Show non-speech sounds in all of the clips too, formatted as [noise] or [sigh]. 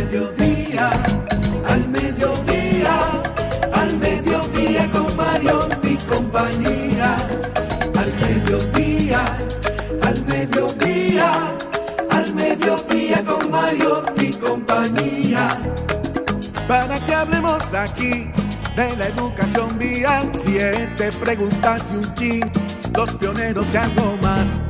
Al mediodía, al mediodía, al mediodía con Mario y compañía. Al mediodía, al mediodía, al mediodía con Mario y compañía para que hablemos aquí de la educación vial. Siete preguntas y un chin, los pioneros y algo más.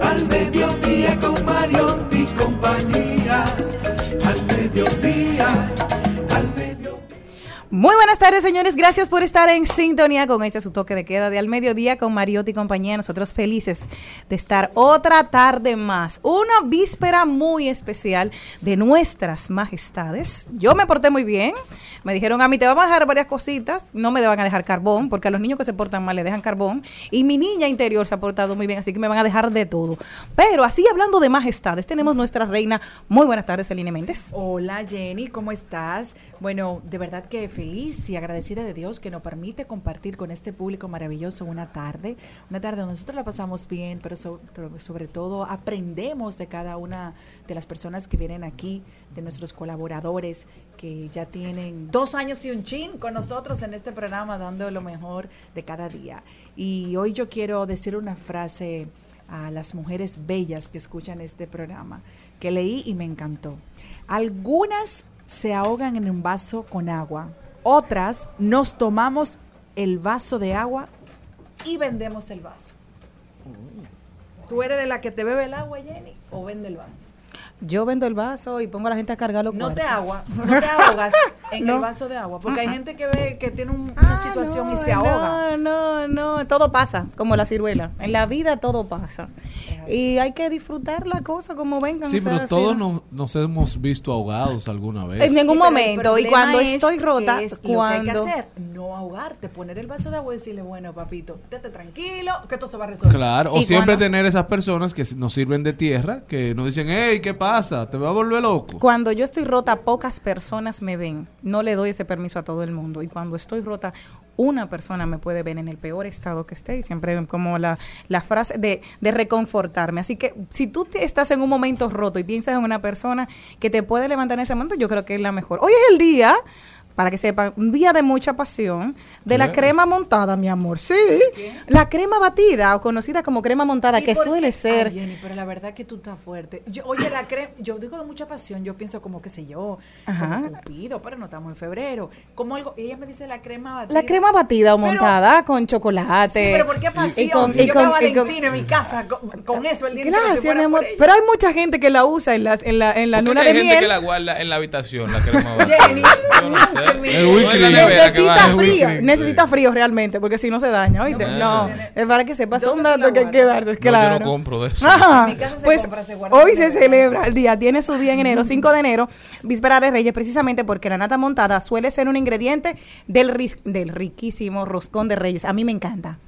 al mediodía con Mario y compañía. Al mediodía. Muy buenas tardes, señores. Gracias por estar en sintonía con este su toque de queda de al mediodía con Mariotti y compañía. Nosotros felices de estar otra tarde más. Una víspera muy especial de nuestras majestades. Yo me porté muy bien. Me dijeron a mí, te vamos a dejar varias cositas. No me van a dejar carbón, porque a los niños que se portan mal le dejan carbón. Y mi niña interior se ha portado muy bien, así que me van a dejar de todo. Pero así hablando de majestades, tenemos nuestra reina. Muy buenas tardes, Celine Méndez. Hola Jenny, ¿cómo estás? Bueno, de verdad que feliz y agradecida de Dios que nos permite compartir con este público maravilloso una tarde, una tarde donde nosotros la pasamos bien, pero sobre, todo aprendemos de cada una de las personas que vienen aquí, de nuestros colaboradores que ya tienen dos años y un chin con nosotros en este programa, dando lo mejor de cada día. Y hoy yo quiero decir una frase a las mujeres bellas que escuchan este programa, que leí y me encantó. Algunas se ahogan en un vaso con agua, otras nos tomamos el vaso de agua y vendemos el vaso. ¿Tú eres de la que te bebe el agua, Jenny, o vende el vaso? Yo vendo el vaso y pongo a la gente a cargar los No te agua, no te ahogas en [laughs] No. el vaso de agua, porque hay gente que ve que tiene un- Ah, una situación y se ahoga. No, no, no, todo pasa, como la ciruela. En la vida todo pasa. Y hay que disfrutar la cosa como vengan. Sí, sea, pero todos ¿no? no- nos hemos visto ahogados alguna vez. En ningún Sí, momento. Y cuando es estoy rota, que es Lo que hay que cuando. hacer, no ahogarte, poner el vaso de agua y decirle, bueno, papito, estate tranquilo, que esto se va a resolver. Claro, o Y siempre cuando- tener esas personas que nos sirven de tierra, que nos dicen, hey, ¿qué pasa? ¿Te va a volver loco? Cuando yo estoy rota, pocas personas me ven. No le doy ese permiso a todo el mundo. Y cuando estoy rota, una persona me puede ver en el peor estado que esté. Y siempre como la, la frase de, de reconfortarme. Así que si tú te- estás en un momento roto y piensas en una persona que te puede levantar en ese momento, yo creo que es la mejor. Hoy es el día para que sepan, un día de mucha pasión de la crema montada, mi amor. Sí. La crema batida o conocida como crema montada, ¿Y que suele qué? ser. Ay, Jenny, pero la verdad que tú estás fuerte. Yo, oye, la crema, yo digo de mucha pasión, yo pienso como, qué sé yo, Ajá. como Cupido, pero no estamos en febrero. Como algo, ella me dice la crema batida. La crema batida o Pero- montada con chocolate. Sí, pero ¿por qué pasión? Y con- si y yo con- veo a y con- Valentina en mi casa con, con eso el día Gracias, mi amor. Pero hay mucha gente que la usa en, las, en la, en la ¿Por qué luna hay de gente miel. que la guarda en la habitación, la crema batida? Jenny, Yo no sé. Necesita frío, necesita frío realmente, porque si no se daña, ¿oíste? No, es para que sepas, son ¿Dónde tú la datos que hay que darse, No, claro. yo no compro de eso. [laughs] Ajá. En mi casa se Pues compra, se guarda hoy se celebra el día, tiene su día en enero, 5 de enero, víspera de Reyes, precisamente porque la nata montada suele ser un ingrediente del, ris- del riquísimo roscón de Reyes. A mí me encanta.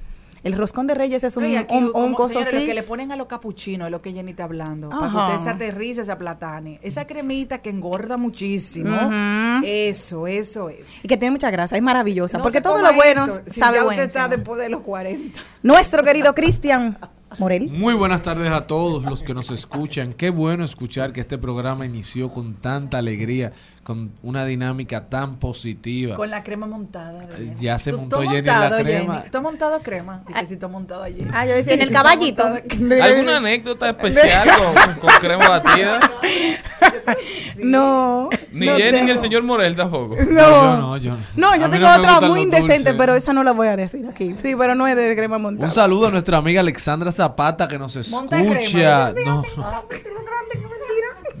El roscón de Reyes es un, aquí, un, un como, coso señores, así. lo que le ponen a los capuchinos es lo que Jenny está hablando. Para que Ajá. usted se aterrice, se aplatane. Esa cremita que engorda muchísimo. Ujú. Eso, eso es. Y que tiene mucha grasa, es maravillosa. No porque todo lo bueno eso, si sabe ya bueno. usted está después de los 40. Nuestro querido Cristian Morel. Muy buenas tardes a todos los que nos escuchan. Qué bueno escuchar que este programa inició con tanta alegría, con una dinámica tan positiva. Con la crema montada. Jenny. ya se ¿Tú- montó tú Jenny en la montado, crema. Jenny? ¿Tú has montado crema? Dije, si tú has montado ayer. Ah, yo decía, en el caballito. montado- [laughs] ¿Alguna anécdota especial con, con [laughs] crema batida? No. Ni no Jenny ni el señor Morel tampoco. No. yo no, yo no. No, yo tengo no otra muy indecente, dulces. pero esa no la voy a decir aquí. Sí, pero no es de crema montada. Un saludo a nuestra amiga Alexandra Zapata que nos Monta crema, escucha. yo No, no.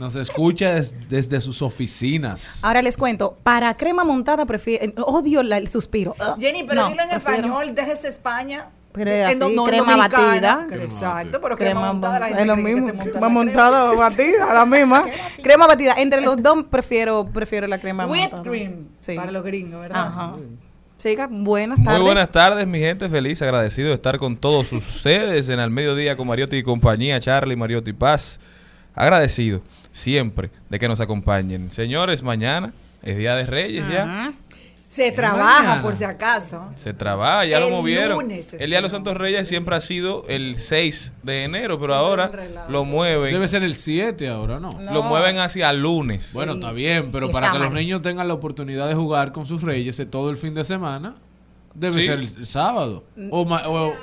Nos escucha des- desde sus oficinas. Ahora les cuento, para crema montada prefiero, odio la- el suspiro. Jenny, pero No, dilo en prefiero español, déjese España. Pero es En así, no- no en crema batida. Exacto, pero crema, Crema montada, la gente es lo que mismo. se Crema montada o batida, la misma. crema batida. Entre los dos prefiero, prefiero la crema Whipped montada. cream, Sí. para los gringos, ¿verdad? Ajá. Siga, buenas Muy tardes. buenas tardes, mi gente. Feliz, agradecido de estar con todos ustedes en el mediodía con Mariotti y compañía, Charlie, Mariotti Paz. Agradecido siempre de que nos acompañen. Señores, mañana es Día de Reyes ya. Se Es trabaja, mañana. por si acaso. Se trabaja, ya lo movieron. lunes, el Día de los. Santos Reyes siempre ha sido el 6 de enero, pero Siempre ahora lo mueven. Debe ser el 7 ahora, ¿no? Lo mueven hacia lunes. Bueno, está bien, pero para que los niños tengan la oportunidad de jugar con sus reyes eh, todo el fin de semana, debe Sí. ser el, el sábado. O, o-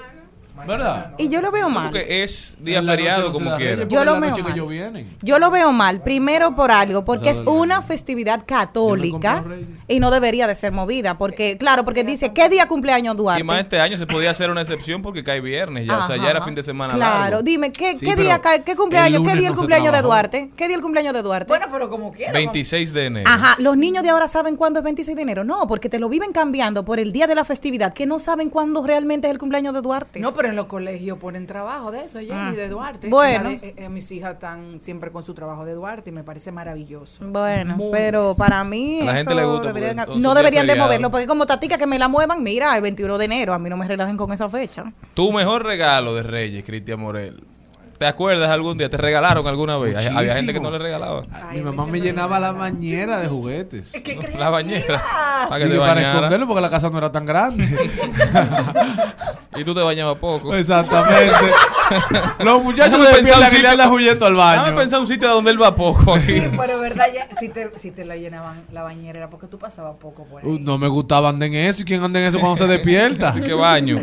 ¿Verdad? Y yo lo veo mal. Porque es día feriado como quiera. Yo lo veo mal. ellos vienen. Yo lo veo mal, primero por algo, porque es una festividad católica y no debería de ser movida, porque claro, porque dice, ¿qué día cumpleaños Duarte? Y más este año se podía hacer una excepción porque cae viernes ya. o sea, ya era fin de semana Claro, largo. dime, ¿qué, Sí, qué pero día cae, qué cumpleaños, qué día el cumpleaños de. Duarte? ¿Qué día el cumpleaños de Duarte? Bueno, pero como quiera. 26 de enero. Ajá, los niños de ahora saben cuándo es 26 de enero. No, porque te lo viven cambiando por el día de la festividad, que no saben cuándo realmente es el cumpleaños de Duarte. No, pero en los colegios ponen trabajo de eso, Jenny, de Duarte. Ah. Bueno. De- eh, eh, mis hijas están siempre con su trabajo de Duarte y me parece maravilloso. Bueno, Muy pero para mí A la eso gente le gusta deberían- no deberían de moverlo, porque como tatica que me la muevan, mira, el 21 de enero, a mí no me relajen con esa fecha. Tu mejor regalo de Reyes, Cristian Morel. ¿Te acuerdas algún día? ¿Te regalaron alguna vez? Hay- Había Muchísimo. gente que no le regalaba. Ay, Mi mamá me llenaba la bañera de juguetes. ¿Qué crees? La bañera. Para que te para esconderlo porque la casa no era tan grande. [laughs] Y tú te bañabas poco. Exactamente. [laughs] Los muchachos Déjame de sitio- andan huyendo al Déjame baño. pensar un sitio donde él va poco aquí. Sí, pero verdad, ya, si, te, si te la llenaban la bañera era porque tú pasabas poco por ahí. Uh, no me gustaba andar en eso. ¿Y quién anda en eso cuando se despierta? [laughs] ¿Qué baño?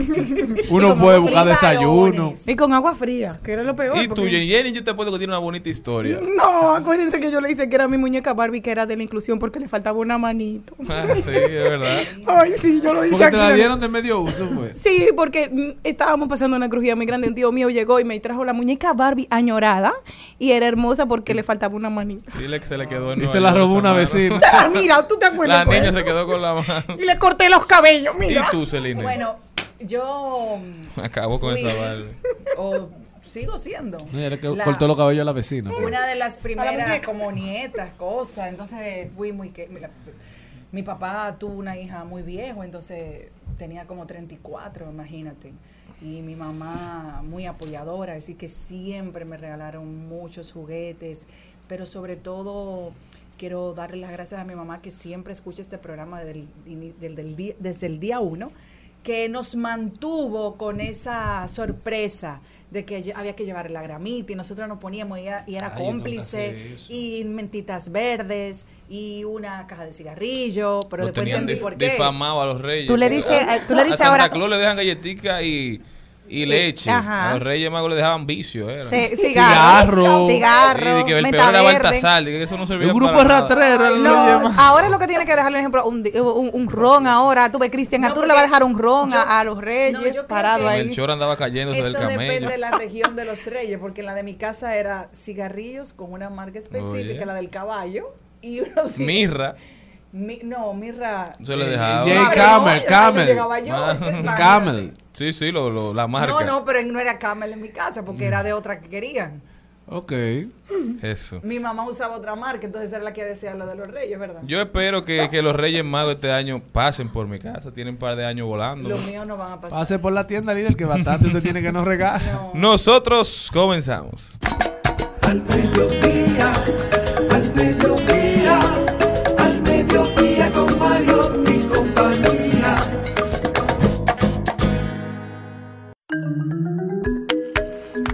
Uno puede buscar desayuno. Y con agua fría, que era lo peor. Y tú, porque- Jenny, Jenny, yo te apuesto que tiene una bonita historia. No, acuérdense que yo le hice que era mi muñeca Barbie, que era de la inclusión porque le faltaba una manito. [laughs] Ah, sí, es verdad. Ay, sí, yo lo hice Porque aquí. te la dieron de medio uso, pues. Sí, porque mm, estábamos pasando una crujía muy grande. Un tío mío llegó y me trajo la muñeca Barbie añorada y era hermosa porque le faltaba una manita. Dile que se le quedó en Y se la robó una mano. vecina. [laughs] Ah, mira, tú te acuerdas. La niña se quedó con la mano. Y le corté los cabellos, ¿Y mira. tú, Celine? Bueno, yo. Acabó con fui- esa Barbie. O sigo siendo. Mira que la- cortó los cabellos a la vecina. pues. Una de las primeras como nietas, cosas. Entonces fui muy que mira, mi papá tuvo una hija muy viejo, entonces tenía como 34, imagínate. Y mi mamá muy apoyadora, así que siempre me regalaron muchos juguetes, pero sobre todo quiero darle las gracias a mi mamá que siempre escucha este programa del, ini- del- del día- desde el día uno, que nos mantuvo con esa sorpresa de que había que llevar la gramita y nosotros nos poníamos y era, y era Ay, cómplice y mentitas verdes y una caja de cigarrillo, pero Lo después entendí dif- por qué. difamado a los reyes. Tú le dices- eh, tú le a dices Santa ahora- Claus le dejan galletica y, y leche. ajá. A los reyes magos le dejaban vicio. Era. Ce- Cigarro. cigarro, Y cigarro, que el peor era. Baltasar, que eso no servía El grupo para ratrero. No, ahora es lo que tiene que dejarle un ejemplo, un, un, un ron ahora. Tú ves, Cristian No, Arturo le va a dejar un ron yo- a, a los reyes parado ahí. El chor andaba cayéndose del Eso camello. depende de la [laughs] región de los reyes, porque en la de mi casa era cigarrillos con una marca específica, Oye. la del caballo, y unos Mirra. Mi- no, mirra. Se le Eh, dejaba. Jay Camel, Camel. Camel. Sí, sí, lo, lo- la marca. No, no, pero no era Camel en mi casa, porque era de otra que querían. Ok. Eso. Mi mamá usaba otra marca, entonces era la que decía lo de los reyes, ¿verdad? Yo espero que, que los Reyes Magos este año pasen por mi casa. Tienen un par de años volando. Los míos no van a pasar. Pase por la tienda líder que bastante usted tiene que no regar. No. Nosotros comenzamos. Al mediodía, al mediodía,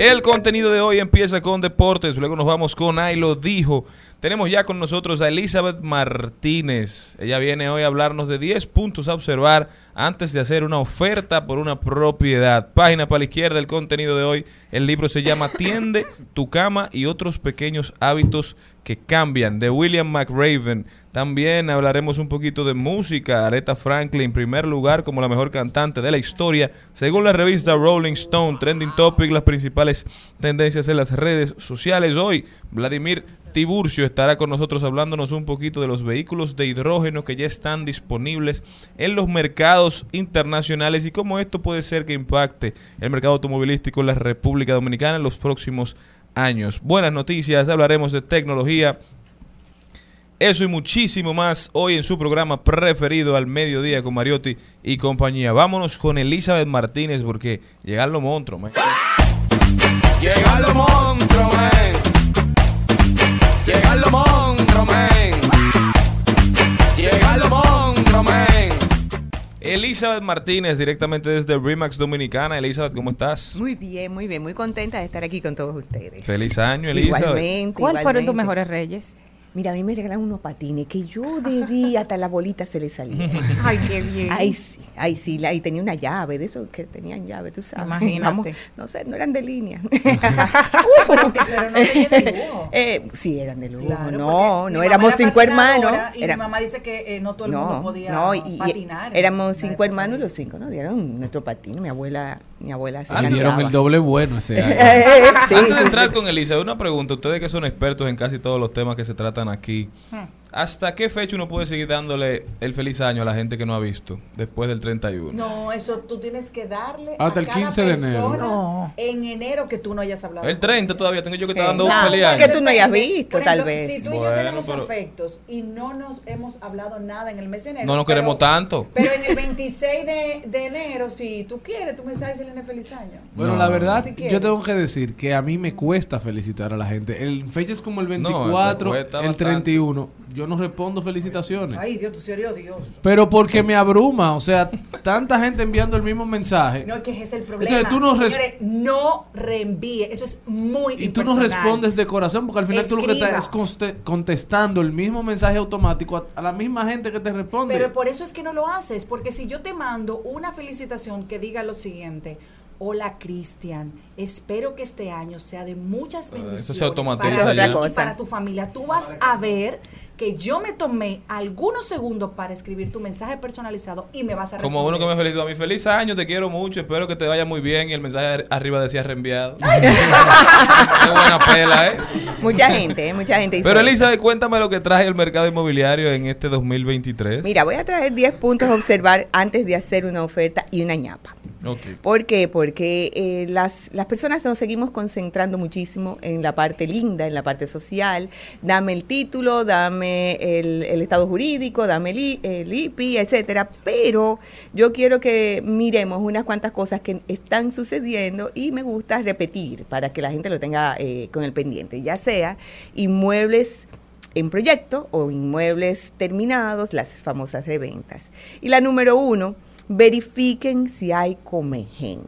El contenido de hoy empieza con deportes, luego nos vamos con Ay lo dijo. Tenemos ya con nosotros a Elizabeth Martínez. Ella viene hoy a hablarnos de 10 puntos a observar antes de hacer una oferta por una propiedad. Página para la izquierda del contenido de hoy. El libro se llama Tiende tu cama y otros pequeños hábitos que cambian de William McRaven. También hablaremos un poquito de música. Aretha Franklin, en primer lugar como la mejor cantante de la historia, según la revista Rolling Stone. Trending Topic, las principales tendencias en las redes sociales. Hoy, Vladimir Tiburcio estará con nosotros hablándonos un poquito de los vehículos de hidrógeno que ya están disponibles en los mercados internacionales y cómo esto puede ser que impacte el mercado automovilístico en la República Dominicana en los próximos años. Buenas noticias, hablaremos de tecnología, eso y muchísimo más hoy en su programa preferido al mediodía con Mariotti y compañía. Vámonos con Elizabeth Martínez porque llegan los monstruos, man. Llegan los monstruos, man. Los monstruos, man. Los monstruos. Elizabeth Martínez, directamente desde Remax Dominicana. Elizabeth, ¿cómo estás? Muy bien, muy bien, muy contenta de estar aquí con todos ustedes. Feliz año, Elizabeth. Igualmente. ¿Cuáles fueron tus mejores reyes? Mira, a mí me regalaron unos patines que yo debí hasta la bolita se le salía. [laughs] Ay, qué bien. Ay, sí, ay, sí, la, y tenía una llave, de esos que tenían llave, tú sabes. Imagínate. no sé, no eran de línea. [laughs] Pero no tenía de lujo. [laughs] Eh, sí, eran de lujo. Claro, no, no éramos cinco hermanos. Y era- mi mamá dice que eh, no todo el mundo podía no, y- y patinar. éramos cinco hermanos y los cinco nos dieron nuestro patino. Mi abuela, mi abuela se Ah, dieron el doble bueno ese año. [laughs] Sí, Antes de entrar con Elizabeth, una pregunta. Ustedes que son expertos en casi todos los temas que se tratan aquí, ¿hasta qué fecha uno puede seguir dándole el feliz año a la gente que no ha visto después del 31? No, eso tú tienes que darle Hasta a el cada 15 de enero. No. en enero que tú no hayas hablado. El 30 todavía tengo yo que estar Eh, dando no, un feliz año. que tú no hayas visto, tal vez. Si tú y yo tenemos pero- afectos y no nos hemos hablado nada en el mes de enero. No nos pero- queremos tanto. Pero en el 26 de, de enero, si tú quieres, tú me sabes decirle feliz año. Bueno, No. la verdad, Si yo tengo que decir que a mí me cuesta felicitar a la gente. El fechas como el No, te 24, cuesta el bastante. 31, yo no respondo felicitaciones. Ay, Dios, tú serías odioso. Pero porque me abruma, o sea, tanta gente enviando el mismo mensaje. No, es que ese es el problema. Entonces, tú no res- Señores, no reenvíe. Eso es muy y tú no respondes de corazón, porque al final tú lo que estás es contestando el mismo mensaje automático a, a la misma gente que te responde. Pero por eso es que no lo haces, porque si yo te mando una felicitación que diga lo siguiente, hola Cristian, espero que este año sea de muchas eso bendiciones se para ti y para tu familia. Tú vas a ver que yo me tomé algunos segundos para escribir tu mensaje personalizado y me vas a responder. Como uno que me felicitó a mí, feliz año, te quiero mucho, espero que te vaya muy bien. Y el mensaje ar- arriba decía reenviado. [laughs] Qué buena pela, ¿eh? Mucha gente, eh, mucha gente. Pero. Elizabeth, cuéntame lo que trae el mercado inmobiliario en este 2023. Mira, voy a traer 10 puntos a observar antes de hacer una oferta y una ñapa. Ok. ¿Por qué? Porque eh, las, las personas nos seguimos concentrando muchísimo en la parte linda, en la parte social. Dame el título, dame el, estado jurídico, dame el, el IPI, etcétera. Pero yo quiero que miremos unas cuantas cosas que están sucediendo y me gusta repetir para que la gente lo tenga eh, con el pendiente. Ya sea inmuebles en proyecto o inmuebles terminados, las famosas reventas. Y la número uno verifiquen si hay comején.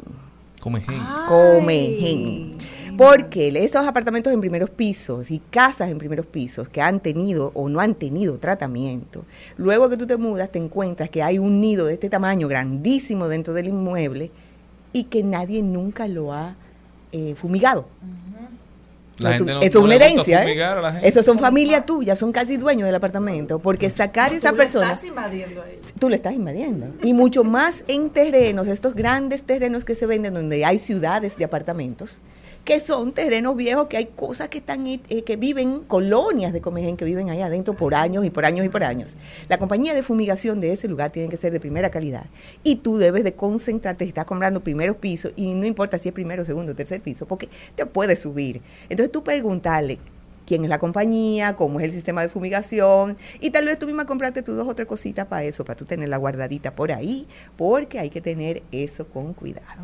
Come gente. Comején. Porque estos apartamentos en primeros pisos y casas en primeros pisos que han tenido o no han tenido tratamiento, luego que tú te mudas te encuentras que hay un nido de este tamaño grandísimo dentro del inmueble y que nadie nunca lo ha eh, fumigado. La No, gente no- eso es no una herencia, a la ¿eh? gente. Esos son familia tuya, son casi dueños del apartamento, porque sacar esa Tú le persona estás invadiendo a ellos. tú le estás invadiendo. Y mucho más en terrenos, estos grandes terrenos que se venden donde hay ciudades de apartamentos, que son terrenos viejos, que hay cosas que están eh, que viven, colonias de comején que viven ahí adentro por años y por años y por años. La compañía de fumigación de ese lugar tiene que ser de primera calidad. Y tú debes de concentrarte si estás comprando primeros pisos, y no importa si es primero, segundo, tercer piso, porque te puedes subir. Entonces tú preguntarle, quién es la compañía, cómo es el sistema de fumigación y tal vez tú misma comprarte tus dos o tres cositas para eso, para tú tenerla guardadita por ahí, porque hay que tener eso con cuidado.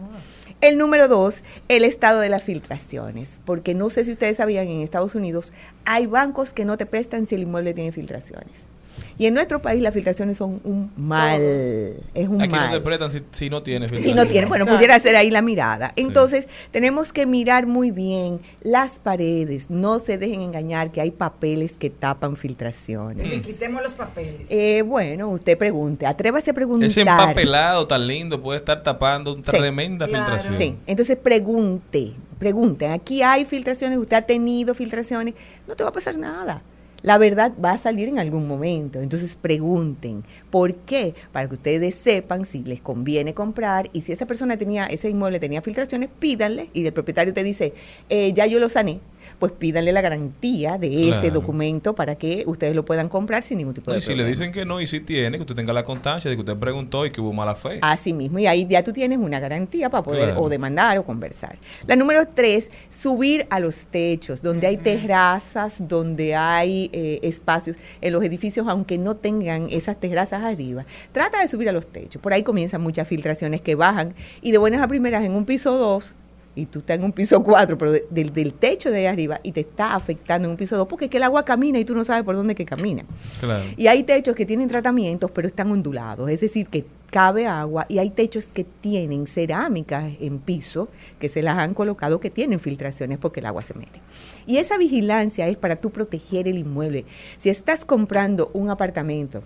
El número dos, el estado de las filtraciones, porque no sé si ustedes sabían, en Estados Unidos hay bancos que no te prestan si el inmueble tiene filtraciones. Y en nuestro país las filtraciones son un mal, es un Aquí no mal. te prestan si, si no tienes. Si no filtración. tiene, bueno, pudiera ser ahí la mirada. Entonces, tenemos que mirar muy bien las paredes. No se dejen engañar que hay papeles que tapan filtraciones. Es decir, quitemos los papeles. Eh, bueno, usted pregunte, atrévase a preguntar. Ese empapelado tan lindo puede estar tapando una Sí. tremenda Claro. filtración. Sí, entonces pregunte, pregunte. Aquí hay filtraciones, usted ha tenido filtraciones, no te va a pasar nada. La verdad va a salir en algún momento. Entonces pregunten. ¿Por qué? Para que ustedes sepan si les conviene comprar y si esa persona tenía, ese inmueble tenía filtraciones, pídanle y el propietario te dice, eh, ya yo lo sané. Pues pídanle la garantía de ese Claro. documento para que ustedes lo puedan comprar sin ningún tipo No, de y si le problema. dicen que no y si tiene, que usted tenga la constancia de que usted preguntó y que hubo mala fe. Así mismo, y ahí ya tú tienes una garantía para poder Claro. o demandar o conversar. La número tres, subir a los techos, donde hay terrazas, donde hay eh, espacios en los edificios, aunque no tengan esas terrazas arriba. Trata de subir a los techos. Por ahí comienzan muchas filtraciones que bajan y de buenas a primeras en un piso 2 y tú estás en un piso 4, pero de- del, del techo de ahí arriba y te está afectando en un piso 2 porque es que el agua camina y tú no sabes por dónde que camina. Claro. Y hay techos que tienen tratamientos, pero están ondulados, es decir, que cabe agua y hay techos que tienen cerámicas en piso que se las han colocado que tienen filtraciones porque el agua se mete. Y esa vigilancia es para tú proteger el inmueble. Si estás comprando un apartamento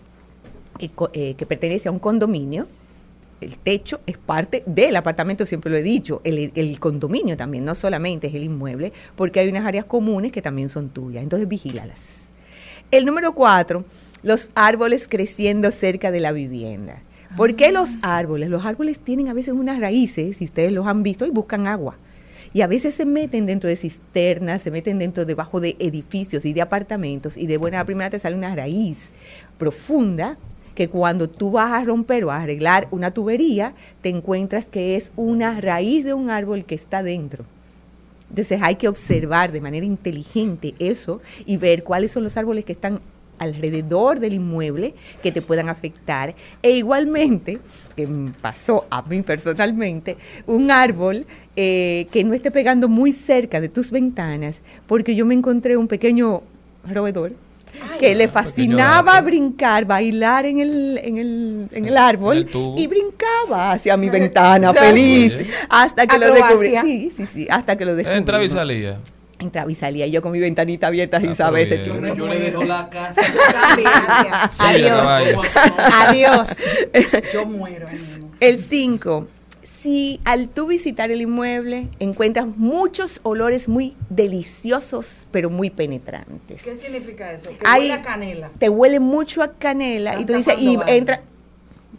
que, eh, que pertenece a un condominio, el techo es parte del apartamento, siempre lo he dicho, el, el condominio también, no solamente es el inmueble, porque hay unas áreas comunes que también son tuyas, entonces vigílalas. El número cuatro, los árboles creciendo cerca de la vivienda. ¿Por qué los árboles? Los árboles tienen a veces unas raíces, si ustedes los han visto, y buscan agua. Y a veces se meten dentro de cisternas, se meten dentro, debajo de edificios y de apartamentos, y de buena a primera te sale una raíz profunda que cuando tú vas a romper o a arreglar una tubería, te encuentras que es una raíz de un árbol que está dentro. Entonces hay que observar de manera inteligente eso y ver cuáles son los árboles que están alrededor del inmueble que te puedan afectar. E igualmente, que pasó a mí personalmente, un árbol eh, que no esté pegando muy cerca de tus ventanas, porque yo me encontré un pequeño roedor que le fascinaba brincar, bailar en el, en el, en el árbol En el tubo. y brincaba hacia mi ventana [laughs] feliz Oye. hasta que lo descubrí. Sí, sí, sí, hasta que lo descubrí. Entraba y salía. Entraba y salía yo con mi ventanita abierta sin Ah, saber ese tipo. Yo le dejo la casa. [laughs] Adiós. Adiós. [laughs] Yo muero. El 5. Si al tú visitar el inmueble encuentras muchos olores muy deliciosos, pero muy penetrantes. ¿Qué significa eso? Que Hay- huele a canela. Te huele mucho a canela y tú dices, y cuando va. entra,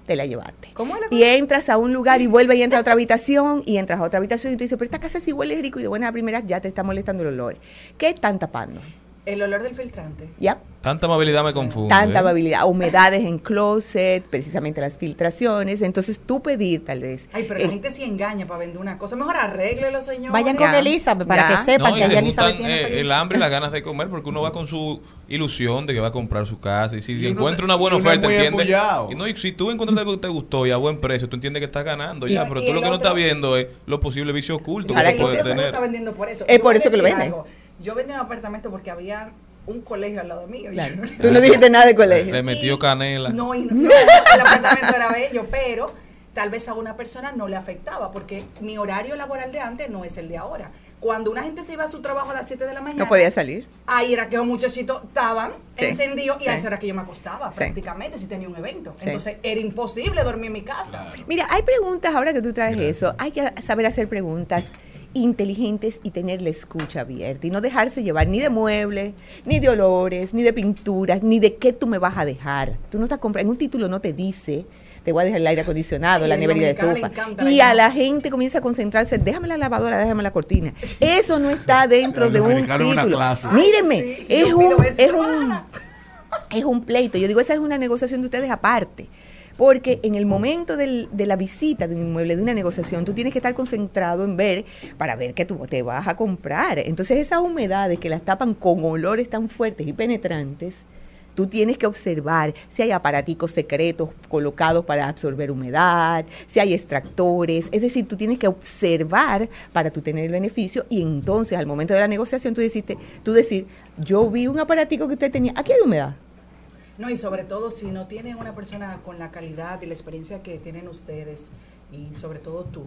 te la llevaste. ¿Cómo la Y entras a un lugar y vuelves y entras a otra habitación y entras a otra habitación y tú dices, pero esta casa sí huele rico y de buena primera ya te está molestando el olor. ¿Qué están tapando? El olor del filtrante. ¿Ya? Tanta amabilidad me confunde. Tanta ¿eh? amabilidad, humedades en closet, precisamente las filtraciones. Entonces tú pedir tal vez. Ay, pero eh, la gente sí engaña para vender una cosa. Mejor arréglelo, señor. Vayan con Ya, Elizabeth para ya. que sepan No, que se allá Elizabeth tiene eh, el hambre y las [laughs] ganas de comer porque uno va con su ilusión de que va a comprar su casa y si Y encuentra te- una buena oferta muy entiende embullado. y, no, y si tú encuentras algo que te gustó y a buen precio tú entiendes que estás ganando Y- ya pero tú lo que no otro- estás viendo es los posibles vicios ocultos Para que se puede no tener está vendiendo por eso. Es por eso que lo venden. Yo vendí un apartamento porque había un colegio al lado mío. claro. yo- Tú no dijiste nada de colegio. le metió canela No, y no, el apartamento era bello, pero tal vez a una persona no le afectaba, porque mi horario laboral de antes no es el de ahora. Cuando una gente se iba a su trabajo a las 7 de la mañana, No podía salir. ahí era que los muchachitos estaban Sí, encendidos y sí. a esa hora que yo me acostaba Sí. prácticamente si tenía un evento. Sí. Entonces era imposible dormir en mi casa. Mira, hay preguntas, ahora que tú traes eso, hay que saber hacer preguntas inteligentes y tener la escucha abierta y no dejarse llevar ni de muebles, ni de olores, ni de pinturas, ni de qué tú me vas a dejar. Tú no estás comprando, en un título no te dice, te voy a dejar el aire acondicionado, Ay, la nevera y la dominicano le estufa. Y a la gente comienza a concentrarse, déjame la lavadora, déjame la cortina. [laughs] Eso no está dentro de un título. sí, es un, es un, es un pleito. Yo digo, esa es una negociación de ustedes aparte. Porque en el momento del- de la visita de un inmueble, de una negociación, tú tienes que estar concentrado en ver, para ver qué tú te vas a comprar. Entonces esas humedades que las tapan con olores tan fuertes y penetrantes, tú tienes que observar si hay aparaticos secretos colocados para absorber humedad, si hay extractores. Es decir, tú tienes que observar para tú tener el beneficio y entonces al momento de la negociación tú, deciste, tú decir, yo vi un aparatico que usted tenía, aquí hay humedad. No, y sobre todo si no tienen una persona con la calidad y la experiencia que tienen ustedes, y sobre todo tú,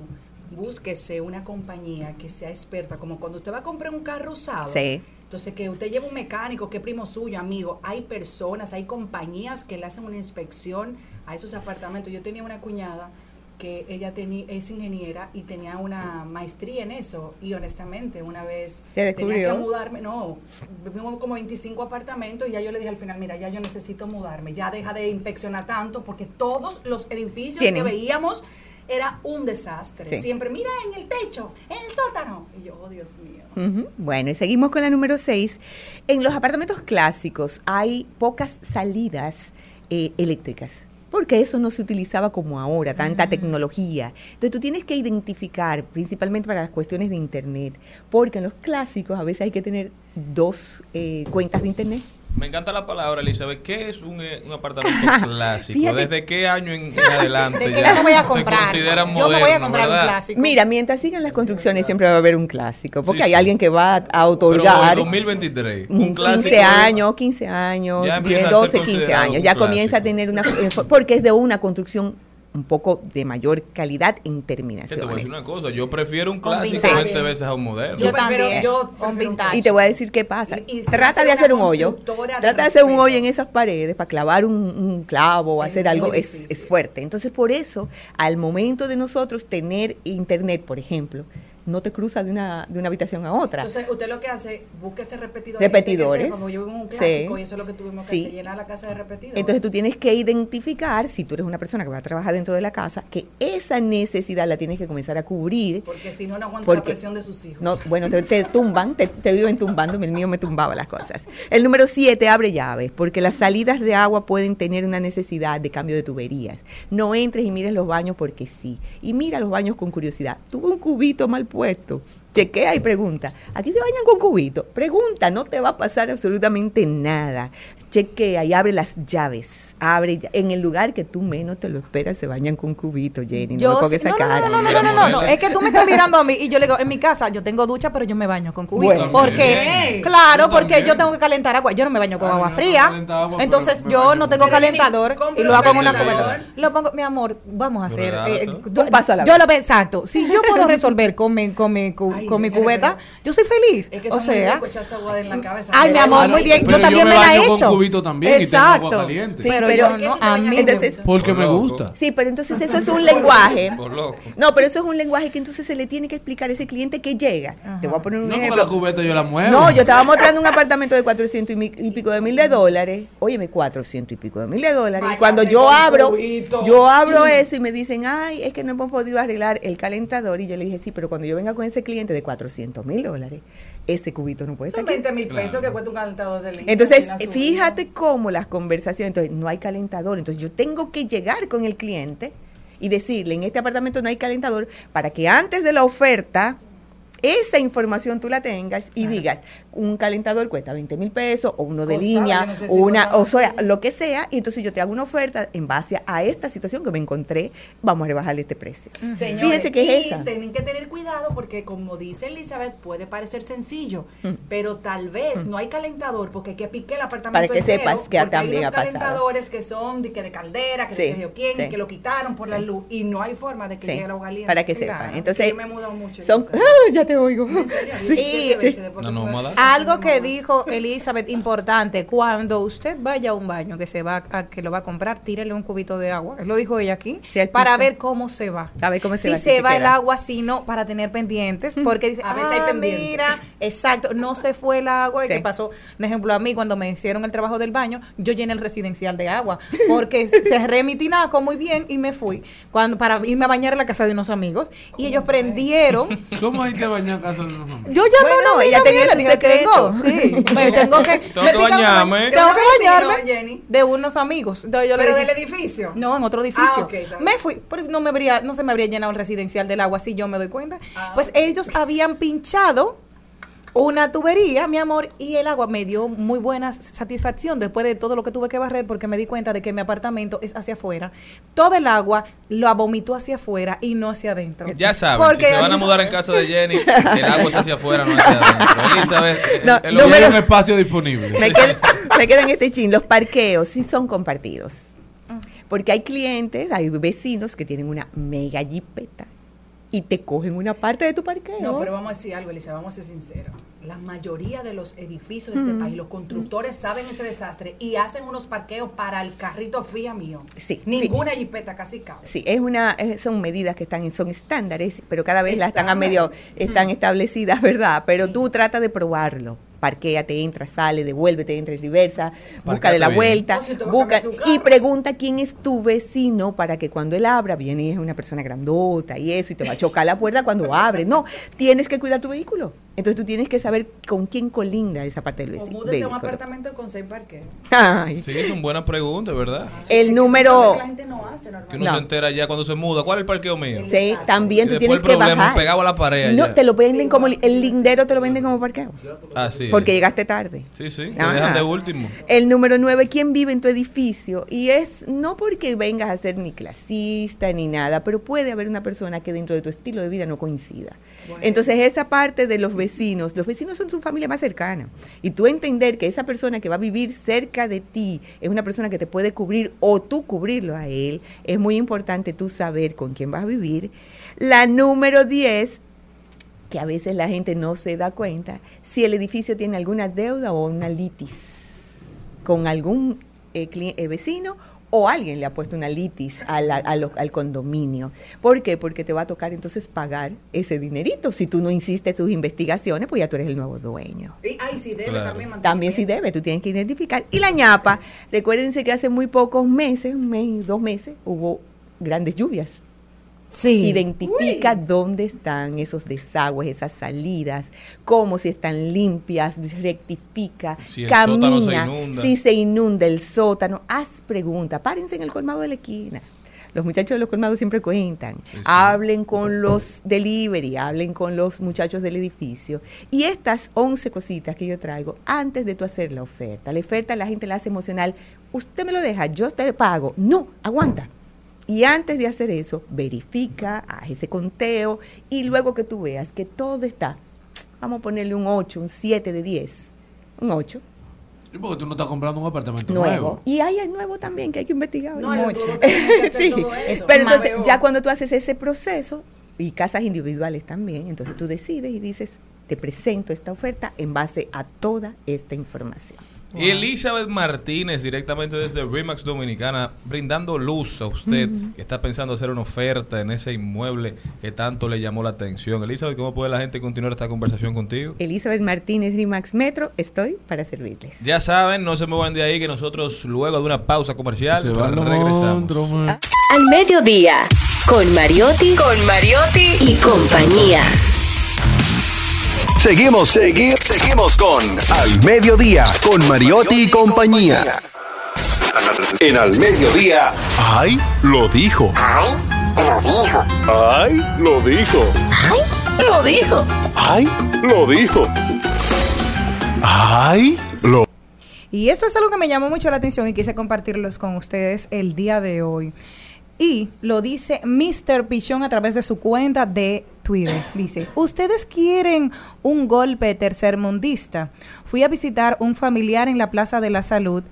búsquese una compañía que sea experta, como cuando usted va a comprar un carro usado. Sí. Entonces, que usted lleva un mecánico, que primo suyo, amigo. Hay personas, hay compañías que le hacen una inspección a esos apartamentos. Yo tenía una cuñada que ella tenía, es ingeniera y tenía una maestría en eso. Y honestamente, una vez ¿Te tenía que mudarme, no, vivimos como 25 apartamentos y ya yo le dije al final, mira, ya yo necesito mudarme, ya deja de inspeccionar tanto porque todos los edificios Tienen. que veíamos era un desastre. Sí. Siempre, mira en el techo, en el sótano. Y yo, oh Dios mío. Bueno, y seguimos con la número 6. En los apartamentos clásicos hay pocas salidas eh, eléctricas. Porque eso no se utilizaba como ahora, tanta tecnología. Entonces tú tienes que identificar, principalmente para las cuestiones de Internet, porque en los clásicos a veces hay que tener dos eh, cuentas de Internet. Me encanta la palabra, Elizabeth. ¿Qué es un, eh, un apartamento [laughs] clásico? Fíjate. ¿Desde qué año en, en [laughs] adelante ¿De qué ya yo me voy a se comprar? consideran Yo me voy a comprar un verdad? clásico. Mira, mientras sigan las construcciones siempre va a haber un clásico, porque Sí, hay sí. alguien que va a Pero en otorgar 2023, Mm, un 15 clásico. años, 15 años, Ya 10, empieza a ser 12, 15 considerado años. un Ya comienza a tener una... eh, Porque es de una construcción un poco de mayor calidad en Que te voy a terminaciones. decir una cosa, yo prefiero un clásico vintage. 20 veces a un moderno. Yo prefiero- también. yo. Y te voy a decir qué pasa. Y- y si Trata de hacer un hoyo. Trata de hacer un hoyo en esas paredes para clavar un, un clavo o hacer algo. Es, es fuerte. Entonces, por eso, al momento de nosotros tener internet, por ejemplo, no te cruza de una, de una habitación a otra. Entonces, usted lo que hace, búsquese repetidores. Repetidores. Como yo vivo en un Sí. clásico y eso es lo que tuvimos que Sí. hacer, llenar la casa de repetidores. Entonces tú tienes que identificar, si tú eres una persona que va a trabajar dentro de la casa, que esa necesidad la tienes que comenzar a cubrir. Porque si no, no aguanta la presión de sus hijos. No, bueno, te, te tumban, te, te viven tumbando, el mío me tumbaba las cosas. El número siete, abre llaves, porque las salidas de agua pueden tener una necesidad de cambio de tuberías. No entres y mires los baños porque sí. Y mira los baños con curiosidad. Tuve un cubito mal puesto. Chequea y pregunta. ¿Aquí se bañan con cubito? Pregunta, no te va a pasar absolutamente nada. Chequea y abre las llaves. Abre ya- en el lugar que tú menos te lo esperas, se bañan con cubito, Jenny. No Yo pongas sí- esa no, no, cara. no, no, no, no, no, no, no, es que tú me estás mirando a mí y yo le digo, en mi casa yo tengo ducha, pero yo me baño con cubito. Bueno. porque, También. claro, Yo porque yo tengo que calentar agua. Yo no me baño con Ah, agua no fría. agua, Entonces yo no con tengo calentador y lo hago en una cubeta. Lo pongo, mi amor, vamos a hacer. Eh, Un paso a la yo vez. lo veo, exacto. Si yo puedo resolver con mi, con mi, cu- Ay, con mi cubeta, yo soy feliz. Es que o sea, locos echarse agua en la cabeza. Ay, mi amor, muy bien. Yo también me la he con hecho. Exacto. pero pero- no, a mí Entonces. Porque me gusta. Sí, pero entonces eso es un lenguaje. [laughs] Por loco. No, pero eso es un lenguaje que entonces se le tiene que explicar a ese cliente que llega. Te voy a poner un No, ejemplo. la cubeta yo la muevo. No, yo estaba mostrando un apartamento de 400 y, mi- y pico de mil de dólares. Óyeme, 400 y pico de mil de dólares. Y cuando yo abro, yo abro eso y me dicen, ay, es que no hemos podido arreglar el calentador. Y yo le dije, sí, pero cuando yo venga con ese cliente de 400 mil dólares, ese cubito no puede estar Son aquí. 20 mil pesos Claro. que cuesta un calentador de. Entonces, fíjate cómo las conversaciones, entonces no hay calentador, entonces yo tengo que llegar con el cliente y decirle, en este apartamento no hay calentador, para que antes de la oferta esa información tú la tengas y digas, un calentador cuesta 20 mil pesos, o uno de línea, no sé si o una, o sea, lo que sea, y entonces yo te hago una oferta en base a esta situación que me encontré, vamos a rebajarle este precio. Señores, Fíjense que y es esa. Tienen que tener cuidado porque, como dice Elizabeth, puede parecer sencillo, Mm. pero tal vez no hay calentador porque hay que pique el apartamento. Para que entero, sepas que también hay ha unos pasado. calentadores que son de, que de caldera, que Sí, de que quién, sí. y que lo quitaron por la luz y no hay forma de que Sí, llegue el agua caliente. para que Claro, sepan. que Entonces, yo me he mudado mucho. son. [laughs] ¡Ah, ya te oigo. [laughs] Sí, 17 sí. nómada. Algo que dijo Elizabeth importante, cuando usted vaya a un baño que se va a, que lo va a comprar, tírele un cubito de agua. Lo dijo ella aquí, Sí, para ver cómo se va. A ver cómo se si va, si se se va el agua, si no, para tener pendientes, porque dice, A veces hay "Ah, pendientes". mira, exacto, no se fue el agua y Sí. que pasó, por ejemplo, a mí cuando me hicieron el trabajo del baño, yo llené el residencial de agua, [laughs] porque cerré mi tinaco muy bien y me fui cuando para irme a bañar en la casa de unos amigos y ellos prendieron [laughs] ¿Cómo hay que bañar casa de yo ya Bueno, no, ella tenía su dije, tengo, secreto. sí, [laughs] [laughs] me tengo que, Tengo que bañarme. mañana, Tengo que ¿De bañarme unos amigos. Entonces yo le Pero dije- del edificio. No, en otro edificio. Ah, me fui, pero no me habría, no se me habría llenado el residencial del agua si yo me doy cuenta. Ah, pues ellos habían pinchado una tubería, mi amor, y el agua me dio muy buena satisfacción después de todo lo que tuve que barrer porque me di cuenta de que mi apartamento es hacia afuera. Todo el agua lo vomitó hacia afuera y no hacia adentro. Ya saben, Porque si se van a mudar en casa de Jenny, el agua es hacia afuera, no hacia adentro. Elizabeth, [laughs] eh, No, el un espacio disponible. me, qued- me en este chin. Los parqueos sí son compartidos. Porque hay clientes, hay vecinos que tienen una mega jipeta y te cogen una parte de tu parqueo. No, pero vamos a decir algo, Elisa, vamos a ser sinceros. La mayoría de los edificios de este país, los constructores saben ese desastre y hacen unos parqueos para el carrito fía mío. Sí, Ninguna jipeta casi cabe. Sí, es una, son medidas que están, son estándares, pero cada vez las están a medio, están establecidas, ¿verdad? Pero tú trata de probarlo. Parquéate, entra, sale, devuélvete, entra y reversa, búscale la bien. vuelta, O si te busca, y pregunta quién es tu vecino para que cuando él abra, viene y es una persona grandota y eso, y te va a chocar la puerta cuando [laughs] abre. No, tienes que cuidar tu vehículo. Entonces tú tienes que saber con quién colinda esa parte del O vecino. múdese a un apartamento con seis parqueos. Ay, Sí, son buenas preguntas, ¿verdad? el Es número... que la gente no hace Que uno. No. se entera ya cuando se muda. ¿Cuál es el parqueo mío? El- Sí, también Y tú tienes el que bajar. pegado a la pared No, allá. te lo venden como el el lindero, te lo venden como parqueo. Así es. Porque llegaste tarde. Sí, sí, te Ajá. dejan de último. El número nueve, ¿quién vive en tu edificio? Y es no porque vengas a ser ni clasista ni nada, pero puede haber una persona que dentro de tu estilo de vida no coincida. Entonces, esa parte de los vecinos, los vecinos son su familia más cercana. Y tú entender que esa persona que va a vivir cerca de ti es una persona que te puede cubrir o tú cubrirlo a él, es muy importante tú saber con quién vas a vivir. La número 10, que a veces la gente no se da cuenta, si el edificio tiene alguna deuda o una litis con algún eh, cli- eh, vecino o alguien le ha puesto una litis a la- a lo- al condominio. ¿Por qué? Porque te va a tocar entonces pagar ese dinerito. Si tú no insistes tus investigaciones, pues ya tú eres el nuevo dueño. Y, ay, sí, debe Claro. también. También sí debe, tú tienes que identificar. Y la ñapa, recuérdense que hace muy pocos meses, un mes, dos meses, hubo grandes lluvias. Sí. Identifica dónde están esos desagües, esas salidas, cómo si están limpias, rectifica, Si se camina, si se inunda el sótano, haz preguntas, párense en el colmado de la esquina. Los muchachos de los colmados siempre cuentan. Sí, sí. Hablen con los delivery, hablen con los muchachos del edificio. Y estas 11 cositas que yo traigo, antes de tú hacer la oferta. La oferta la gente la hace emocional. Usted me lo deja, yo te pago. No, aguanta. Y antes de hacer eso, verifica, haz ese conteo y luego que tú veas que todo está, vamos a ponerle un 8, un 7 de 10, un 8, Sí, Porque tú no estás comprando un apartamento nuevo. nuevo. Y hay el nuevo también que hay que investigar. No, que [laughs] hacer sí, todo eso. pero entonces ya cuando tú haces ese proceso y casas individuales también, entonces tú decides y dices, te presento esta oferta en base a toda esta información. Y Elizabeth Martínez, directamente desde Remax Dominicana, brindando luz a usted que está pensando hacer una oferta en ese inmueble que tanto le llamó la atención. Elizabeth, ¿cómo puede la gente continuar esta conversación contigo? Elizabeth Martínez, Rimax Metro, estoy para servirles. Ya saben, no se muevan de ahí que nosotros luego de una pausa comercial Se van regresamos. Al mediodía, con Mariotti, con Mariotti y compañía. Seguimos, segui- seguimos con Al Mediodía, con Mariotti y compañía. En Al Mediodía. ¡Ay! Lo dijo. ¡Ay! Lo dijo. ¡Ay! Lo dijo. lo dijo. ¡Ay! Lo dijo. ¡Ay! Lo Y esto es algo que me llamó mucho la atención y quise compartirlos con ustedes el día de hoy. Y lo dice Mr. Pichón a través de su cuenta de Twitter. Dice, ¿ustedes quieren un golpe tercermundista? Fui a visitar un familiar en la Plaza de la Salud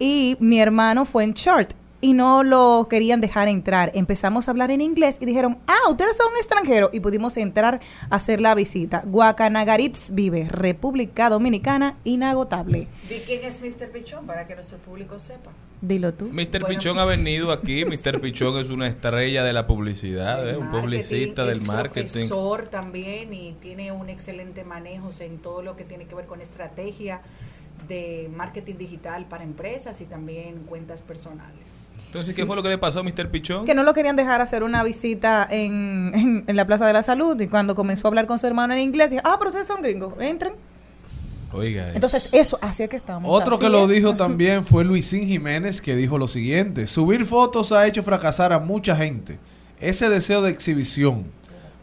y mi hermano fue en short y no lo querían dejar entrar. Empezamos a hablar en inglés y dijeron, ah, ustedes son extranjeros y pudimos entrar a hacer la visita. Guacanagaritz vive, República Dominicana, inagotable. ¿De quién es Mr. Pichón para que nuestro público sepa? Dilo tú. Mr. Bueno. Pichón ha venido aquí. [laughs] Mr. Pichón es una estrella de la publicidad, ¿eh? un publicista del es marketing. profesor también y tiene un excelente manejo en todo lo que tiene que ver con estrategia de marketing digital para empresas y también cuentas personales. Entonces, ¿qué fue lo que le pasó a Mr. Pichón? Que no lo querían dejar hacer una visita en, en- en la Plaza de la Salud y cuando comenzó a hablar con su hermano en inglés, dijo, ah, pero ustedes son gringos, entren. Oiga, eh. Entonces eso hacía que estábamos Otro que así, lo dijo también fue Luisín Jiménez, que dijo lo siguiente: Subir fotos ha hecho fracasar a mucha gente. Ese deseo de exhibición.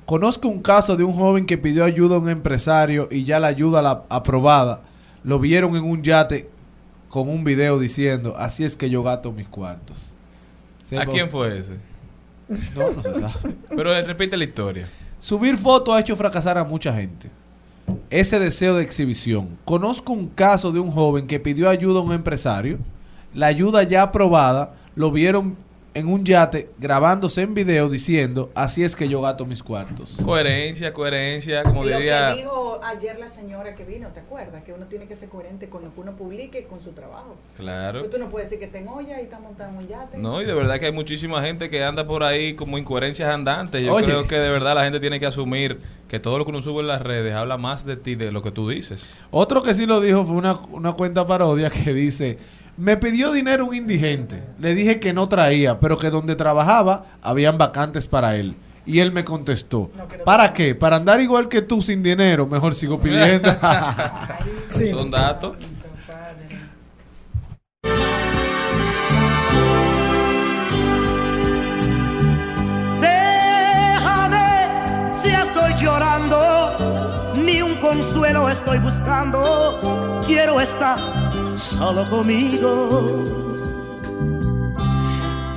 Conozco un caso de un joven que pidió ayuda a un empresario y ya la ayuda la aprobada lo vieron en un yate con un video diciendo: Así es que yo gato mis cuartos. ¿A quién fue ese? No, no se sabe. Pero eh, repite la historia. Subir fotos ha hecho fracasar a mucha gente. Ese deseo de exhibición. Conozco un caso de un joven que pidió ayuda a un empresario. La ayuda ya aprobada, lo vieron en un yate grabándose en video diciendo, así es que yo gato mis cuartos. Coherencia, coherencia, como lo diría. que dijo ayer la señora que vino, ¿te acuerdas? Que uno tiene que ser coherente con lo que uno publique y con su trabajo. Claro. Pues tú no puedes decir que en olla y está montado en un yate. No, y de verdad que hay muchísima gente que anda por ahí como incoherencias andantes. Yo Oye. creo que de verdad la gente tiene que asumir que todo lo que uno sube en las redes habla más de ti de lo que tú dices. Otro que sí lo dijo fue una, una cuenta parodia que dice, me pidió dinero un indigente. Le dije que no traía, pero que donde trabajaba habían vacantes para él. Y él me contestó, ¿para qué? Para andar igual que tú sin dinero, mejor sigo pidiendo. [laughs] Son datos. Déjame si estoy llorando, ni un consuelo estoy buscando. Quiero estar solo conmigo.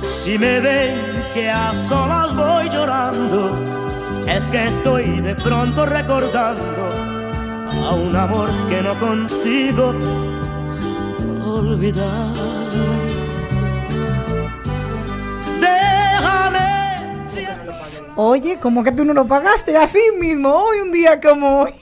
Si me ven que a solas voy llorando, es que estoy de pronto recordando a un amor que no consigo olvidar. Oye, ¿cómo que tú no lo pagaste así mismo? Hoy, un día como hoy.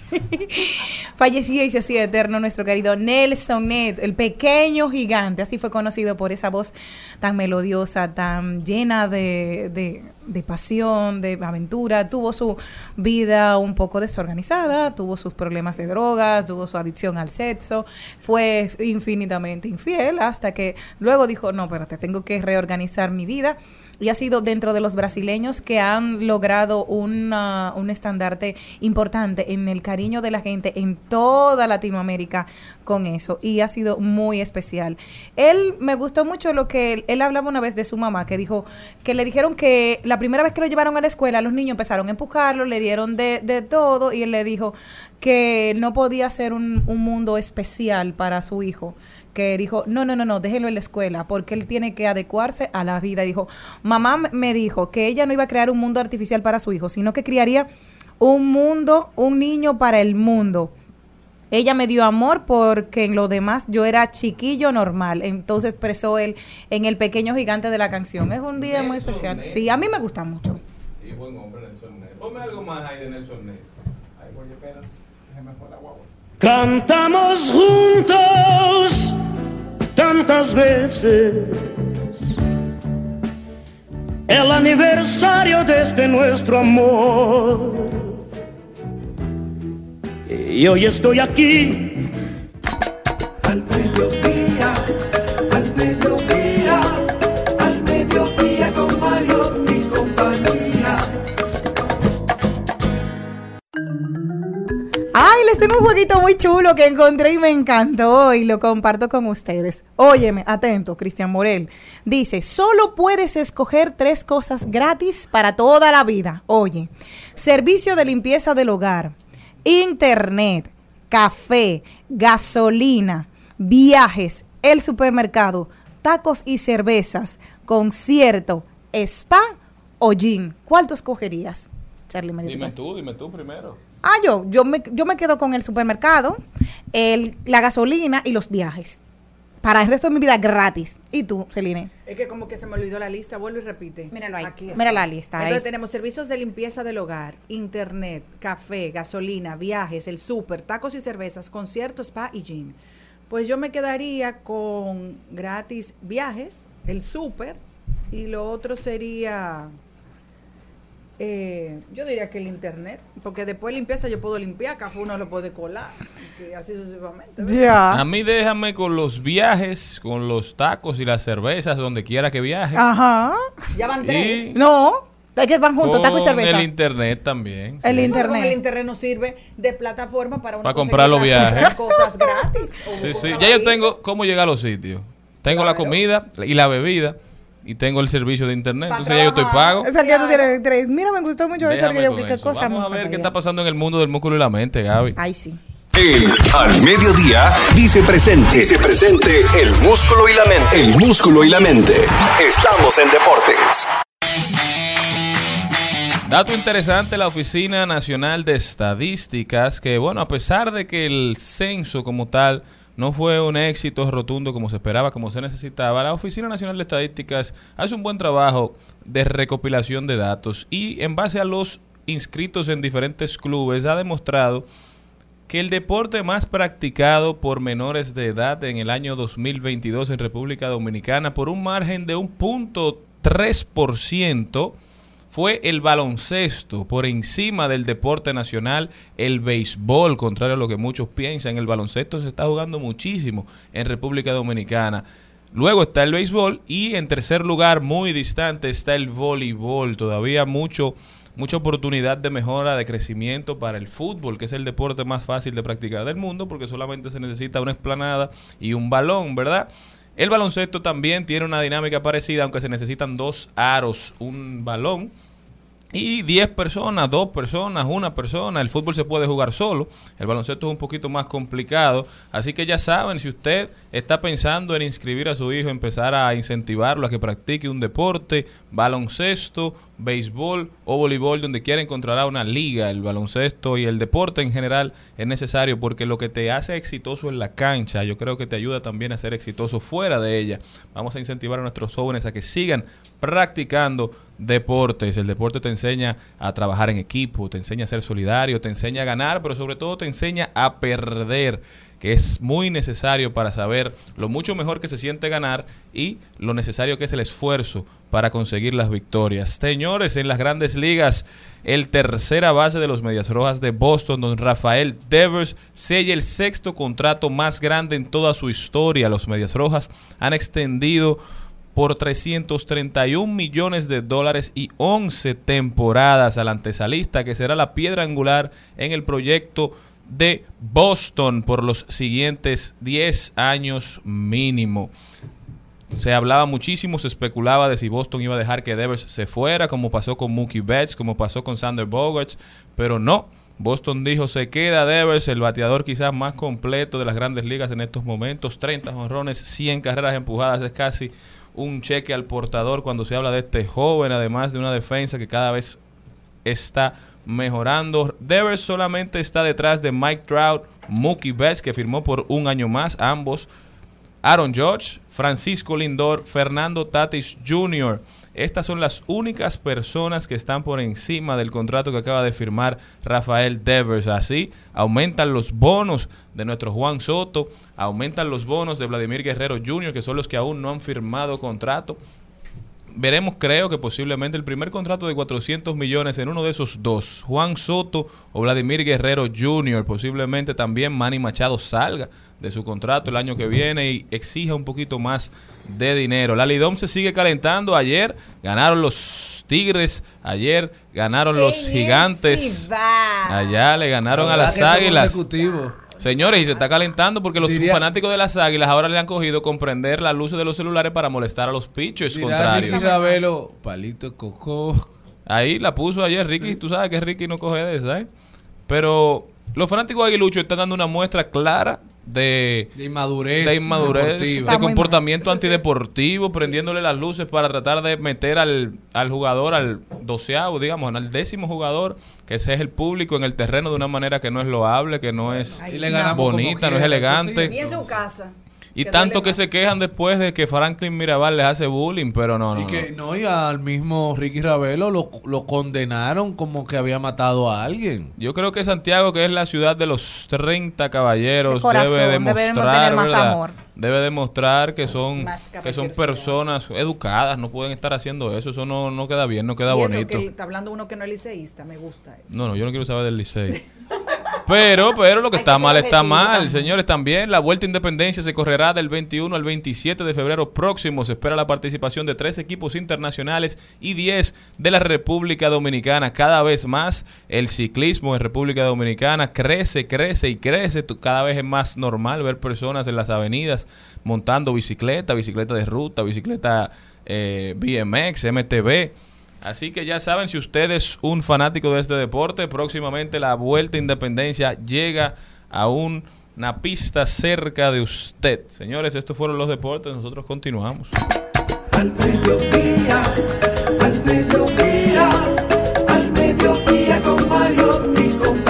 Fallecía y se hacía eterno nuestro querido Nelson Ned, el pequeño gigante. Así fue conocido por esa voz tan melodiosa, tan llena de, de- de pasión, de aventura. Tuvo su vida un poco desorganizada, tuvo sus problemas de drogas, tuvo su adicción al sexo. Fue infinitamente infiel hasta que luego dijo, no, espérate, tengo que reorganizar mi vida y ha sido dentro de los brasileños que han logrado una- un estandarte importante en el cariño de la gente en toda Latinoamérica con eso y ha sido muy especial. Él me gustó mucho lo que él, él hablaba una vez de su mamá que dijo que le dijeron que la primera vez que lo llevaron a la escuela los niños empezaron a empujarlo, le dieron de, de todo y él le dijo que no podía ser un, un mundo especial para su hijo que dijo, no, no, no, no, déjelo en la escuela, porque él tiene que adecuarse a la vida. Dijo, mamá me dijo que ella no iba a crear un mundo artificial para su hijo, sino que criaría un mundo, un niño para el mundo. Ella me dio amor porque en lo demás yo era chiquillo normal. Entonces expresó él en el pequeño gigante de la canción. Es un día muy especial. Sí, a mí me gusta mucho. Sí, buen hombre, Nelson. Ponme algo más ahí de Nelson Ned. Ay, oye, espera. Déjame por la guagua. Cantamos juntos tantas veces. El aniversario desde nuestro amor. Y hoy estoy aquí. Al mediodía, Ay, les tengo un jueguito muy chulo que encontré y me encantó y lo comparto con ustedes. Óyeme, atento, Cristian Morel. Dice, solo puedes escoger tres cosas gratis para toda la vida. Oye, servicio de limpieza del hogar, internet, café, gasolina, viajes, el supermercado, tacos y cervezas, concierto, spa o gym. ¿Cuál tú escogerías? Charlie Dime tú, dime tú primero. Ah, yo, yo me, yo me quedo con el supermercado, el, la gasolina y los viajes. Para el resto de mi vida gratis. ¿Y tú, Celine? Es que como que se me olvidó la lista, vuelvo y repite. Míralo ahí. Aquí Mira la lista ahí. Entonces tenemos servicios de limpieza del hogar, internet, café, gasolina, viajes, el súper, tacos y cervezas, conciertos, spa y gym. Pues yo me quedaría con gratis viajes, el súper y lo otro sería, eh, yo diría que el internet, porque después de limpieza yo puedo limpiar, café uno lo puede colar, y así sucesivamente. Ya. A mí déjame con los viajes, con los tacos y las cervezas, donde quiera que viaje. Ajá. Ya van Y tres. No, es que van juntos, taco y cerveza. el internet también. El sí. internet. Bueno, el internet nos sirve de plataforma para, uno Para comprar los viajes. cosas gratis. Sí, sí. Ya yo tengo cómo llegar a los sitios. Tengo la comida y la bebida y tengo el servicio de internet. Pa' Entonces ya yo estoy pago. O sea, que tú tienes tres. Mira, me gustó mucho eso. Déjame Que yo, qué eso. cosa Vamos a ver qué está pasando en el mundo del músculo y la mente, Gaby. Ay, sí. El Al Mediodía dice presente. Dice presente el músculo y la mente. El músculo y la mente. Estamos en deportes. Dato interesante, la Oficina Nacional de Estadísticas, que bueno, a pesar de que el censo como tal no fue un éxito rotundo como se esperaba, como se necesitaba, la Oficina Nacional de Estadísticas hace un buen trabajo de recopilación de datos y en base a los inscritos en diferentes clubes ha demostrado que el deporte más practicado por menores de edad en el año 2022 en República Dominicana por un margen de un punto 3% fue el baloncesto por encima del deporte nacional, el béisbol, contrario a lo que muchos piensan, el baloncesto se está jugando muchísimo en República Dominicana. Luego está el béisbol y en tercer lugar, muy distante, está el voleibol. Todavía mucho, mucha oportunidad de mejora, de crecimiento para el fútbol, que es el deporte más fácil de practicar del mundo, porque solamente se necesita una esplanada y un balón, ¿verdad? El baloncesto también tiene una dinámica parecida, aunque se necesitan dos aros, un balón y 10 personas, dos personas, una persona. El fútbol se puede jugar solo. El baloncesto es un poquito más complicado. Así que ya saben, si usted está pensando en inscribir a su hijo, empezar a incentivarlo a que practique un deporte, baloncesto, béisbol o voleibol, donde quiera encontrará una liga. El baloncesto y el deporte en general es necesario porque lo que te hace exitoso en la cancha, yo creo que te ayuda también a ser exitoso fuera de ella. Vamos a incentivar a nuestros jóvenes a que sigan practicando deportes. El deporte te enseña a trabajar en equipo, te enseña a ser solidario, te enseña a ganar, pero sobre todo te enseña a perder, que es muy necesario para saber lo mucho mejor que se siente ganar y lo necesario que es el esfuerzo para conseguir las victorias. Señores, en las grandes ligas, el tercera base de los Medias Rojas de Boston, don Rafael Devers, sella el sexto contrato más grande en toda su historia. Los Medias Rojas han extendido por 331 millones de dólares y 11 temporadas al antesalista, que será la piedra angular en el proyecto de Boston por los siguientes 10 años mínimo. Se hablaba muchísimo, se especulaba de si Boston iba a dejar que Devers se fuera, como pasó con Mookie Betts, como pasó con Sander Bogarts, pero no. Boston dijo, se queda Devers, el bateador quizás más completo de las grandes ligas en estos momentos. 30 honrones, 100 carreras empujadas, es casi un cheque al portador cuando se habla de este joven, además de una defensa que cada vez está mejorando. Devers solamente está detrás de Mike Trout, Mookie Betts, que firmó por un año más, ambos. Aaron George, Francisco Lindor, Fernando Tatis Jr. Estas son las únicas personas que están por encima del contrato que acaba de firmar Rafael Devers. Así aumentan los bonos de nuestro Juan Soto, aumentan los bonos de Vladimir Guerrero Jr., que son los que aún no han firmado contrato. Veremos, creo que posiblemente el primer contrato de 400 millones en uno de esos dos, Juan Soto o Vladimir Guerrero Jr., posiblemente también Manny Machado salga de su contrato el año que viene y exija un poquito más de dinero. La Lidom se sigue calentando. Ayer ganaron los Tigres, ayer ganaron los Gigantes. Allá le ganaron a las Águilas. Señores, y se está calentando porque los Diría- fanáticos de las águilas ahora le han cogido comprender las luces de los celulares para molestar a los pichos contrarios. Ricky Ravelo, palito coco. Ahí la puso ayer Ricky. Tú sabes que Ricky no coge de esa, ¿eh? Pero los fanáticos de aguiluchos están dando una muestra clara de, De inmadurez. de inmadurez, de comportamiento antideportivo, prendiéndole las luces para tratar de meter al, al jugador, al doceavo, digamos, al décimo jugador, que ese es el público, en el terreno de una manera que no es loable, que no es bonita, no es elegante. Y en su casa. Y que tanto que más. se quejan después de que Franklin Mirabal les hace bullying, pero no, no. Y que no. no, y al mismo Ricky Ravelo lo, lo condenaron como que había matado a alguien. Yo creo que Santiago, que es la ciudad de los 30 caballeros, De corazón, debe demostrar, tener más ¿verdad? amor. Debe demostrar que son Más que son personas educadas, no pueden estar haciendo eso, eso no, no queda bien, no queda Y eso bonito. que está hablando uno que no es liceísta, me gusta eso. No, no, yo no quiero saber del Licey. [laughs] Pero, pero lo que Hay está que mal está mal, señores. También la Vuelta a Independencia se correrá del 21 al 27 de febrero próximo. Se espera la participación de tres equipos internacionales y 10 de la República Dominicana. Cada vez más el ciclismo en República Dominicana crece, crece y crece. Cada vez es más normal ver personas en las avenidas montando bicicleta, bicicleta de ruta, bicicleta eh, BMX, MTB. Así que ya saben, si usted es un fanático de este deporte, próximamente la Vuelta Independencia llega a un- una pista cerca de usted. Señores, estos fueron los deportes, nosotros continuamos. Al mediodía, al mediodía, al mediodía con Mario y compañía.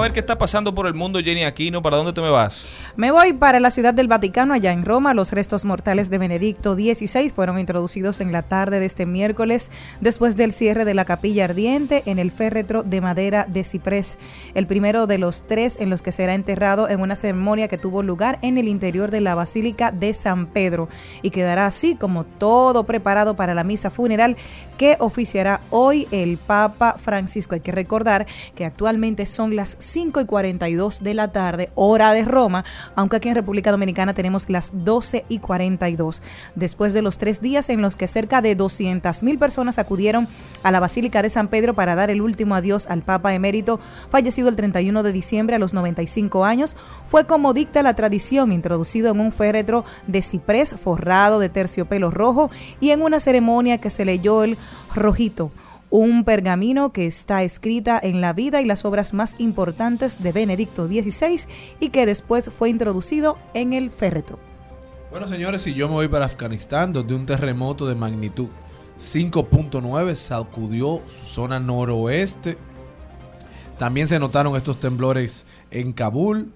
A ver qué está pasando por el mundo, Jenny Aquino. ¿Para dónde te me vas? Me voy para la ciudad del Vaticano, allá en Roma. Los restos mortales de Benedicto XVI fueron introducidos en la tarde de este miércoles después del cierre de la capilla ardiente en el féretro de madera de ciprés, el primero de los tres en los que será enterrado en una ceremonia que tuvo lugar en el interior de la Basílica de San Pedro y quedará así como todo preparado para la misa funeral que oficiará hoy el Papa Francisco. Hay que recordar que actualmente son las 5 y 42 de la tarde, hora de Roma, aunque aquí en República Dominicana tenemos las 12 y 42. Después de los tres días en los que cerca de 200 mil personas acudieron a la Basílica de San Pedro para dar el último adiós al Papa emérito, fallecido el 31 de diciembre a los 95 años, fue como dicta la tradición, introducido en un féretro de ciprés forrado de terciopelo rojo y en una ceremonia que se leyó el rojito un pergamino que está escrita en la vida y las obras más importantes de Benedicto XVI y que después fue introducido en el féretro. Bueno, señores, si yo me voy para Afganistán, donde un terremoto de magnitud 5.9 sacudió su zona noroeste. También se notaron estos temblores en Kabul.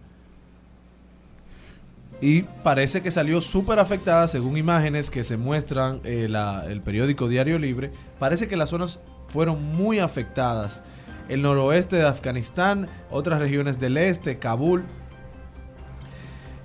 Y parece que salió súper afectada, según imágenes que se muestran eh, la- el periódico Diario Libre. Parece que las zonas fueron muy afectadas. El noroeste de Afganistán, otras regiones del este, Kabul,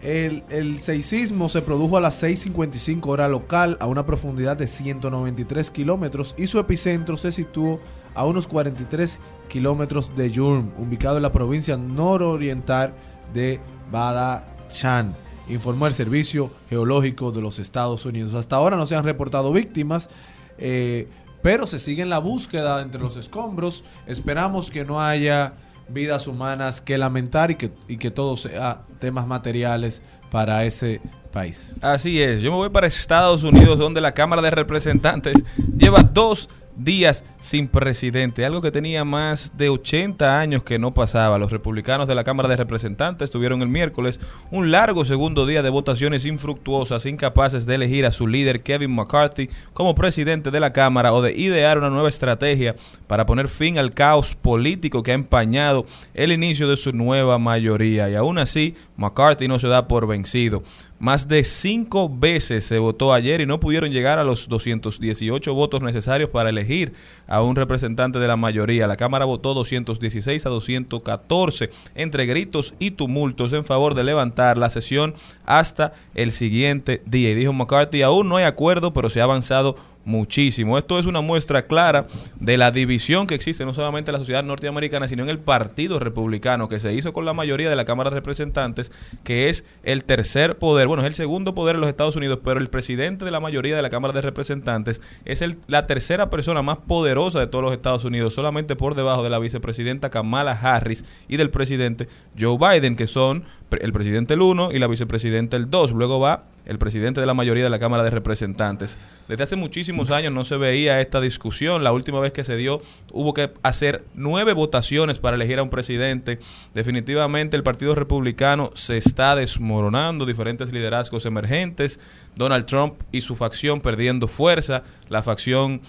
el, el seisismo se produjo a las 6.55 hora local a una profundidad de 193 kilómetros y su epicentro se situó a unos 43 kilómetros de Yurm, ubicado en la provincia nororiental de Badachan, informó el Servicio Geológico de los Estados Unidos. Hasta ahora no se han reportado víctimas, eh, pero se sigue en la búsqueda entre los escombros. Esperamos que no haya vidas humanas que lamentar y que, y que todo sea temas materiales para ese país. Así es, yo me voy para Estados Unidos donde la Cámara de Representantes lleva dos días sin presidente, algo que tenía más de 80 años que no pasaba. Los republicanos de la Cámara de Representantes tuvieron el miércoles un largo segundo día de votaciones infructuosas, incapaces de elegir a su líder Kevin McCarthy como presidente de la Cámara o de idear una nueva estrategia para poner fin al caos político que ha empañado el inicio de su nueva mayoría. Y aún así, McCarthy no se da por vencido. Más de cinco veces se votó ayer y no pudieron llegar a los 218 votos necesarios para elegir a un representante de la mayoría. La Cámara votó 216 a 214 entre gritos y tumultos en favor de levantar la sesión hasta el siguiente día. Y dijo McCarthy, aún no hay acuerdo, pero se ha avanzado muchísimo. Esto es una muestra clara de la división que existe no solamente en la sociedad norteamericana, sino en el Partido Republicano, que se hizo con la mayoría de la Cámara de Representantes, que es el tercer poder, bueno, es el segundo poder en los Estados Unidos, pero el presidente de la mayoría de la Cámara de Representantes es el, la tercera persona más poderosa de todos los Estados Unidos, solamente por debajo de la vicepresidenta Kamala Harris y del presidente Joe Biden, que son el presidente el 1 y la vicepresidenta el 2. Luego va el presidente de la mayoría de la Cámara de Representantes. Desde hace muchísimos años no se veía esta discusión. La última vez que se dio hubo que hacer nueve votaciones para elegir a un presidente. Definitivamente el Partido Republicano se está desmoronando, diferentes liderazgos emergentes, Donald Trump y su facción perdiendo fuerza, la facción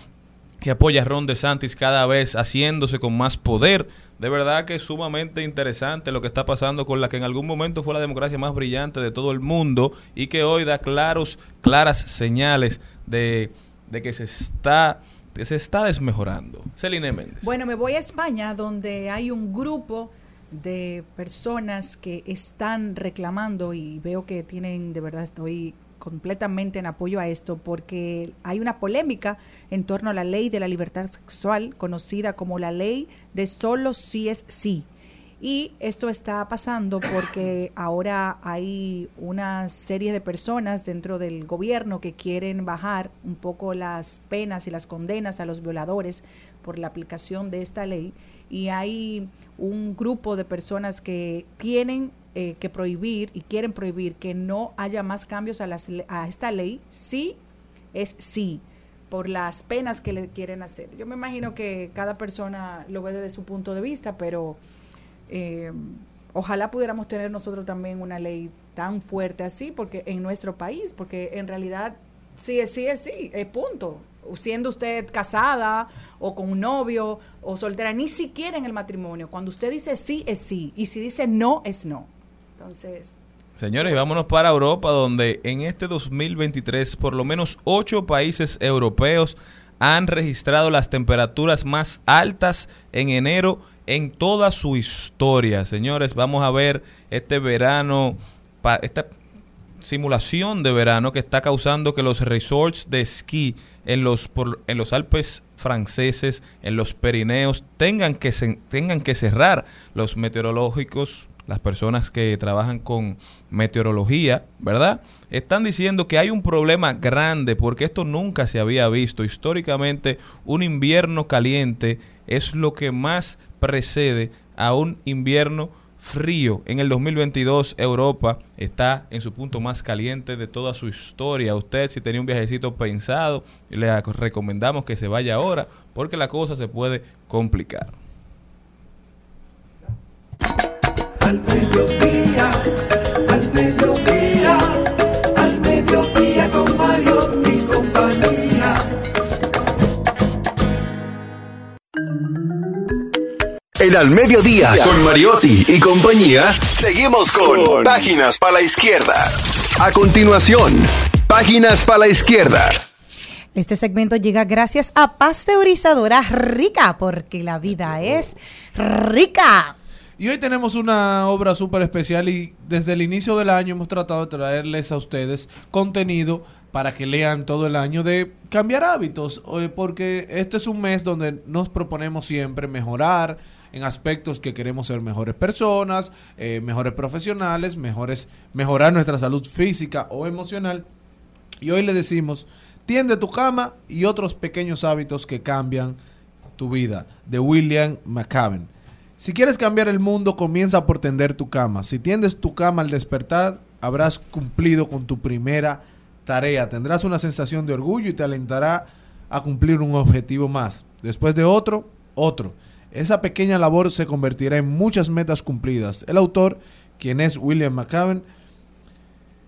que apoya a Ron DeSantis cada vez haciéndose con más poder. De verdad que es sumamente interesante lo que está pasando con la que en algún momento fue la democracia más brillante de todo el mundo y que hoy da claros, claras señales de, de que se está que se está desmejorando. Celine Méndez. Bueno, me voy a España donde hay un grupo de personas que están reclamando y veo que tienen, de verdad estoy completamente en apoyo a esto porque hay una polémica en torno a la ley de la libertad sexual conocida como la ley de solo sí es sí. Y esto está pasando porque ahora hay una serie de personas dentro del gobierno que quieren bajar un poco las penas y las condenas a los violadores por la aplicación de esta ley. Y hay un grupo de personas que tienen eh, que prohibir y quieren prohibir que no haya más cambios a, las, a esta ley, sí es sí, por las penas que le quieren hacer. Yo me imagino que cada persona lo ve desde su punto de vista, pero eh, ojalá pudiéramos tener nosotros también una ley tan fuerte así, porque en nuestro país, porque en realidad sí es sí es sí, es punto. Siendo usted casada o con un novio o soltera, ni siquiera en el matrimonio. Cuando usted dice sí es sí y si dice no es no. Entonces, Señores, vámonos para Europa, donde en este 2023 por lo menos ocho países europeos han registrado las temperaturas más altas en enero en toda su historia. Señores, vamos a ver este verano, esta simulación de verano que está causando que los resorts de esquí en los por- en los Alpes franceses, en los Pirineos tengan que tengan que cerrar los meteorológicos, las personas que trabajan con meteorología, ¿verdad? Están diciendo que hay un problema grande porque esto nunca se había visto. Históricamente, un invierno caliente es lo que más precede a un invierno frío. En el 2022 Europa está en su punto más caliente de toda su historia. Usted si tenía un viajecito pensado, le recomendamos que se vaya ahora porque la cosa se puede complicar. Al mediodía, al mediodía, al mediodía con Mario y compañía. En Al Mediodía, con Mariotti y compañía, seguimos con Páginas para la Izquierda. A continuación, Páginas para la Izquierda. Este segmento llega gracias a Pasteurizadora Rica, porque la vida es rica. Y hoy tenemos una obra súper especial y desde el inicio del año hemos tratado de traerles a ustedes contenido para que lean todo el año de cambiar hábitos, eh, porque este es un mes donde nos proponemos siempre mejorar en aspectos que queremos ser mejores personas, eh, mejores profesionales, mejores, mejorar nuestra salud física o emocional. Y hoy le decimos, tiende tu cama y otros pequeños hábitos que cambian tu vida, de William McCaben. Si quieres cambiar el mundo, comienza por tender tu cama. Si tiendes tu cama al despertar, habrás cumplido con tu primera tarea. Tendrás una sensación de orgullo y te alentará a cumplir un objetivo más. Después de otro, otro. Esa pequeña labor se convertirá en muchas metas cumplidas. El autor, quien es William McCaben,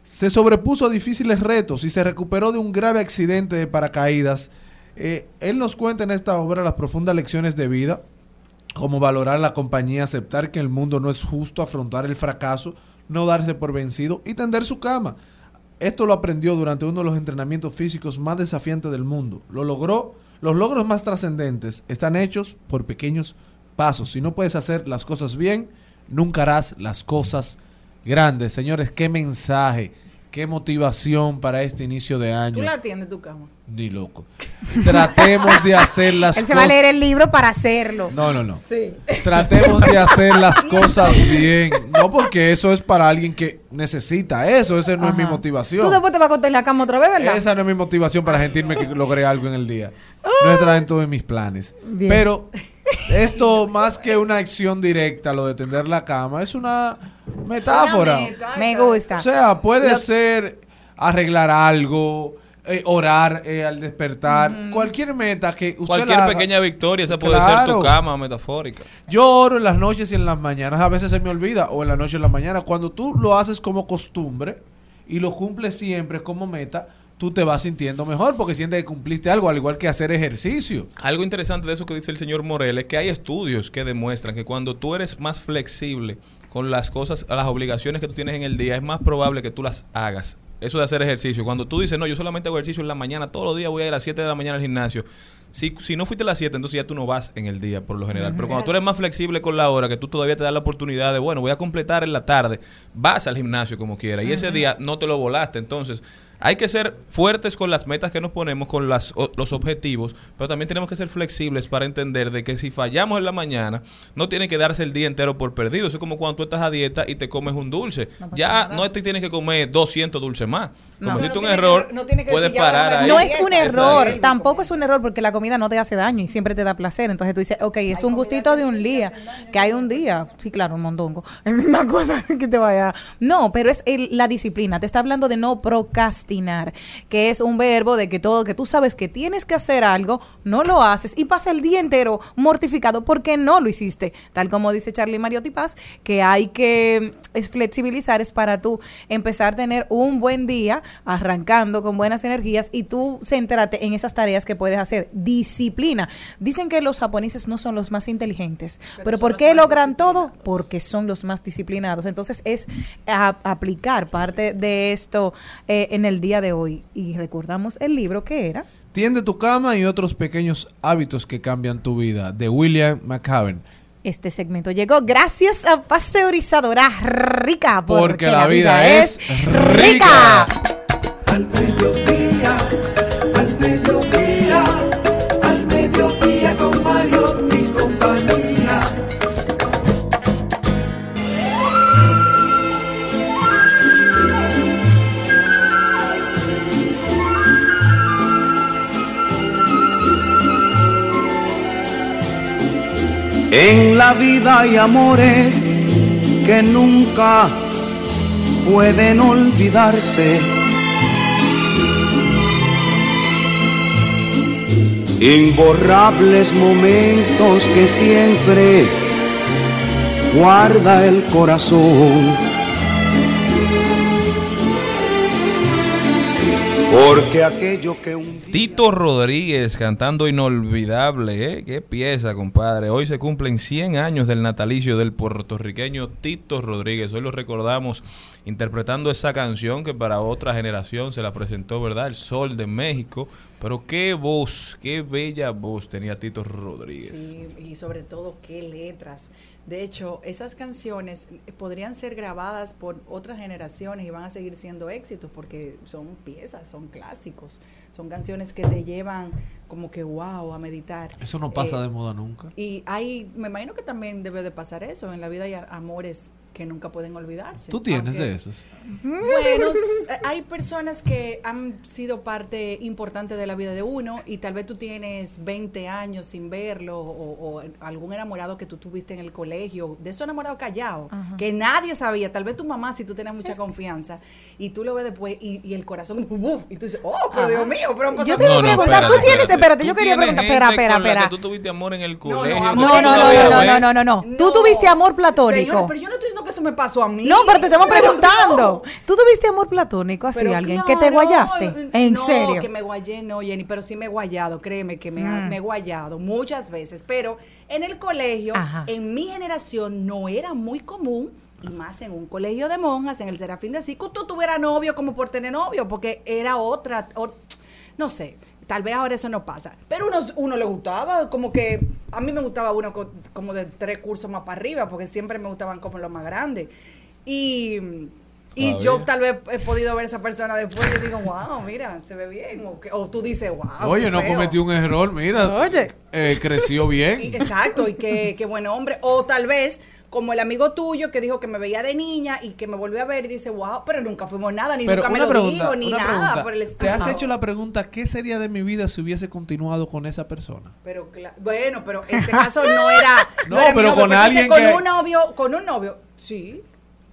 se sobrepuso a difíciles retos y se recuperó de un grave accidente de paracaídas. Eh, él nos cuenta en esta obra las profundas lecciones de vida, cómo valorar la compañía, aceptar que el mundo no es justo, afrontar el fracaso, no darse por vencido y tender su cama. Esto lo aprendió durante uno de los entrenamientos físicos más desafiantes del mundo. Lo logró. Los logros más trascendentes están hechos por pequeños pasos. Si no puedes hacer las cosas bien, nunca harás las cosas grandes. Señores, qué mensaje, qué motivación para este inicio de año. Tú la atiendes tu cama. Ni loco. Tratemos de hacer las Él se cosas. va a leer el libro para hacerlo. No, no, no. Sí. Tratemos de hacer las [laughs] cosas bien. No porque eso es para alguien que necesita eso. Esa no es mi motivación. Tú después te vas a acostar en la cama otra vez, ¿verdad? Esa no es mi motivación para sentirme que logré algo en el día. No está dentro de mis planes. Bien. Pero esto, más que una acción directa, lo de tender la cama, es una metáfora. Me gusta. O sea, puede Lo- ser arreglar algo, eh, orar eh, al despertar, cualquier meta que usted Cualquier la haga. pequeña victoria, esa puede ser tu cama metafórica. Yo oro en las noches y en las mañanas. A veces se me olvida. O en la noche y en la mañana. Cuando tú lo haces como costumbre y lo cumples siempre como meta, tú te vas sintiendo mejor porque sientes que cumpliste algo, al igual que hacer ejercicio. Algo interesante de eso que dice el señor Morel es que hay estudios que demuestran que cuando tú eres más flexible con las cosas, las obligaciones que tú tienes en el día, es más probable que tú las hagas. Eso de hacer ejercicio. Cuando tú dices, no, yo solamente hago ejercicio en la mañana, todos los días voy a ir a las 7 de la mañana al gimnasio. Si, si no fuiste a las 7, entonces ya tú no vas en el día, por lo general. Pero cuando tú eres más flexible con la hora, que tú todavía te das la oportunidad de, bueno, voy a completar en la tarde, vas al gimnasio como quieras. Y ese día no te lo volaste. Entonces, hay que ser fuertes con las metas que nos ponemos, con las, o- los objetivos, pero también tenemos que ser flexibles para entender de que si fallamos en la mañana, no tiene que darse el día entero por perdido. Eso es como cuando tú estás a dieta y te comes un dulce. ya no te tienes que comer 200 dulces más. No. Cometiste No un tiene que- error, no tiene que puedes parar ahí. No es un error, Exacto. tampoco es un error porque la comida no te hace daño y siempre te da placer. Entonces tú dices, ok, es un gustito de un día, que hay un día, sí, claro, un mondongo, es [laughs] una cosa que te vaya. No, pero es el- la disciplina, te está hablando de no procrastinar, que es un verbo de que todo, que tú sabes que tienes que hacer algo, no lo haces y pasa el día entero mortificado porque no lo hiciste. Tal como dice Charlie Mariotti Paz, que hay que mm, flexibilizar, es para tú empezar a tener un buen día, arrancando con buenas energías y tú centrarte en esas tareas que puedes hacer. Disciplina. Dicen que los japoneses no son los más inteligentes, pero, ¿por qué logran todo? Porque son los más disciplinados. Entonces es a- aplicar parte de esto eh, en el día de hoy. Y recordamos el libro que era. Tiende tu cama y otros pequeños hábitos que cambian tu vida, de William McCaven. Este segmento llegó gracias a Pasteurizadora Rica. Porque la vida es rica. Al mediodía, En la vida hay amores que nunca pueden olvidarse. Imborrables momentos que siempre guarda el corazón. Porque aquello que un día... Tito Rodríguez cantando inolvidable, ¿eh? Qué pieza, compadre. Hoy se cumplen 100 años del natalicio del puertorriqueño Tito Rodríguez. Hoy lo recordamos interpretando esa canción que para otra generación se la presentó, ¿verdad? El Sol de México. Pero qué voz, qué bella voz tenía Tito Rodríguez. Sí, y sobre todo qué letras. De hecho, esas canciones podrían ser grabadas por otras generaciones y van a seguir siendo éxitos porque son piezas, son clásicos, son canciones que te llevan como que wow a meditar. Eso no pasa Eh, de moda nunca. Y hay, me imagino que también debe de pasar eso. En la vida hay amores que nunca pueden olvidarse. ¿Tú tienes Aunque- de esos? bueno, hay personas que han sido parte importante de la vida de uno y tal vez tú tienes 20 años sin verlo o, o algún enamorado que tú tuviste en el colegio, de esos enamorados callados, que nadie sabía, tal vez tu mamá si tú tenías mucha confianza y tú lo ves después y, y el corazón, [laughs] ¡buf! y tú dices, oh, pero Dios mío, pero Yo te iba a preguntar, tú tienes, espérate. yo quería preguntar, espera, espera, espera. tú tuviste amor en el no, colegio. No, no, no, no, no, no, no, no, no. Tú tuviste amor platónico. Señores, pero yo no estoy diciendo que eso me pasó a mí. No, pero te estamos preguntando. no. ¿Tú tuviste amor platónico así, Pero alguien que te guayaste? ¿En no, serio? que me guayé, no, Jenny, pero sí me he guayado, créeme que me, Mm. me he guayado muchas veces. Pero en el colegio, Ajá. en mi generación, no era muy común, y más en un colegio de monjas, en el Serafín de que tú tuvieras novio como por tener novio, porque era otra, o- no sé. Tal vez ahora eso no pasa. Pero uno, uno le gustaba, como que a mí me gustaba uno co- como de tres cursos más para arriba, porque siempre me gustaban como los más grandes. Y, y yo tal vez he podido ver a esa persona después y digo, wow, mira, se ve bien. O, que- o tú dices, wow. Oye, no feo". cometió un error, mira. Oye. eh, creció bien. Y- exacto, y qué, qué buen hombre. O tal vez, como el amigo tuyo que dijo que me veía de niña y que me volvió a ver y dice, wow, pero nunca fuimos nada, ni Pero nunca me lo pregunta, dijo, ni nada pregunta. por el ¿Te has hecho la pregunta qué sería de mi vida si hubiese continuado con esa persona? Pero cla- bueno, pero ese caso no era. No, [laughs] era mi pero novio, con alguien dice, con que- un novio, con un novio, sí,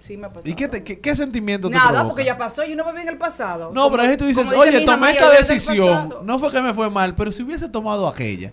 sí me ha pasado. ¿Y qué, te- qué, qué sentimiento te Nada, provoca? porque ya pasó y uno me ve en el pasado. No, Como- pero es que tú dices, dice oye, tomé esta yo decisión. pasado". No fue que me fue mal, pero si hubiese tomado aquella.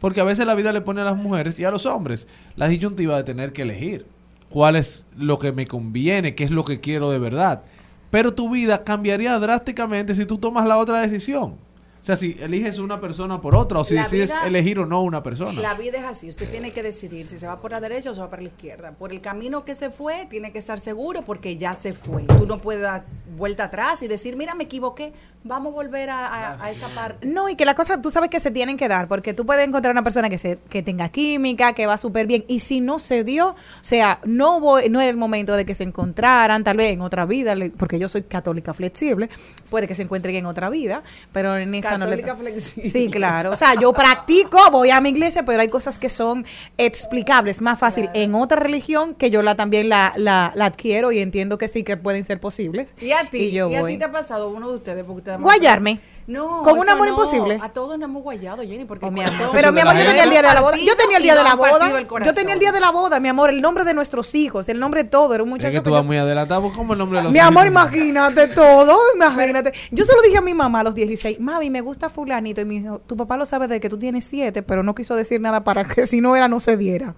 Porque a veces la vida le pone a las mujeres y a los hombres la disyuntiva de tener que elegir cuál es lo que me conviene, qué es lo que quiero de verdad. Pero tu vida cambiaría drásticamente si tú tomas la otra decisión. O sea, si eliges una persona por otra o si La decides vida- elegir o no una persona. La vida es así, usted tiene que decidir si se va por la derecha o se va por la izquierda. Por el camino que se fue, tiene que estar seguro porque ya se fue. Tú no puedes dar vuelta atrás y decir, mira, me equivoqué, vamos a volver a, a- a esa parte. No, y que las cosas tú sabes que se tienen que dar, porque tú puedes encontrar una persona que se, que tenga química, que va súper bien, y si no se dio, o sea, no voy, no era el momento de que se encontraran, tal vez en otra vida, porque yo soy católica flexible, puede que se encuentren en otra vida, pero en esta no Católica le flexible. Sí, claro. O sea, yo practico, voy a mi iglesia, pero hay cosas que son explicables, más fácil en otra religión que yo la también la, la, la adquiero y entiendo que sí que pueden ser posibles. Y a ti, Y yo ¿y a ti te ha pasado uno de ustedes? Porque ustedes Guayarme. No, ¿Con un amor no. imposible? A todos nos hemos guayado, Jenny, porque Oh, mi amor. Pero mi amor, yo tenía el día de la boda. Yo tenía el día de la boda. Yo tenía el día de la boda, mi amor. El nombre de nuestros hijos, el nombre de todo. Era un Es muchacho que tú vas muy adelantado. ¿Cómo el nombre de los Mi hijos? amor, imagínate todo, [laughs] imagínate. Yo se lo dije a mi mamá a los 16, mami, me gusta fulanito. Y me dijo, tu papá lo sabe de que tú tienes siete, pero no quiso decir nada para que si no era, no se diera.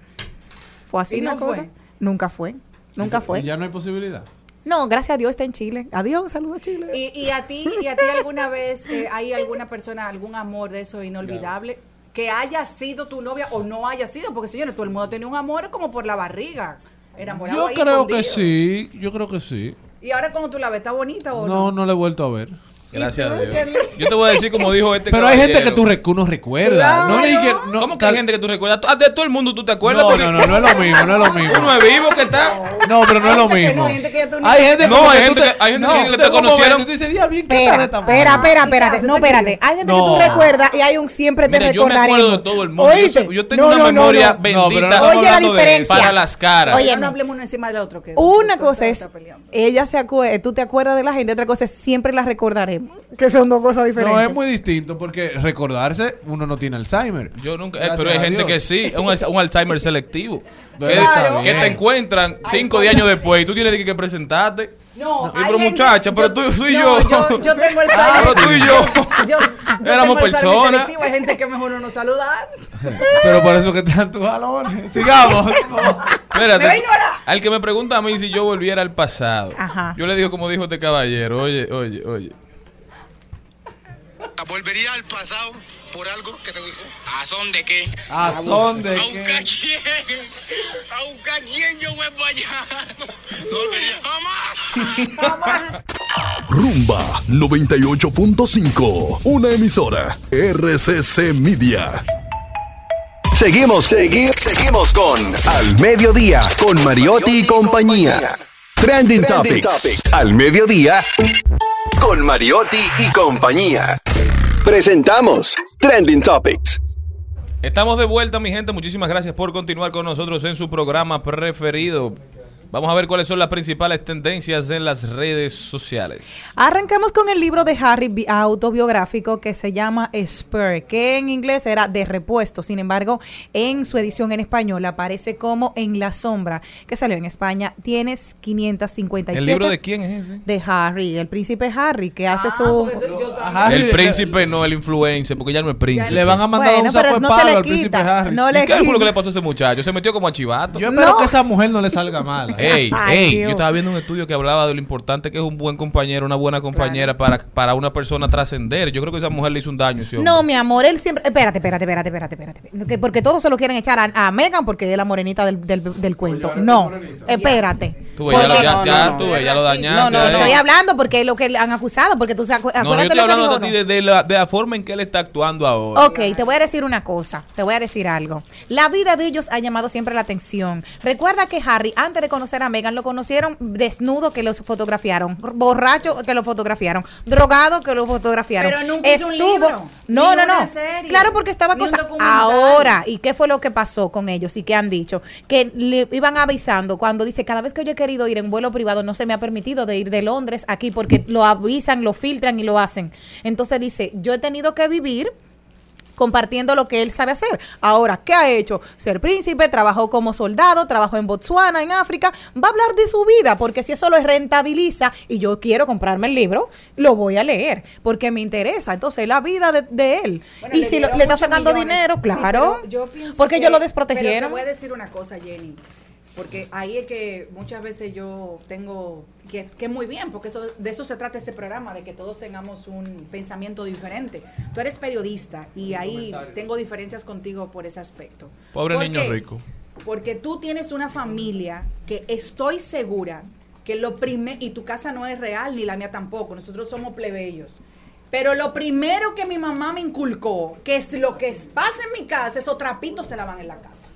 Fue así ¿Y la no cosa. fue? Nunca fue, nunca Y fue. ya no hay posibilidad. No, gracias a Dios está en Chile. Adiós, saludos a Chile. ¿Y, y a ti, y a ti alguna vez eh, hay alguna persona, algún amor de eso inolvidable que haya sido tu novia o no haya sido? Porque señores, todo el mundo tiene un amor como por la barriga, enamorado Yo ahí, creo que sí. Yo creo que sí. Y ahora cuando tú la ves, ¿está bonita o No, no? no le he vuelto a ver. Gracias a Dios. Yo te voy a decir como dijo este Pero hay gente que caballero. tú rec- uno recuerda. Claro. No dije- no, ¿Cómo que hay gente que tú recuerdas? Ah, De todo el mundo tú te acuerdas. No, no, no, no es lo [laughs] mismo, no es lo mismo. Uno es vivo que está. No, pero no es lo mismo. no, hay gente que ya tú ni- Hay gente No, hay gente te- que- hay gente no, que te conocieron. Tú dices, "Día, bien, ¿qué Espera, espera, mujer?" espera, ¿Y qué espérate. No, ¿Te espérate. Hay gente No. que tú recuerdas y hay un siempre te Mira, yo me acuerdo de todo el mundo. Yo, tengo No, una no, no, memoria no. No, no bendita Oye, la diferencia. para las caras. Oye, no hablemos uno encima del otro. Que Una cosa es, ella se acuerda, tú te acuerdas de la gente, otra cosa es, siempre la recordaremos. Que son dos cosas diferentes. No, es muy distinto porque recordarse, uno no tiene Alzheimer. Yo nunca, eh, pero hay gente Dios. que sí, es un, un Alzheimer selectivo. Que, Claro. que te encuentran cinco diez años después y tú tienes que, presentarte. No, Y hay pero muchacha, pero tú soy no, yo. yo. Yo tengo el [laughs] Ah, pero tú y yo. [laughs] Yo, yo [laughs] Éramos personas. Hay gente que mejor no saludar. Pero por eso que están tus jalones. Sigamos. Espérate. Me. Al que me pregunta a mí si yo volviera al pasado, Ajá. yo le digo como dijo este caballero, oye, oye, oye. ¿Volvería al pasado por algo que te gustó? ¿A son de qué? ¿A son de ¿A qué? buscar quién? ¿A quién yo vuelvo allá? No, volvería jamás. Rumba 98.5, una emisora RCC Media. Seguimos, seguimos, seguimos con Al Mediodía, con Mariotti y compañía. Trending, Topics. Al Mediodía, con Mariotti y compañía. Presentamos Trending Topics. Estamos de vuelta, mi gente. Muchísimas gracias por continuar con nosotros en su programa preferido. Vamos a ver cuáles son las principales tendencias en las redes sociales. Arrancamos con el libro de Harry bi- autobiográfico que se llama Spur, que en inglés era de repuesto. Sin embargo, en su edición en español aparece como En la sombra, que salió en España. Tienes 557. ¿El libro de quién es ese? De Harry, el príncipe Harry, que hace Ah, su... el príncipe, no el influencer, porque ya no es príncipe. Le van a mandar Bueno, un saco de no palo al príncipe Harry. no ¿Y le qué fue lo que le pasó a ese muchacho? Se metió como a chivato. Yo espero No. que esa mujer no le salga mala. Ey, [laughs] ey, yo estaba viendo un estudio que hablaba de lo importante que es un buen compañero, una buena compañera para, para una persona trascender. Yo creo que esa mujer le hizo un daño. hombre. No, mi amor, él siempre. Espérate, espérate, espérate, espérate, espérate. Que- Porque todos se lo quieren echar a, a Megan porque es la morenita del, del, del cuento. No, espérate. Tú ves, ya, lo, ya, No, ya no, no. tú ves, ya lo dañaste. No, no, ahí. Te estoy hablando porque es lo que le han acusado. Porque tú sabes. No, no, yo acuérdate estoy lo que hablando ti ¿no? de, de la, de la forma en que él está actuando ahora. Ok, te voy a decir una cosa, te voy a decir algo. La vida de ellos ha llamado siempre la atención. Recuerda que Harry, antes de conocer a Meghan, lo conocieron desnudo que los fotografiaron, borracho que lo fotografiaron, drogado que lo fotografiaron. Pero nunca hizo un libro, No, no, no. serie, claro, porque estaba cosa. Ahora, ¿y qué fue lo que pasó con ellos y qué han dicho? Que le iban avisando cuando dice, cada vez que yo he querido ir en vuelo privado, no se me ha permitido de ir de Londres aquí porque lo avisan, lo filtran y lo hacen. Entonces dice, yo he tenido que vivir compartiendo lo que él sabe hacer. Ahora, ¿qué ha hecho? Ser príncipe, trabajó como soldado, trabajó en Botswana, en África, va a hablar de su vida, porque si eso lo rentabiliza y yo quiero comprarme el libro, lo voy a leer, porque me interesa. Entonces, la vida de, de él. Bueno, y si lo- le está sacando millones. dinero, Sí, claro, pero yo porque que- ellos lo Pero desprotegieron. te voy a decir una cosa, Jenny. Porque ahí es que muchas veces yo tengo que, que muy bien, porque eso, de eso se trata este programa, de que todos tengamos un pensamiento diferente. Tú eres periodista y ahí tengo diferencias contigo por ese aspecto. Pobre ¿Por niño qué? rico. Porque tú tienes una familia que estoy segura que lo primero, y tu casa no es real, ni la mía tampoco, nosotros somos plebeyos. Pero lo primero que mi mamá me inculcó, que es lo que pasa en mi casa, esos trapitos se lavan en la casa.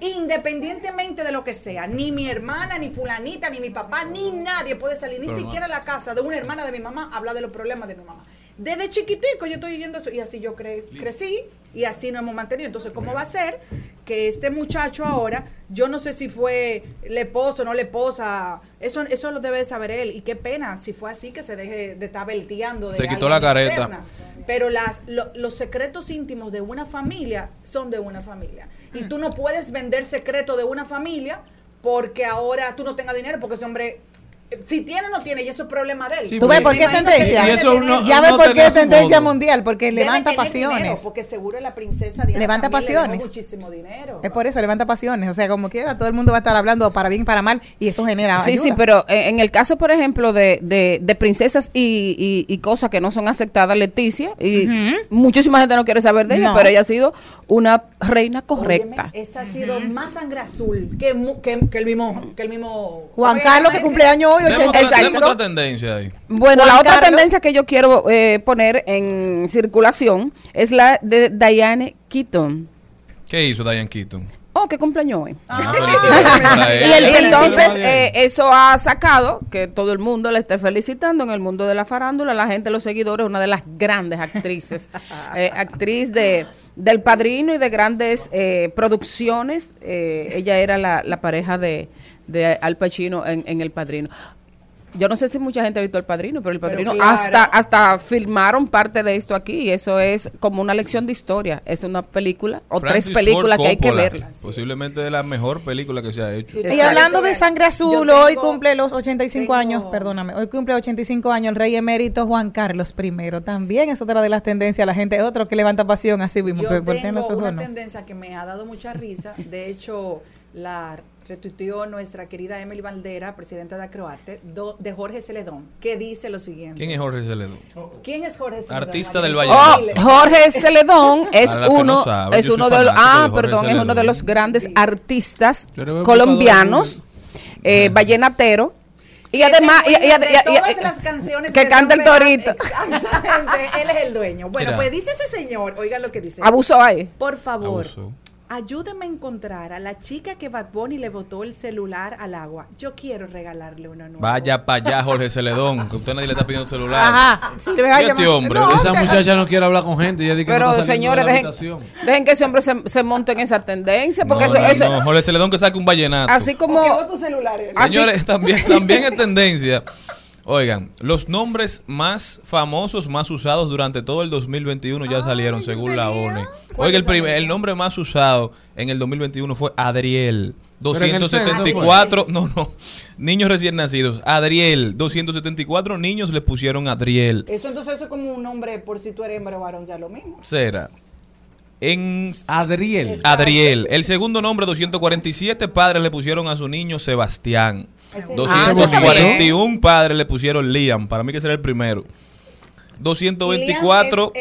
Independientemente de lo que sea, ni mi hermana, ni fulanita, ni mi papá, ni nadie puede salir, ni Pero, siquiera la casa de una hermana de mi mamá a hablar de los problemas de mi mamá. Desde chiquitico yo estoy viendo eso y así yo cre- crecí y así nos hemos mantenido. Entonces, ¿cómo va a ser que este muchacho ahora, yo no sé si fue le esposo o no le esposa, eso, eso lo debe de saber él y qué pena si fue así que se deje de estar belteando de Se quitó la careta. externa. Pero las, lo- los secretos íntimos de una familia son de una familia. Y tú no puedes vender secreto de una familia porque ahora tú no tengas dinero, porque ese hombre, si tiene o no tiene, y eso es problema de él. Sí, ¿Tú ves por qué es tendencia? debe Y eso tener- uno- ya ves no por qué es tendencia modo. mundial, porque debe levanta dinero, pasiones. porque seguro la princesa Diana Levanta le pasiones. muchísimo dinero. Es por eso, levanta pasiones. O sea, como quiera, todo el mundo va a estar hablando para bien y para mal, y eso genera. Sí, sí, pero en en el caso, por ejemplo, de, de, de princesas y, y- y cosas que no son aceptadas, Leticia, y muchísima gente no quiere saber de ella, No. pero ella ha sido una reina correcta. Óyeme, esa ha sido más sangre azul que, mu- que, que el mismo que el mismo Juan Carlos, que ay, cumple años hoy, otra- 85. tenemos otra tendencia ahí. Bueno, Juan la otra Carlos. tendencia que yo quiero eh, poner en circulación es la de Diane Keaton. ¿Qué hizo Diane Keaton? Oh, ¿qué cumpleaños hoy? Ah, [laughs] Y, ella. el- y entonces eh, eso ha sacado que todo el mundo le esté felicitando en el mundo de la farándula, la gente, los seguidores, una de las grandes actrices, [laughs] eh, actriz de del Padrino y de grandes eh, producciones. eh, ella era la, pareja de, de Al Pacino en, en El Padrino. Yo no sé si mucha gente ha visto El Padrino, pero El Pero Padrino claro. hasta hasta filmaron parte de esto aquí y eso es como una lección de historia. Es una película o Francis tres películas Ford que hay que verlas. Posiblemente de la mejor película que se ha hecho. Y hablando de sangre azul, hoy cumple los 85 tengo- años, perdóname, hoy cumple 85 años el rey emérito Juan Carlos I. También es otra de las tendencias, la gente, otro que levanta pasión así mismo. Yo tengo ojos, una ¿no? tendencia que me ha dado mucha risa. De hecho, la retuiteó nuestra querida Emily Valdera, presidenta de Acroarte, do- de Jorge Celedón, que dice lo siguiente. ¿Quién es Jorge Celedón? ¿Quién es Jorge Celedón? Artista del María? Oh. Jorge Celedón [laughs] es que no uno, saben, es uno de los, ah, de perdón, es uno de Celedón. los grandes artistas Yo le voy a colombianos, eh, vallenatero. Y además, y- y- y- todas y- las canciones que canta el torito. Exactamente, él es el dueño. Bueno, Mira. pues dice ese señor, oigan lo que dice. Abusó ahí. Por favor, Abusó. Ayúdenme a encontrar a la chica que Bad Bunny le botó el celular al agua. Yo quiero regalarle una nueva. Vaya para allá, Jorge Celedón, que usted nadie le está pidiendo celular. Ajá, sí, le a ¿Y este hombre? No, Esa que- muchacha no quiere hablar con gente. Ella dice que no Pero está saliendo señores, de la dejen, dejen que ese hombre se, se monte en esa tendencia, porque No, eso, no, eso- no, Jorge Celedón que saque un vallenato. así como... tu celular. así- Señores, también, también es tendencia. Oigan, los nombres más famosos, más usados durante todo el 2021 ya salieron según la ONE. Oiga, el, primer, el nombre más usado en el 2021 fue Adriel. Pero en el censo 274, no, no, niños recién nacidos. Adriel, 274 niños le pusieron Adriel. Eso entonces eso es como un nombre por si tú eres hembra o varón, ya lo mismo. Será. En Adriel. Adriel. El segundo nombre, 247 padres le pusieron a su niño Sebastián. Ah, 241 padres le pusieron Liam. Para mí que será el primero. 224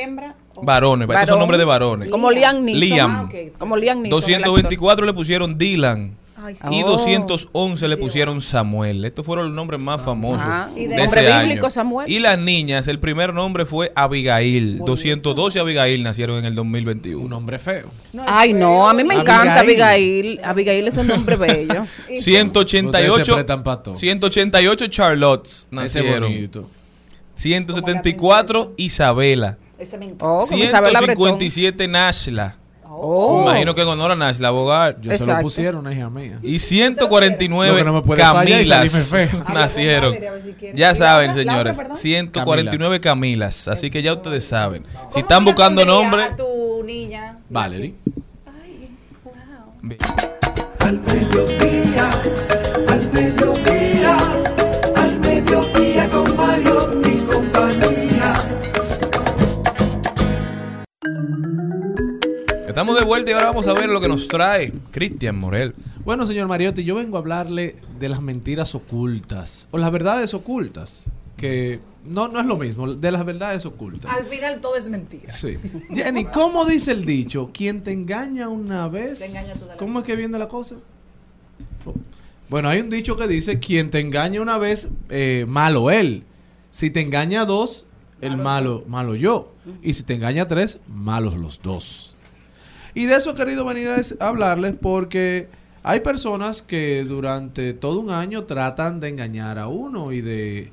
varones. Estos son nombres de varones. Como Liam Neeson. Liam. Ah. Como Liam Neeson, 224 le pusieron Dylan. Sí. Y Oh. 211 le pusieron Samuel. Estos fueron los nombres más famosos Ah, y de- de Nombre ese año. bíblico, Samuel. Y las niñas, el primer nombre fue Abigail. 212 Abigail nacieron en el 2021. Un nombre feo. Ay, no, a mí me encanta Abigail. Abigail. Abigail es un nombre [laughs] bello. Ustedes 188 se prestan pa' todo. 188 Charlottes nacieron. bonito. 174 Isabela. Oh, como Isabela Bretón. 157 Nashla. Oh. Me Imagino que en honor a Nashla Bogart. Yo se lo pusieron, una hija mía. Y 149 Lo que no me puede fallar y Camilas nacieron. Ya saben, señores. 149 Camilas. Así que ya ustedes saben. Si están buscando nombre, tu niña. Valerie. Al mediodía, al mediodía, al mediodía con Mario estamos de vuelta y ahora vamos a ver lo que nos trae Cristian Morel. Bueno, señor Mariotti, yo vengo a hablarle de las mentiras ocultas o las verdades ocultas, que no, no es lo mismo, de las verdades ocultas. Al final todo es mentira. Sí. Jenny, ¿cómo dice el dicho? Quien te engaña una vez, Te engaña toda la ¿cómo es que viene la cosa? Bueno, hay un dicho que dice, quien te engaña una vez, eh, malo él. Si te engaña dos, el malo, malo yo. Y si te engaña tres, malos los dos. Y de eso he querido venir a es- a hablarles porque hay personas que durante todo un año tratan de engañar a uno y de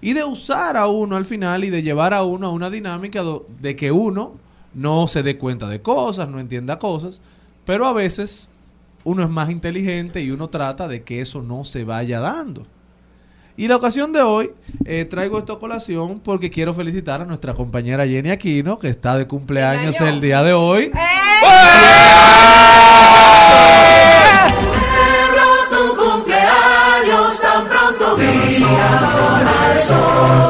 y de usar a uno al final y de llevar a uno a una dinámica de que uno no se dé cuenta de cosas, no entienda cosas, pero a veces uno es más inteligente y uno trata de que eso no se vaya dando. Y la ocasión de hoy eh, traigo esta colación porque quiero felicitar a nuestra compañera Jenny Aquino, que está de cumpleaños el día de hoy. Tu cumpleaños tan pronto brilla solar sol.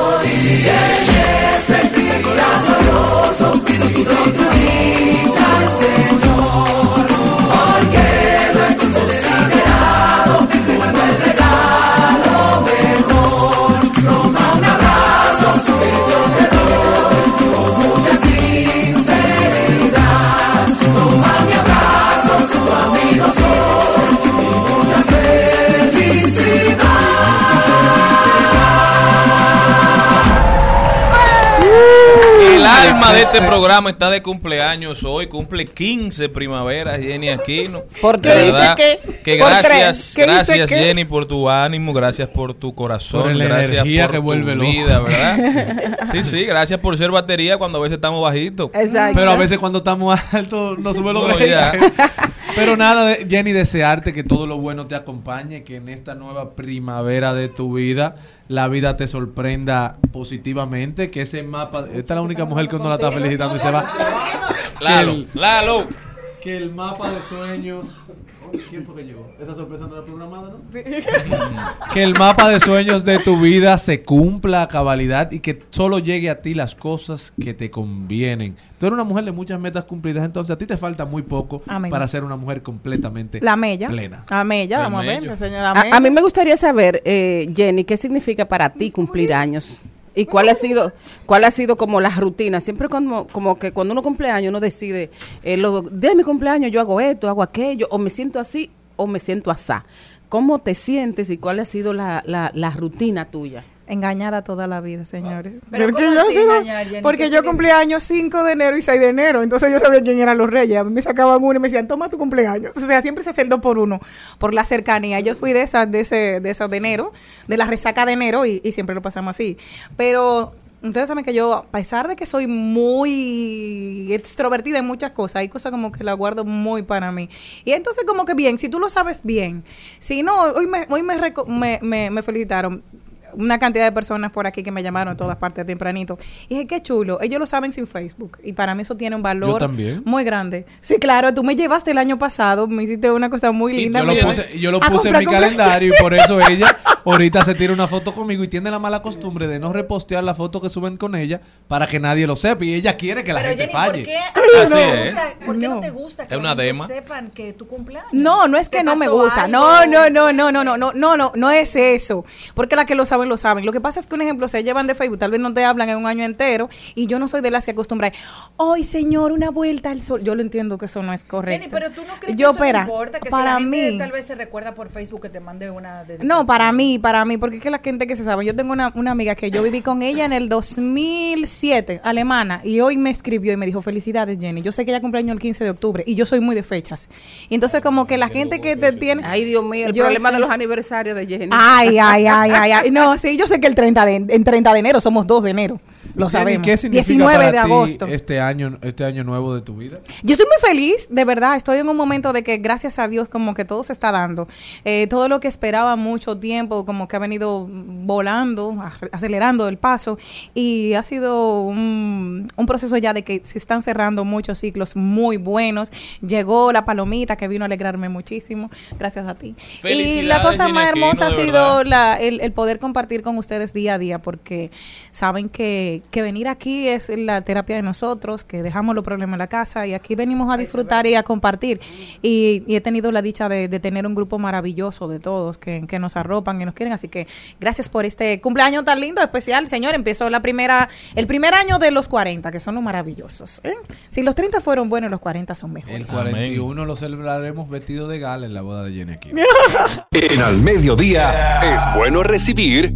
Este programa está de cumpleaños hoy, cumple 15 primaveras Jenny Aquino. ¿Por qué? ¿Dice que ¿Por gracias, gracias? Jenny por tu ánimo, gracias por tu corazón, Por la gracias energía por que tu vuelve vida, ¿verdad? [laughs] Sí, sí, gracias por ser batería cuando a veces estamos bajitos. Exacto. Pero a veces cuando estamos altos nos sube los No. [laughs] Pero nada, Jenny, desearte que todo lo bueno te acompañe, que en esta nueva primavera de tu vida la vida te sorprenda positivamente, que ese mapa, esta es la única mujer que uno la está felicitando y se va. Lalo, Lalo. Que el mapa de sueños... ¿Quién fue que llegó? Esa sorpresa no era programada, ¿no? [laughs] que el mapa de sueños de tu vida se cumpla a cabalidad y que solo llegue a ti las cosas que te convienen. Tú eres una mujer de muchas metas cumplidas, entonces a ti te falta muy poco Amén. para ser una mujer completamente La mella. plena. La mella, El vamos a ver, señora A, Mella. a mí me gustaría saber, eh, Jenny, ¿qué significa para ti cumplir años? ¿Y cuál ha sido cuál ha sido como la rutina? Siempre como, como que cuando uno cumple años uno decide, eh, de mi cumpleaños yo hago esto, hago aquello, o me siento así o me siento asá. ¿Cómo te sientes y cuál ha sido la, la, la rutina tuya? Engañada toda la vida, señores. Pero Porque ¿cómo yo, así engañar, Jenny? porque ¿Qué yo significa? cumplí años 5 de enero y 6 de enero, entonces yo sabía quién eran los reyes. A mí me sacaban uno y me decían, toma tu cumpleaños. O sea, siempre se hace el dos por uno, por la cercanía. Yo fui de esas de, ese, de esas de enero, de la resaca de enero y, y siempre lo pasamos así. Pero ustedes saben que yo, a pesar de que soy muy extrovertida en muchas cosas, hay cosas como que la guardo muy para mí. Y entonces como que bien, si tú lo sabes bien, si no, hoy me, hoy me, reco- me, me- me felicitaron una cantidad de personas por aquí que me llamaron en todas partes tempranito. Y dije, qué chulo. Ellos lo saben sin Facebook. Y para mí eso tiene un valor Yo también. muy grande. Sí, claro, tú me llevaste el año pasado, me hiciste una cosa muy Y linda. yo lo puse, yo lo puse en mi calendario y por eso [laughs] ella ahorita se tira una foto conmigo y tiene la mala costumbre de no repostear la foto que suben con ella para que nadie lo sepa. Y ella quiere que la Pero gente Jenny, falle. ¿por qué, Así no te es. gusta- ¿por qué no. No. te gusta que Es una la gente dema. sepan que tu cumpleaños? No, no es ¿Te que no me gusta. algo? No, no, no, no, no, no, no, no, no, no es eso. Porque las que lo lo saben. Lo que pasa es que, un ejemplo, se llevan de Facebook, tal vez no te hablan en un año entero, y yo no soy de las que acostumbra. Hoy, señor, una vuelta al sol. Yo lo entiendo que eso no es correcto. Jenny, pero tú no crees yo, que eso espera, no importa, que para si la gente mí, tal vez se recuerda por Facebook que te mande una dedicación. no, para mí, para mí, porque es que la gente que se sabe, yo tengo una, una amiga que yo viví con ella en el 2007, alemana, y hoy me escribió y me dijo, felicidades Jenny, yo sé que ella cumpleaños el 15 de octubre, y yo soy muy de fechas. Y entonces como que la gente que te tiene... Ay, Dios mío, el Yo problema de los aniversarios de Jenny. Ay, ay, ay, ay, ay. No, sí, yo sé que el 30 de, en 30 de enero somos 2 de enero. Lo sabemos. ¿Qué significa 19 para de ti agosto. Este año, este año nuevo de tu vida. Yo estoy muy feliz, de verdad. Estoy en un momento de que, gracias a Dios, como que todo se está dando. Eh, todo lo que esperaba mucho tiempo, como que ha venido volando, ac- acelerando el paso. Y ha sido un, un proceso ya de que se están cerrando muchos ciclos muy buenos. Llegó la palomita que vino a alegrarme muchísimo. Gracias a ti. Y la cosa más hermosa ha sido la- el, el poder compartir con ustedes día a día, porque saben que, que venir aquí es la terapia de nosotros, que dejamos los problemas en la casa y aquí venimos a disfrutar y a compartir. Y, y he tenido la dicha de, de tener un grupo maravilloso de todos que, que nos arropan, que nos quieren. Así que gracias por este cumpleaños tan lindo, especial. Señor, empezó la primera, el primer año de los 40, que son los maravillosos. ¿eh? Si los 30 fueron buenos, los 40 son mejores. El 41 lo celebraremos vestido de gala en la boda de Jenny aquí. [laughs] En al mediodía es bueno recibir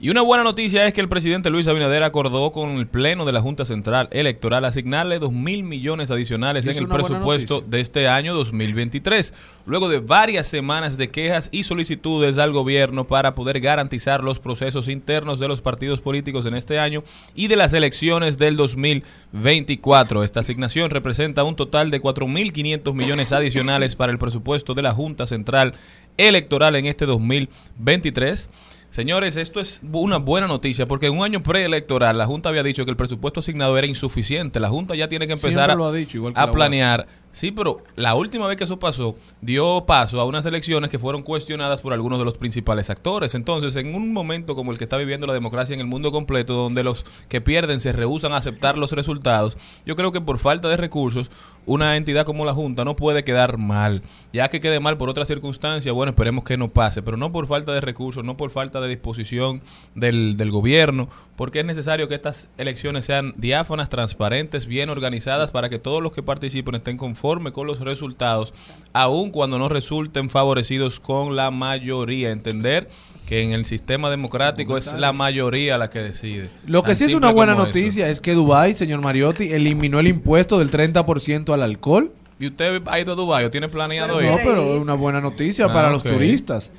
Y una buena noticia es que el presidente Luis Abinader acordó con el Pleno de la Junta Central Electoral asignarle 2 mil millones adicionales Es en el presupuesto de este año 2023, luego de varias semanas de quejas y solicitudes al gobierno para poder garantizar los procesos internos de los partidos políticos en este año y de las elecciones del 2024. Esta asignación representa un total de 4.500 millones adicionales para el presupuesto de la Junta Central Electoral en este 2023. Señores, esto es una buena noticia porque en un año preelectoral la Junta había dicho que el presupuesto asignado era insuficiente. La Junta ya tiene que empezar a, dicho, a la planear. Sí, pero la última vez que eso pasó dio paso a unas elecciones que fueron cuestionadas por algunos de los principales actores. Entonces, en un momento como el que está viviendo la democracia en el mundo completo, donde los que pierden se rehusan a aceptar los resultados, yo creo que por falta de recursos, una entidad como la Junta no puede quedar mal. Ya que quede mal por otra circunstancia, bueno, esperemos que no pase, pero no por falta de recursos, no por falta de disposición del, del gobierno, porque es necesario que estas elecciones sean diáfanas, transparentes, bien organizadas, para que todos los que participen estén conformes con los resultados, aun cuando no resulten favorecidos con la mayoría. Entender que en el sistema democrático es la mayoría la que decide. Lo que Tan sí es una buena eso. noticia es que Dubái, señor Mariotti, eliminó el impuesto del 30% al alcohol. ¿Y usted ha ido a Dubái o tiene planeado ir? No, pero es una buena noticia Ah, para los turistas.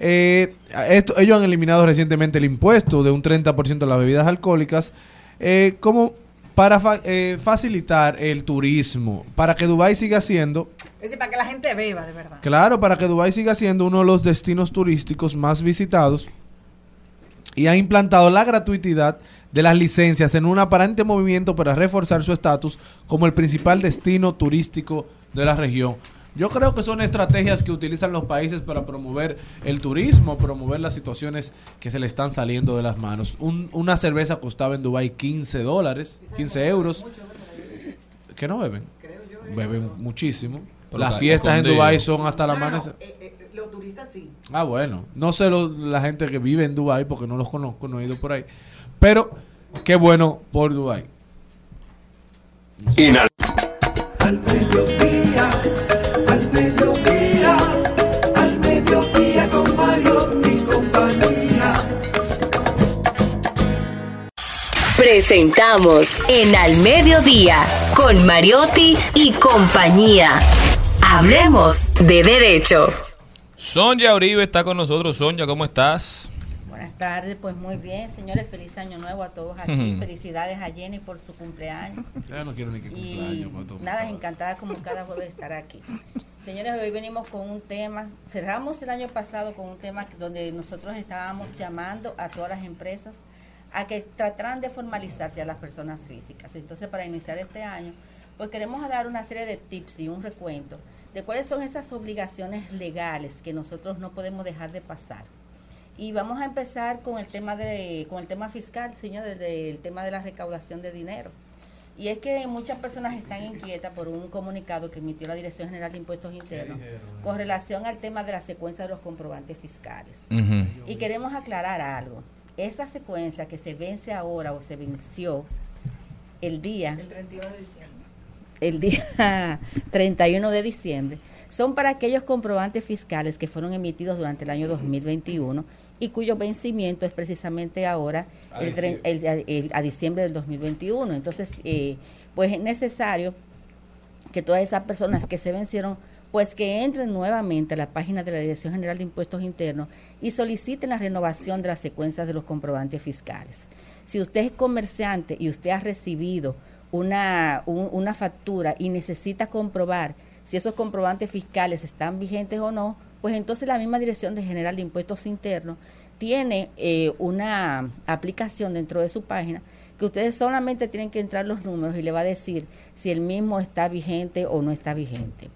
Eh, esto, ellos han eliminado recientemente el impuesto de un 30% a las bebidas alcohólicas eh, como para fa- eh, facilitar el turismo, para que Dubái siga siendo, Es decir, para que la gente beba, de verdad. claro, para que Dubái siga siendo uno de los destinos turísticos más visitados y ha implantado la gratuidad de las licencias en un aparente movimiento para reforzar su estatus como el principal destino turístico de la región. Yo creo que son estrategias que utilizan los países para promover el turismo, promover las situaciones que se le están saliendo de las manos. Un- una cerveza costaba en Dubái 15 dólares, 15 euros. ¿Que no beben? Beben muchísimo. Las fiestas en. Dubái son hasta la No, no, no, amanecer. eh, eh, los turistas sí. Ah, bueno. No sé lo- la gente que vive en Dubai porque no los conozco, no he ido por ahí. Pero qué bueno por Dubai. Al- Presentamos en Al Mediodía con Mariotti y compañía. Hablemos de derecho. Sonia Uribe está con nosotros. Sonia, ¿cómo estás? Buenas tardes, pues muy bien, señores, feliz año nuevo a todos aquí. Felicidades a Jenny por su cumpleaños. [laughs] Ya no quiero ni que cumpleaños, pues, nada, encantada como cada jueves de estar aquí. Señores, hoy venimos con un tema, cerramos el año pasado con un tema donde nosotros estábamos llamando a todas las empresas a que trataran de formalizarse a las personas físicas. Entonces, para iniciar este año, pues queremos dar una serie de tips y un recuento de cuáles son esas obligaciones legales que nosotros no podemos dejar de pasar. Y vamos a empezar con el tema de con el tema fiscal, señor, desde el tema de la recaudación de dinero. Y es que muchas personas están inquietas por un comunicado que emitió la Dirección General de Impuestos Internos con relación al tema de la secuencia de los comprobantes fiscales. Y queremos aclarar algo. Esa secuencia que se vence ahora o se venció el día El 31 de diciembre. el día [laughs] 31 de diciembre son para aquellos comprobantes fiscales que fueron emitidos durante el año 2021 y cuyo vencimiento es precisamente ahora A el, el- a diciembre del 2021. Entonces, eh, pues es necesario que todas esas personas que se vencieron, pues que entren nuevamente a la página de la Dirección General de Impuestos Internos y soliciten la renovación de las secuencias de los comprobantes fiscales. Si usted es comerciante y usted ha recibido una, un- una factura y necesita comprobar si esos comprobantes fiscales están vigentes o no, pues entonces la misma Dirección de General de Impuestos Internos tiene eh, una aplicación dentro de su página que ustedes solamente tienen que entrar los números y le va a decir si el mismo está vigente o no está vigente.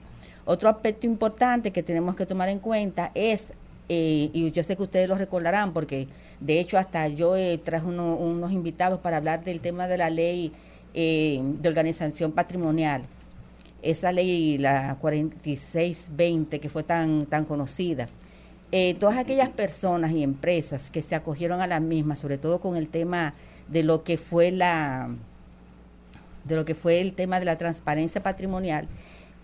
Otro aspecto importante que tenemos que tomar en cuenta es, eh, y yo sé que ustedes lo recordarán, porque de hecho hasta yo eh, traje uno- unos invitados para hablar del tema de la ley eh, de organización patrimonial, esa ley, la 4620, que fue tan, tan conocida. Eh, todas aquellas personas y empresas que se acogieron a la misma, sobre todo con el tema de lo que fue la de lo que fue el tema de la transparencia patrimonial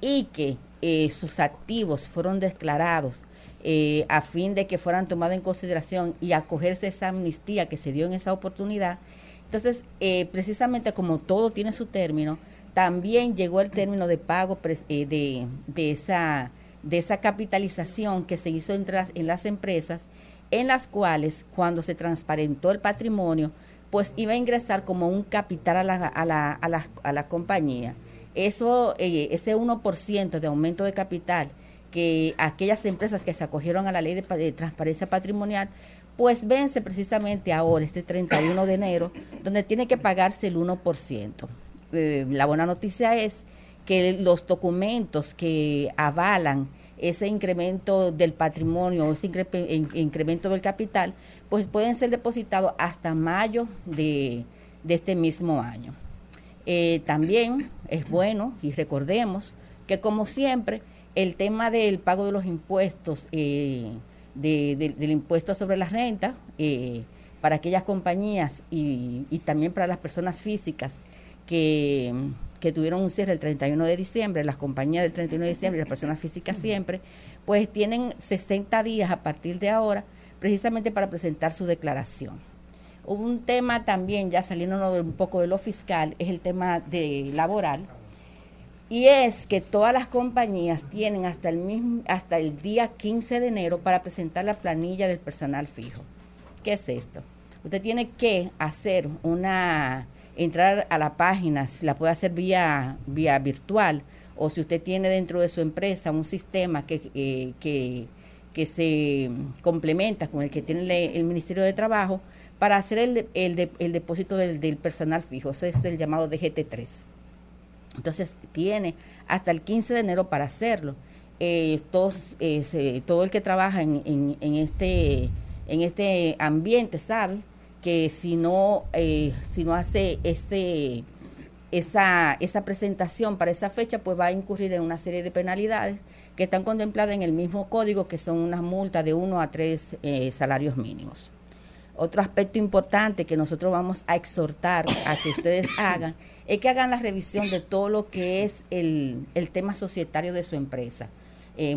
y que eh, sus activos fueron declarados eh, a fin de que fueran tomados en consideración y acogerse a esa amnistía que se dio en esa oportunidad. Entonces, eh, precisamente como todo tiene su término, también llegó el término de pago eh, de, de esa, de esa capitalización que se hizo las- en las empresas, en las cuales cuando se transparentó el patrimonio, pues iba a ingresar como un capital a la, a la, a la, a la compañía. Eso, eh, ese 1% de aumento de capital que aquellas empresas que se acogieron a la ley de, pa- de transparencia patrimonial, pues vence precisamente ahora, este 31 de enero, donde tiene que pagarse el 1%. Eh, la buena noticia es que los documentos que avalan ese incremento del patrimonio, ese incre- in- incremento del capital, pues pueden ser depositados hasta mayo de, de este mismo año. Eh, también es bueno, y recordemos, que como siempre, el tema del pago de los impuestos, eh, de- de- del impuesto sobre la renta, eh, para aquellas compañías y, y también para las personas físicas que, que tuvieron un cierre el 31 de diciembre, las compañías del 31 de diciembre y las personas físicas siempre, pues tienen 60 días a partir de ahora precisamente para presentar su declaración. Un tema también, ya saliendo un poco de lo fiscal, es el tema de laboral. Y es que todas las compañías tienen hasta el mismo, hasta el día 15 de enero para presentar la planilla del personal fijo. ¿Qué es esto? Usted tiene que hacer una entrar a la página, si la puede hacer vía vía virtual o si usted tiene dentro de su empresa un sistema que, eh, que, que se complementa con el que tiene el Ministerio de Trabajo para hacer el, el, el depósito del, del personal fijo. Ese es el llamado DGT3. Entonces tiene hasta el 15 de enero para hacerlo. Eh, eh, todo el que trabaja en este, en este ambiente sabe que si no, eh, si no hace ese, esa, esa presentación para esa fecha, pues va a incurrir en una serie de penalidades que están contempladas en el mismo código, que son unas multas de uno a tres eh, salarios mínimos. Otro aspecto importante que nosotros vamos a exhortar a que ustedes [coughs] hagan es que hagan la revisión de todo lo que es el, el tema societario de su empresa. Eh,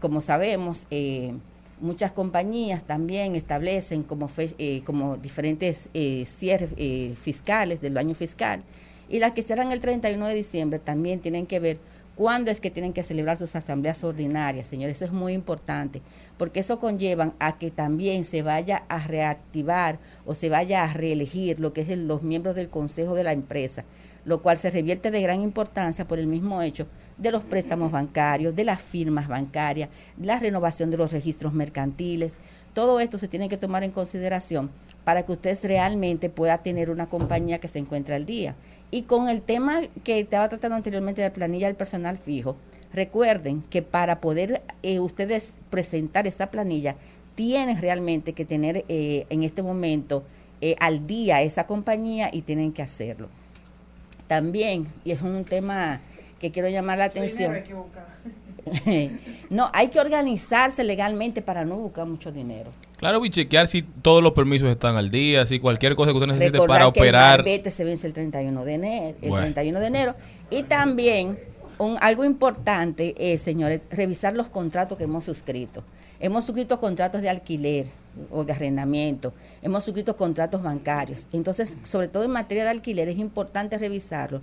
como sabemos, eh, muchas compañías también establecen como, fe- eh, como diferentes cierres fiscales del año fiscal y las que cierran el 31 de diciembre también tienen que ver cuándo es que tienen que celebrar sus asambleas ordinarias, señores. Eso es muy importante, porque eso conlleva a que también se vaya a reactivar o se vaya a reelegir lo que es los miembros del consejo de la empresa, lo cual se revierte de gran importancia por el mismo hecho de los préstamos bancarios, de las firmas bancarias, la renovación de los registros mercantiles. Todo esto se tiene que tomar en consideración para que usted realmente pueda tener una compañía que se encuentre al día. Y con el tema que estaba tratando anteriormente de la planilla del personal fijo, recuerden que para poder eh, ustedes presentar esa planilla, tienen realmente que tener eh, en este momento eh, al día esa compañía y tienen que hacerlo. También, y es un tema que quiero llamar la atención. [laughs] no, hay que organizarse legalmente para no buscar mucho dinero. Claro, y chequear si todos los permisos están al día, si cualquier cosa que usted necesite Recordar para que operar. el se vence el 31 de enero, el Bueno. 31 de enero y también un, algo importante, eh, señores, revisar los contratos que hemos suscrito. Hemos suscrito contratos de alquiler o de arrendamiento, hemos suscrito contratos bancarios. Entonces, sobre todo en materia de alquiler, es importante revisarlo.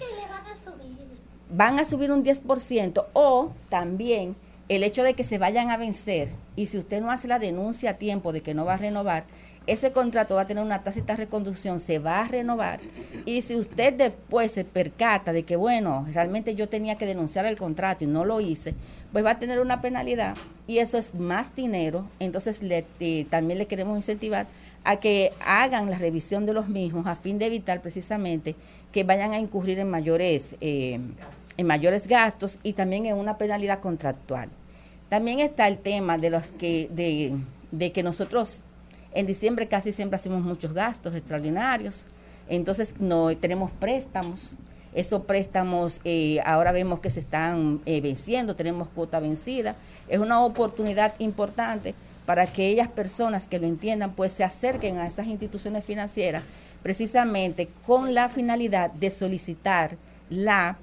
Van a subir un 10% o también el hecho de que se vayan a vencer y si usted no hace la denuncia a tiempo de que no va a renovar, ese contrato va a tener una tácita reconducción, se va a renovar y si usted después se percata de que, bueno, realmente yo tenía que denunciar el contrato y no lo hice, pues va a tener una penalidad y eso es más dinero, entonces eh, también le queremos incentivar a que hagan la revisión de los mismos a fin de evitar precisamente que vayan a incurrir en mayores, eh, en mayores gastos y también en una penalidad contractual. También está el tema de los que, de, de que nosotros en diciembre casi siempre hacemos muchos gastos extraordinarios, entonces no tenemos préstamos. Esos préstamos eh, ahora vemos que se están eh, venciendo, tenemos cuota vencida. Es una oportunidad importante para aquellas personas que lo entiendan, pues se acerquen a esas instituciones financieras precisamente con la finalidad de solicitar la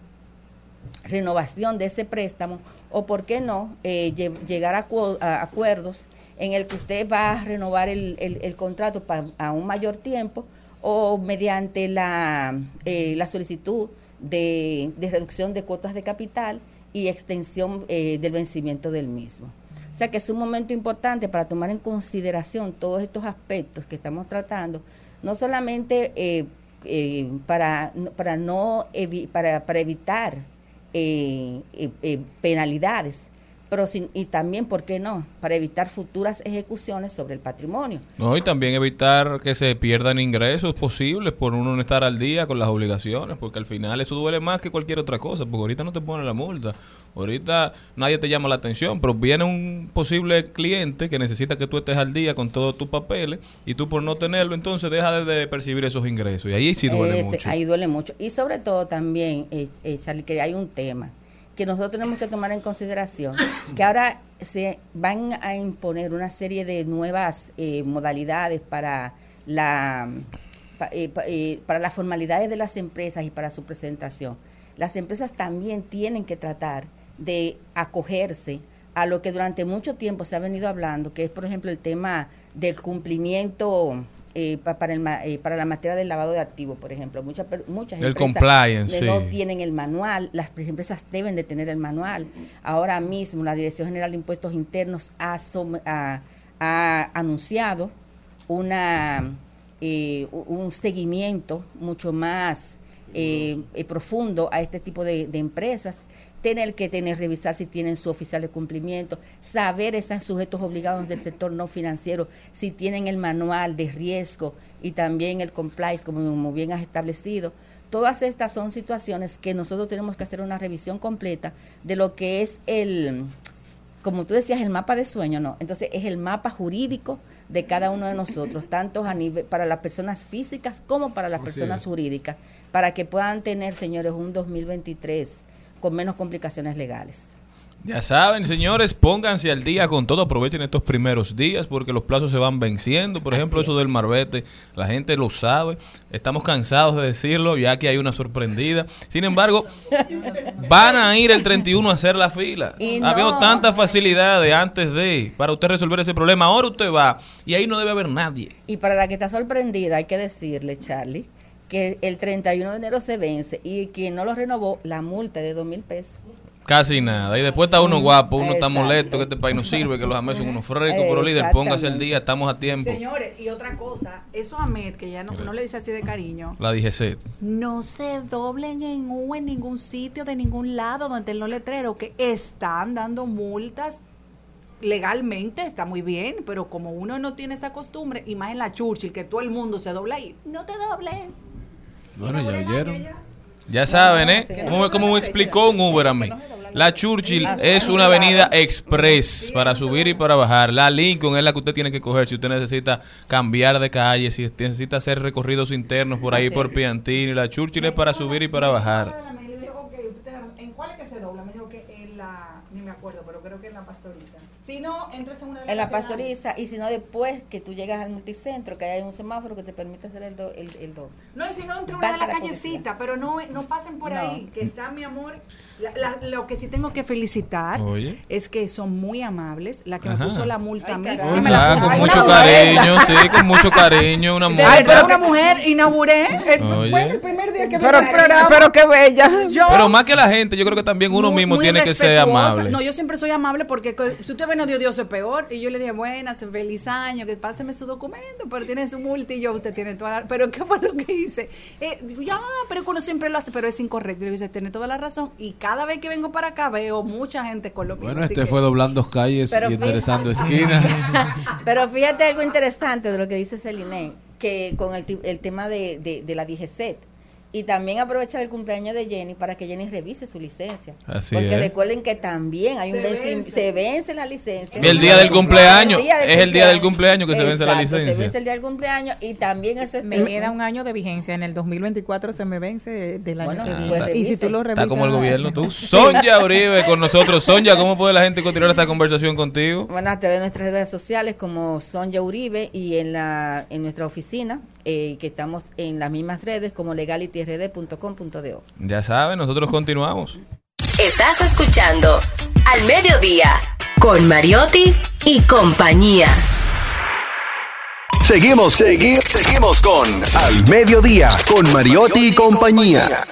renovación de ese préstamo o, por qué no, eh, lle- llegar a, a acuerdos en el que usted va a renovar el, contrato pa- a un mayor tiempo o mediante la, eh, la solicitud de, de reducción de cuotas de capital y extensión eh, del vencimiento del mismo. O sea que es un momento importante para tomar en consideración todos estos aspectos que estamos tratando, no solamente eh, eh, para, para, no para, para evitar eh, penalidades, pero sin- y también, ¿por qué no?, para evitar futuras ejecuciones sobre el patrimonio. No, y también evitar que se pierdan ingresos posibles por uno no estar al día con las obligaciones, porque al final eso duele más que cualquier otra cosa, porque ahorita no te ponen la multa, ahorita nadie te llama la atención, pero viene un posible cliente que necesita que tú estés al día con todos tus papeles y tú por no tenerlo, entonces deja de, percibir esos ingresos y ahí sí duele Ese- mucho. Ahí duele mucho. Y sobre todo también, eh, eh, Charlie, que hay un tema que nosotros tenemos que tomar en consideración, que ahora se van a imponer una serie de nuevas eh, modalidades para la eh, pa- eh, para las formalidades de las empresas y para su presentación. Las empresas también tienen que tratar de acogerse a lo que durante mucho tiempo se ha venido hablando, que es, por ejemplo, el tema del cumplimiento eh, pa- para, el, eh, para la materia del lavado de activos, por ejemplo. Muchas, muchas El empresas no sí. tienen el manual, las empresas deben de tener el manual. Ahora mismo la Dirección General de Impuestos Internos ha, som- ha- ha anunciado una eh, un seguimiento mucho más eh, eh, profundo a este tipo de, de empresas, tener que tener, revisar si tienen su oficial de cumplimiento, saber esos sujetos obligados del sector no financiero, si tienen el manual de riesgo y también el compliance, como, bien has establecido. Todas estas son situaciones que nosotros tenemos que hacer una revisión completa de lo que es el, como tú decías, el mapa de sueño, no. Entonces es el mapa jurídico de cada uno de nosotros, tanto a nivel para las personas físicas como para las Así personas es. jurídicas, para que puedan tener, señores, un 2023 con menos complicaciones legales. Ya saben, señores, pónganse al día con todo, aprovechen estos primeros días porque los plazos se van venciendo. Por ejemplo, Así eso es. del marbete, la gente lo sabe, estamos cansados de decirlo, ya que hay una sorprendida. Sin embargo, van a ir el 31 a hacer la fila. No. tantas facilidades antes de, para usted resolver ese problema. Ahora usted va y ahí no debe haber nadie. Y para la que está sorprendida, hay que decirle, Charlie, que el 31 de enero se vence y quien no lo renovó, la multa es de dos mil pesos. Casi nada. Y después está uno guapo, uno está Exacto. molesto, que este país no sirve, que los ames son unos frescos. Pero líder, póngase al día, estamos a tiempo. Señores, y otra cosa, eso a Ahmed, que ya no, no le dice así de cariño, La DGC. no se doblen en U en ningún sitio, de ningún lado, donde los letreros que están dando multas legalmente, está muy bien, pero como uno no tiene esa costumbre, y más en la Churchill, que todo el mundo se dobla ahí, no te dobles. Bueno, ya oyeron. Ya saben, ¿eh? Como, como me explicó un Uber a mí. La Churchill es una avenida express para subir y para bajar. La Lincoln es la que usted tiene que coger si usted necesita cambiar de calle, si necesita hacer recorridos internos por ahí por Piantini. La Churchill es para subir y para bajar. ¿en cuál es que se dobla? Me dijo que en la, ni me acuerdo, pero creo que en la pastoriza. Si no, entres en una En la pastoriza y si no después que tú llegas al multicentro que hay un semáforo que te permite hacer el, do- el, el doble. No, y si no, entre una de la Válgala callecita, pero no, no pasen por No. ahí, que está mi amor. La- la- lo que sí tengo que felicitar Oye. es que son muy amables. La que Ajá. me puso la multa a mí. Sí, me la Ah, puso. con Ay, mucho cariño, sí, con mucho cariño, una [laughs] De mujer. verdad, una mujer inauguré el, bueno, el primer día que Pero, al programa. pero qué bella. yo, Pero más que la gente, yo creo que también uno muy- mismo muy tiene que ser amable. No, yo siempre soy amable porque si usted ve no dio Dios es peor. Y yo le dije, buenas, feliz año, que páseme su documento, pero tiene su multa y yo, usted tiene toda la Pero ¿qué fue lo que hice? Eh, digo, ya, pero que uno siempre lo hace, pero es incorrecto. Y yo dice, tiene toda la razón. Y cada vez que vengo para acá veo mucha gente con lo mismo. Bueno, este que- fue doblando calles Pero y enderezando esquinas. [laughs] Pero fíjate algo interesante de lo que dice Celine, que con el, el tema de, de, de la DGCET. Y también aprovechar el cumpleaños de Jenny para que Jenny revise su licencia. Así Porque es. recuerden que también hay un Se vence. se vence la licencia. Y el día del cumpleaños, El día del es el día del cumpleaños que se vence la licencia. Se vence el día del cumpleaños y también eso es Me queda un año de vigencia. En el 2024 se me vence del año Bueno, que pues y si tú lo revisas. Está como el gobierno tú. [laughs] Sonja Uribe con nosotros. Sonja, ¿cómo puede la gente continuar esta conversación contigo? Bueno, a través de nuestras redes sociales como Sonja Uribe y en la en nuestra oficina, eh, que estamos en las mismas redes como Ya saben, nosotros continuamos. Estás escuchando Al Mediodía con Mariotti y compañía. Seguimos, seguimos, seguimos con Al Mediodía, con Mariotti y compañía.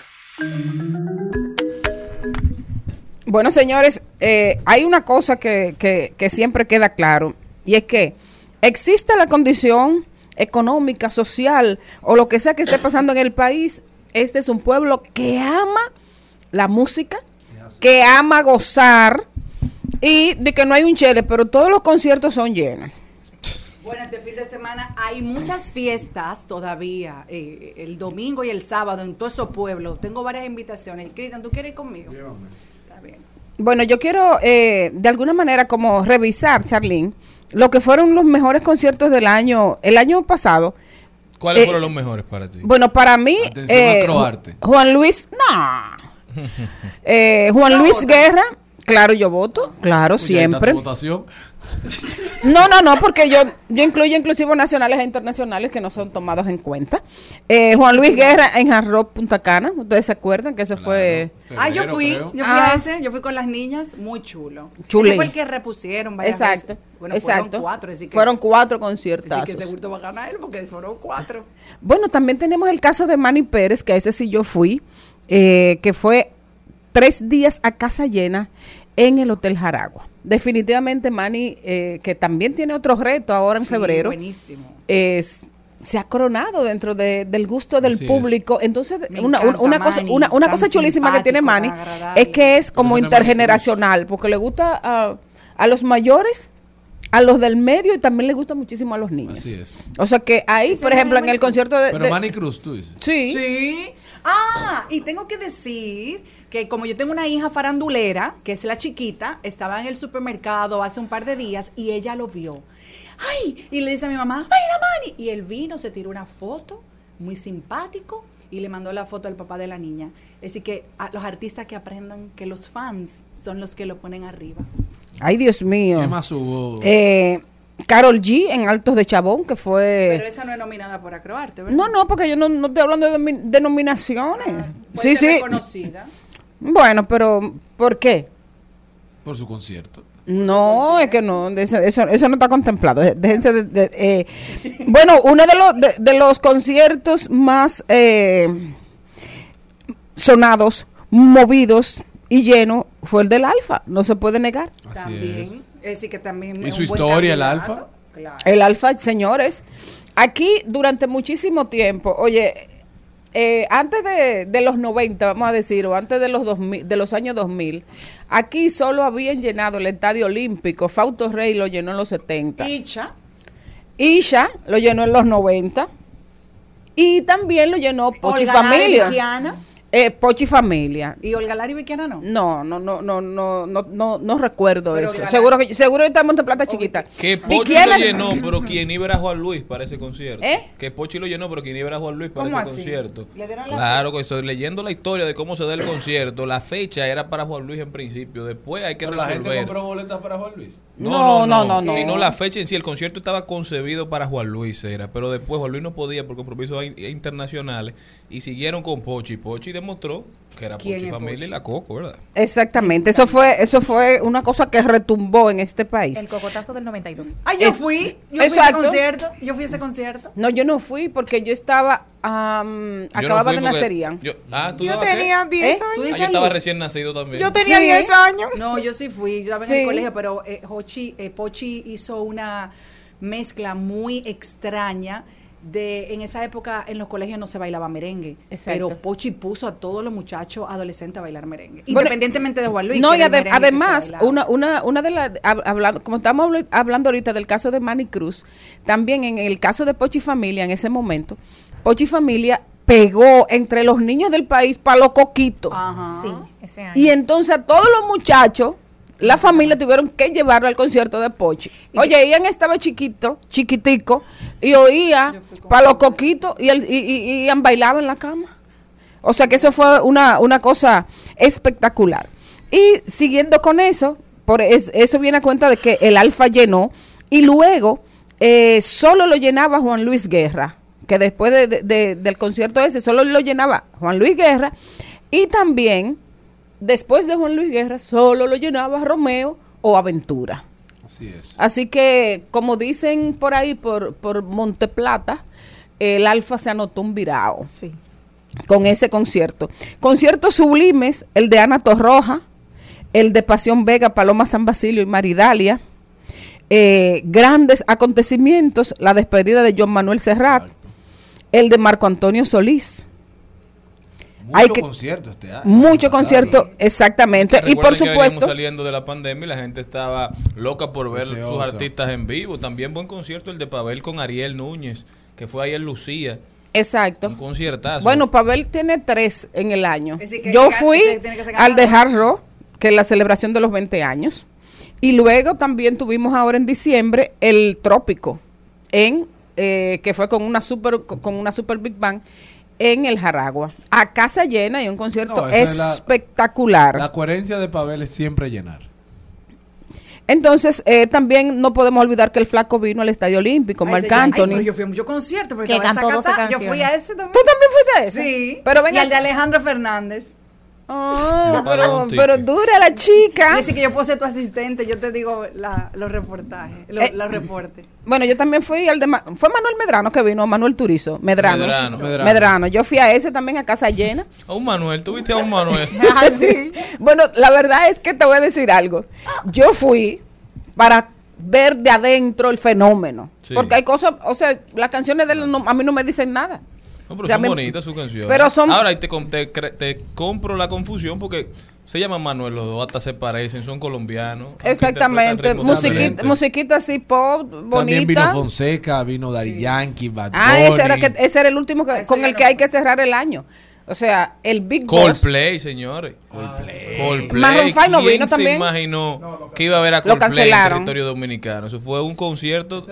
Bueno, señores, eh, hay una cosa que, que- que siempre queda claro, y es que existe la condición económica, social, o lo que sea que esté pasando en el país, este es un pueblo que ama la música, que ama gozar, y de que no hay un chele, pero todos los conciertos son llenos. Bueno, este fin de semana hay muchas fiestas todavía, eh, el domingo y el sábado en todos esos pueblos. Tengo varias invitaciones. Cristian, ¿tú quieres ir conmigo? Está bien. Bueno, yo quiero eh, de alguna manera como revisar, Charlene, lo que fueron los mejores conciertos del año, el año pasado. ¿Cuáles Eh, fueron los mejores para ti? Bueno, para mí, Atención eh, Juan Luis, no. [laughs] Eh, Juan Luis Guerra, claro, yo voto, claro, siempre. votación. No, no, no, porque yo, yo incluyo inclusive nacionales e internacionales que no son tomados en cuenta. Eh, Juan Luis Guerra en Hard Rock Punta Cana, ¿ustedes se acuerdan que ese fue... Ah, yo Febrero, fui, creo. yo fui Ah. a ese, yo fui con las niñas, muy chulo. Chule. Ese fue el que repusieron varias Exacto, veces. Bueno, exacto. fueron cuatro, así que, Fueron cuatro así conciertos. que seguro va a ganar él porque fueron cuatro. Bueno, también tenemos el caso de Manny Pérez, que a ese sí yo fui, eh, que fue tres días a casa llena en el Hotel Jaragua. Definitivamente Manny, eh, que también tiene otro reto ahora en Sí, febrero, Buenísimo. es se ha coronado dentro de- del gusto del Así es. público. Entonces, una, encanta una cosa, Manny, una, una cosa chulísima que tiene Manny agradable. es que es como Pero intergeneracional, porque le gusta a, a los mayores, a los del medio y también le gusta muchísimo a los niños. Así es. O sea que ahí, por ejemplo, en el concierto de... Pero de- Manny Cruz, tú dices. Sí. Sí. Ah, y tengo que decir que como yo tengo una hija farandulera, que es la chiquita, estaba en el supermercado hace un par de días y ella lo vio. ¡Ay! Y le dice a mi mamá, ¡Mira, Manny! Y él vino, se tiró una foto, muy simpático, y le mandó la foto al papá de la niña. Así que a los artistas que aprendan que los fans son los que lo ponen arriba. Ay, Dios mío. ¿Qué más hubo? Eh, Carol G en Altos de Chabón, que Pero fue... esa no es nominada por Acroarte, ¿verdad? No, no, porque yo no, no estoy hablando de denominaciones. Puede sí, sí. reconocida. Bueno, pero ¿por qué? Por su concierto. No, es que no, eso, eso, eso no está contemplado. Déjense de, de- eh, [laughs] bueno, uno de los, de, de los conciertos más eh, sonados, movidos, y lleno fue el del Alfa, no se puede negar. También. es. Es decir, que también ¿Y es su historia, el. Alfa? Claro. El Alfa, señores, aquí durante muchísimo tiempo, oye, eh, antes de, de los 90, vamos a decir, o antes de los 2000, de los años 2000, aquí solo habían llenado el Estadio Olímpico, Fausto Rey lo llenó en los 70. Icha. Isha lo llenó en los 90 y también lo llenó Pochi Olga Familia. Eh, Pochi Familia. ¿Y Olga Lari Viquiana no? No, no, no, no, no, no, no, no recuerdo Pero eso. Seguro que seguro está en Monteplata chiquita. Que Pochi Viquiana- lo llenó, pero quien iba era Juan Luis para ese concierto. ¿Eh? Que Pochi lo llenó, pero quien iba era Juan Luis para ¿Cómo ese así? concierto. ¿Le dieron la Claro, que estoy leyendo la historia de cómo se da el concierto. La fecha era para Juan Luis en principio. Después hay que Pero la gente resolver. compró boletas para Juan Luis. No, no, no, no. Sino la fecha en sí. El concierto estaba concebido para Juan Luis, era. Pero después Juan Luis no podía por compromisos in- internacionales. Y siguieron con Pochi. Pochi demostró que era ¿Quién Pochi Familia Pochi? y la Coco, ¿verdad? Exactamente, eso fue eso fue una cosa que retumbó en este país. El cocotazo del 92. Ay, yo Es- fui. Yo fui a ese concierto. Yo fui a ese concierto. No, yo no fui porque yo estaba Yo no acababa de nacer Ian. yo- ah, tenía 10 ¿Eh? años. ¿Tú Ah, yo estaba recién nacido también. Yo tenía Sí. 10 años. No, yo sí fui, yo estaba en Sí. el colegio, pero eh, Hochi, eh, Pochi hizo una mezcla muy extraña de en esa época en los colegios no se bailaba merengue, Exacto. pero Pochi puso a todos los muchachos adolescentes a bailar merengue, Bueno, independientemente de Juan Luis. No, y además, una, una, una de las, hab- hablando, como estamos habl- hablando ahorita del caso de Manny Cruz, también en el caso de Pochi Familia, en ese momento, Pochi Familia pegó entre los niños del país para los coquitos. Ajá. Sí, ese año. Y entonces a todos los muchachos, la familia tuvieron que llevarlo al concierto de Pochi. Oye, Ian estaba chiquito, chiquitico, y oía para los coquitos y, el, y, y- y bailaba en la cama. O sea que eso fue una, una cosa espectacular. Y siguiendo con eso, por es- eso viene a cuenta de que el Alfa llenó y luego eh, solo lo llenaba Juan Luis Guerra, que después de- de- de- del concierto ese solo lo llenaba Juan Luis Guerra y también después de Juan Luis Guerra solo lo llenaba Romeo o Aventura. Así es. Así que, como dicen por ahí, por, por Monteplata, el Alfa se anotó un virao Sí. con ese concierto. Conciertos sublimes, el de Ana Torroja, el de Pasión Vega, Paloma San Basilio y Maridalia. Eh, grandes acontecimientos, la despedida de John Manuel Serrat, el de Marco Antonio Solís. Mucho Hay que- concierto este año. Mucho concierto, exactamente. Y por que supuesto, saliendo de la pandemia y la gente estaba loca por ver sus artistas en vivo. También buen concierto el de Pavel con Ariel Núñez, que fue ayer Lucía. exacto. Un conciertazo. Bueno, Pavel tiene tres en el año. Es decir, que Yo que- fui al de. Hard Rock, que es la celebración de los 20 años. Y luego también tuvimos ahora en diciembre el Trópico, en eh, que fue con una super con una super Big Bang en el Jaragua. A casa llena y un concierto No, esa es la- espectacular. La coherencia de Pavel es siempre llenar. Entonces, eh, también no podemos olvidar que el flaco vino al Estadio Olímpico, Marc ay, Anthony. yo fui a muchos conciertos, porque Que estaba en cantó 12 Zacatá. Yo fui canciones. a ese también. ¿Tú también fuiste a ese? Sí. Pero y venga, al de Alejandro Fernández. Ah, pagaron pero, dura la chica. Dice que yo puedo ser tu asistente, yo te digo la- los reportajes, los, Eh, los reportes. Bueno, yo también fui al de... Ma- fue Manuel Medrano que vino, Manuel Turizo, Medrano. Medrano. Medrano. Medrano. Yo fui a ese también a casa llena. A un Manuel, ¿tuviste a un Manuel? [laughs] Sí. Bueno, la verdad es que te voy a decir algo. Yo fui para ver de adentro el fenómeno. Sí. Porque hay cosas, o sea, las canciones de él no- a mí no me dicen nada. No, pero O sea, son me- bonitas sus canciones. pero son- Ahora, y te, te, te compro la confusión porque se llaman Manuel, los dos hasta se parecen, son colombianos. Exactamente. Musiquita, musiquita así pop, También vino bonita. Fonseca, vino Daddy Yankee, Bad Ah, ese era, que, ese era el último que- Ese con el no que hay que cerrar el año. O sea, el Big Boss. Coldplay, señores. Coldplay. Coldplay. Maroon no ¿Quién vino se también? imaginó que iba a haber a Lo Coldplay en cancelaron. territorio dominicano? Eso fue un concierto,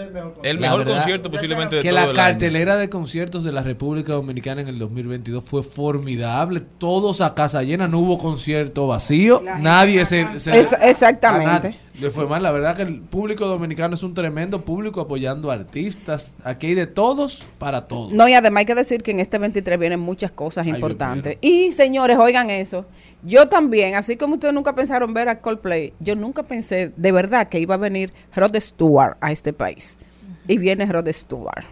el La mejor verdad, concierto posiblemente de que todo la el año. cartelera de conciertos de la República Dominicana en el 2022 fue formidable. Todos a casa llena, no hubo concierto vacío. Nadie se, se- Es- exactamente. a le fue mal. La verdad que el público dominicano es un tremendo público apoyando artistas. Aquí hay de todos para todos. No, y además hay que decir que en este 23 vienen muchas cosas Ay, Y señores, oigan eso. Yo también, así como ustedes nunca pensaron ver a Coldplay, yo nunca pensé de verdad que iba a venir Rod Stewart a este país. Y viene Rod Stewart.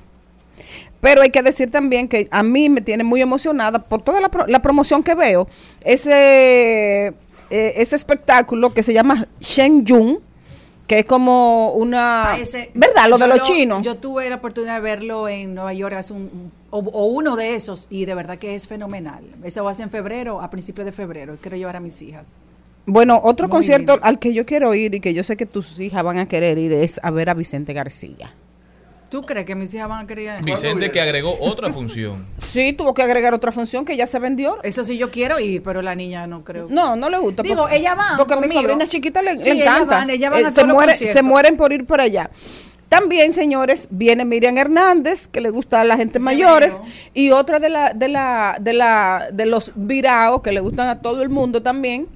Pero hay que decir también que a mí me tiene muy emocionada por toda la, pro- la promoción que veo. Ese eh, ese espectáculo que se llama Shen Yun, que es como una... Ah, ese- ¿Verdad? Lo de los chinos. Yo tuve la oportunidad de verlo en Nueva York, hace un, o, o uno de esos, y de verdad que es fenomenal. Eso va a ser en febrero, a principios de febrero. Quiero llevar a mis hijas. Bueno, otro Muy concierto lindo. al que yo quiero ir y que yo sé que tus hijas van a querer ir es a ver a Vicente García. ¿Tú crees que mis hijas van a querer? Vicente que agregó [laughs] otra función. Sí, tuvo que agregar otra función que ya se vendió. Eso sí, yo quiero ir, pero la niña no creo. No, no le gusta. Digo, porque- ella va Porque a mi sobrina chiquita le, Sí, le ellas encanta. van, ellas van Eh, a se, muere- se mueren por ir por allá. También, señores, viene Miriam Hernández, que le gusta a la gente mayores, y otra de la, de la, de la, de los viraos que le gustan a todo el mundo también,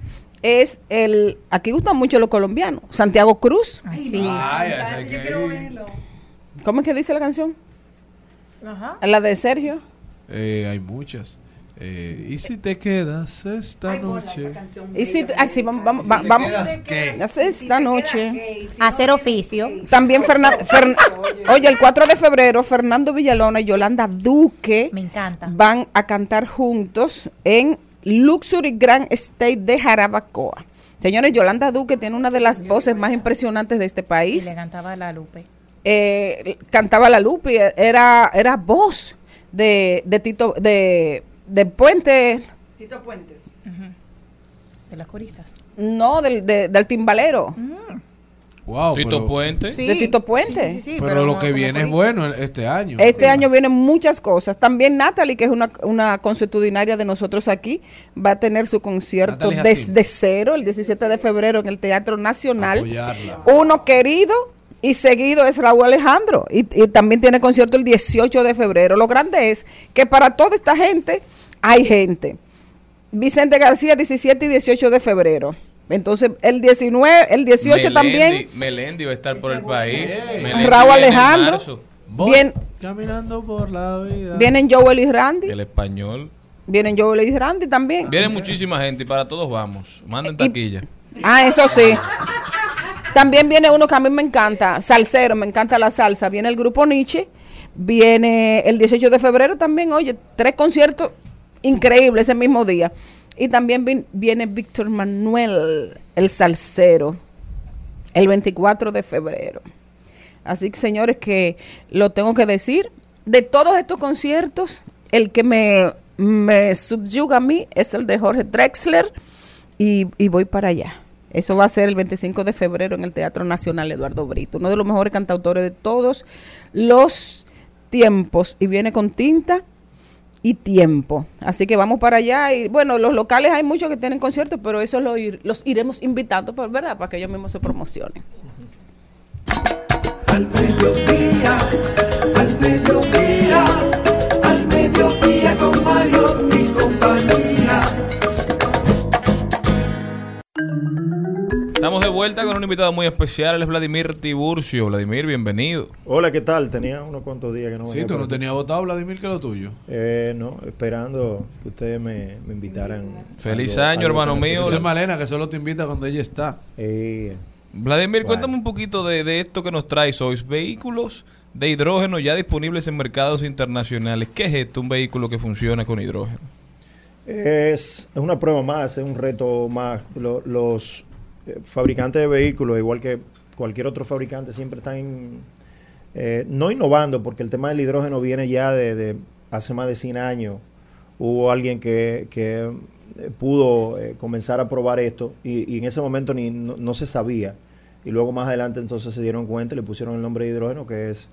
es el, aquí gustan mucho los colombianos, Santiago Cruz. sí. Ay, ese hay que ir. ¿Cómo es que dice la canción? Ajá. La de Sergio. Eh, hay muchas. Eh, ¿Y si te quedas esta noche? Y si, así vamos, vamos, va- vamos. quedas qué? Hace esta noche. Hacer oficio. También Fernan- [laughs] Fern- Oye, el 4 de febrero, Fernando Villalona y Yolanda Duque Me encanta. van a cantar juntos en Luxury Grand State de Jarabacoa. Señores, Yolanda Duque tiene una de las voces más impresionantes de este Y país. le cantaba la Lupe. Eh, cantaba la Lupi, era, era voz de, de Tito, de, de Puente, Tito Puentes. De las coristas. no, del, de- del timbalero, Wow, Tito pero, Puente. de Tito Puente. Sí, sí, sí, sí, pero lo no que viene es bueno este año. Este año vienen muchas cosas. También Natalie, que es una, una consuetudinaria de nosotros aquí, va a tener su concierto desde cero el 17 de febrero en el Teatro Nacional. Apoyarla. Uno querido y seguido es Raúl Alejandro. Y, y también tiene concierto el 18 de febrero. Lo grande es que para toda esta gente hay gente. Vicente García, 17 y 18 de febrero. Entonces, el 19, el 18 Melendi- también, Melendi va a estar por el país. Melendi Raúl Alejandro. bien, caminando por la vida. vienen Joel y Randy. El español. Vienen Joel y Randy también. Viene muchísima gente y para todos vamos. Manden Y- taquilla. Ah, eso sí. También viene uno que a mí me encanta, salsero, me encanta la salsa. Viene el grupo Nietzsche, viene el 18 de febrero también, oye, tres conciertos increíbles ese mismo día. Y también viene Víctor Manuel, el salsero, el 24 de febrero. Así que señores, que lo tengo que decir, de todos estos conciertos, el que me, subyuga a mí es el de Jorge Drexler y voy para allá. Eso va a ser el 25 de febrero en el Teatro Nacional Eduardo Brito, uno de los mejores cantautores de todos los tiempos y viene con tinta y tiempo. Así que vamos para allá y bueno, los locales hay muchos que tienen conciertos, pero eso los iremos invitando, por verdad, para que ellos mismos se promocionen. Al mediodía, al mediodía, al mediodía con Mario Estamos de vuelta con un invitado muy especial, él es Vladimir Tiburcio. Vladimir, bienvenido. Hola, ¿qué tal? Tenía unos cuantos días que no Sí, tú no tenías votado, Vladimir, que lo tuyo. Eh, no, esperando que ustedes me, me invitaran. Feliz algo- año, algo hermano mío. Esa es Malena, que solo te invita cuando ella está. Eh, Vladimir, Bueno. cuéntame un poquito de, de esto que nos traes hoy. Vehículos de hidrógeno ya disponibles en mercados internacionales. ¿Qué es esto? Un vehículo que funciona con hidrógeno. es, es una prueba más, es un reto más. Lo- los fabricantes de vehículos, igual que cualquier otro fabricante, siempre están eh, no innovando, porque el tema del hidrógeno viene ya de, hace más de 100 años. Hubo alguien que, eh, pudo eh, comenzar a probar esto y, en ese momento ni, no, se sabía. Y luego más adelante entonces se dieron cuenta y le pusieron el nombre de hidrógeno, que es,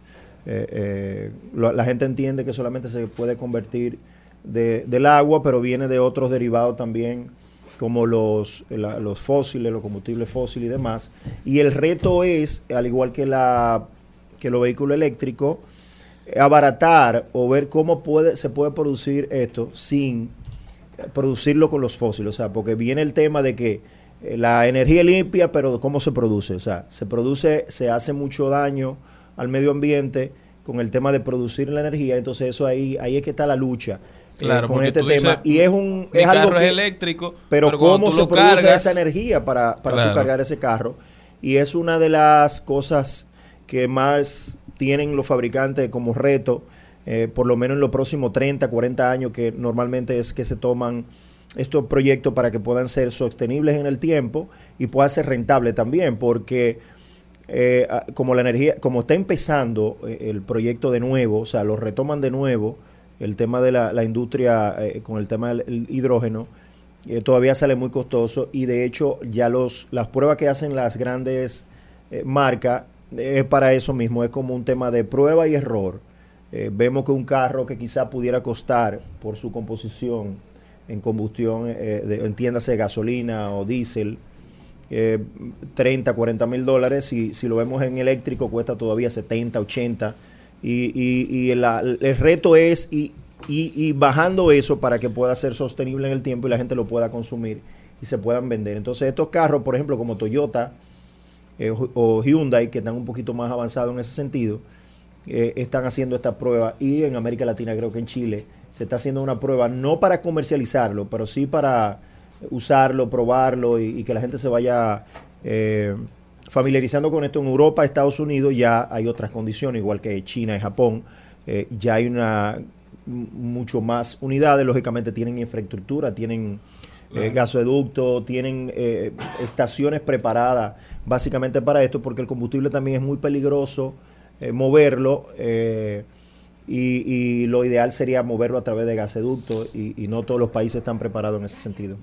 la gente entiende que solamente se puede convertir de- del agua, pero viene de otros derivados también, como los, los fósiles, los combustibles fósiles y demás. Y el reto es, al igual que, la, que los vehículos eléctricos, abaratar o ver cómo puede, se puede producir esto sin producirlo con los fósiles. O sea, porque viene el tema de que eh, la energía limpia, pero ¿cómo se produce? O sea, se produce, se hace mucho daño al medio ambiente con el tema de producir la energía. Entonces, eso ahí, ahí es que está la lucha. Eh, Claro, con este tema. dices, y es un es algo carro que- es eléctrico, pero, pero cómo se produce cargas- esa energía para, para tú Claro. cargar ese carro. Y es una de las cosas que más tienen los fabricantes como reto, eh, por lo menos en los próximos 30, 40 años, que normalmente es que se toman estos proyectos para que puedan ser sostenibles en el tiempo y puedan ser rentables también, porque eh, como la energía, como está empezando el proyecto de nuevo, o sea, lo retoman de nuevo, el tema de la, la industria eh, con el tema del hidrógeno, eh, todavía sale muy costoso y de hecho ya los las pruebas que hacen las grandes eh, marcas es para eso mismo, es como un tema de prueba y error. Vemos que un carro que quizá pudiera costar por su composición en combustión, de, entiéndase gasolina o diésel, eh, 30, 40 mil dólares, si lo vemos en eléctrico cuesta todavía 70, 80. Y, y, y el reto es y, y- bajando eso para que pueda ser sostenible en el tiempo y la gente lo pueda consumir y se puedan vender. Entonces estos carros, por ejemplo, como Toyota eh, o- o Hyundai, que están un poquito más avanzados en ese sentido, eh, están haciendo esta prueba y en América Latina, creo que en Chile, se está haciendo una prueba no para comercializarlo, pero sí para usarlo, probarlo y, y que la gente se vaya eh, familiarizando con esto. En Europa, Estados Unidos ya hay otras condiciones, igual que China y Japón, eh, ya hay una mucho más unidades, lógicamente tienen infraestructura, tienen eh, gasoducto, tienen eh, estaciones preparadas básicamente para esto, porque el combustible también es muy peligroso eh, moverlo eh, y, y lo ideal sería moverlo a través de gasoducto y, y no todos los países están preparados en ese sentido.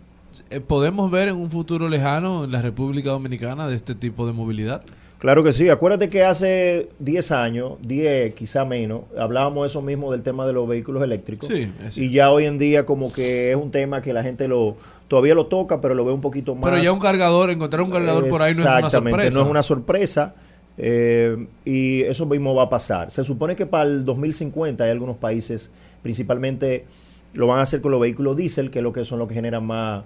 Eh, ¿Podemos ver en un futuro lejano en la República Dominicana de este tipo de movilidad? Claro que sí, acuérdate que hace 10 años, 10 quizá menos, hablábamos eso mismo del tema de los vehículos eléctricos. Sí, y ya hoy en día como que es un tema que la gente lo todavía lo toca, pero lo ve un poquito más. Pero ya un cargador, encontrar un cargador por ahí no es una Exactamente, sorpresa. no es una sorpresa. eh, y eso mismo va a pasar. Se supone que para el 2050 hay algunos países, principalmente lo van a hacer con los vehículos diésel, que es lo que son los que generan más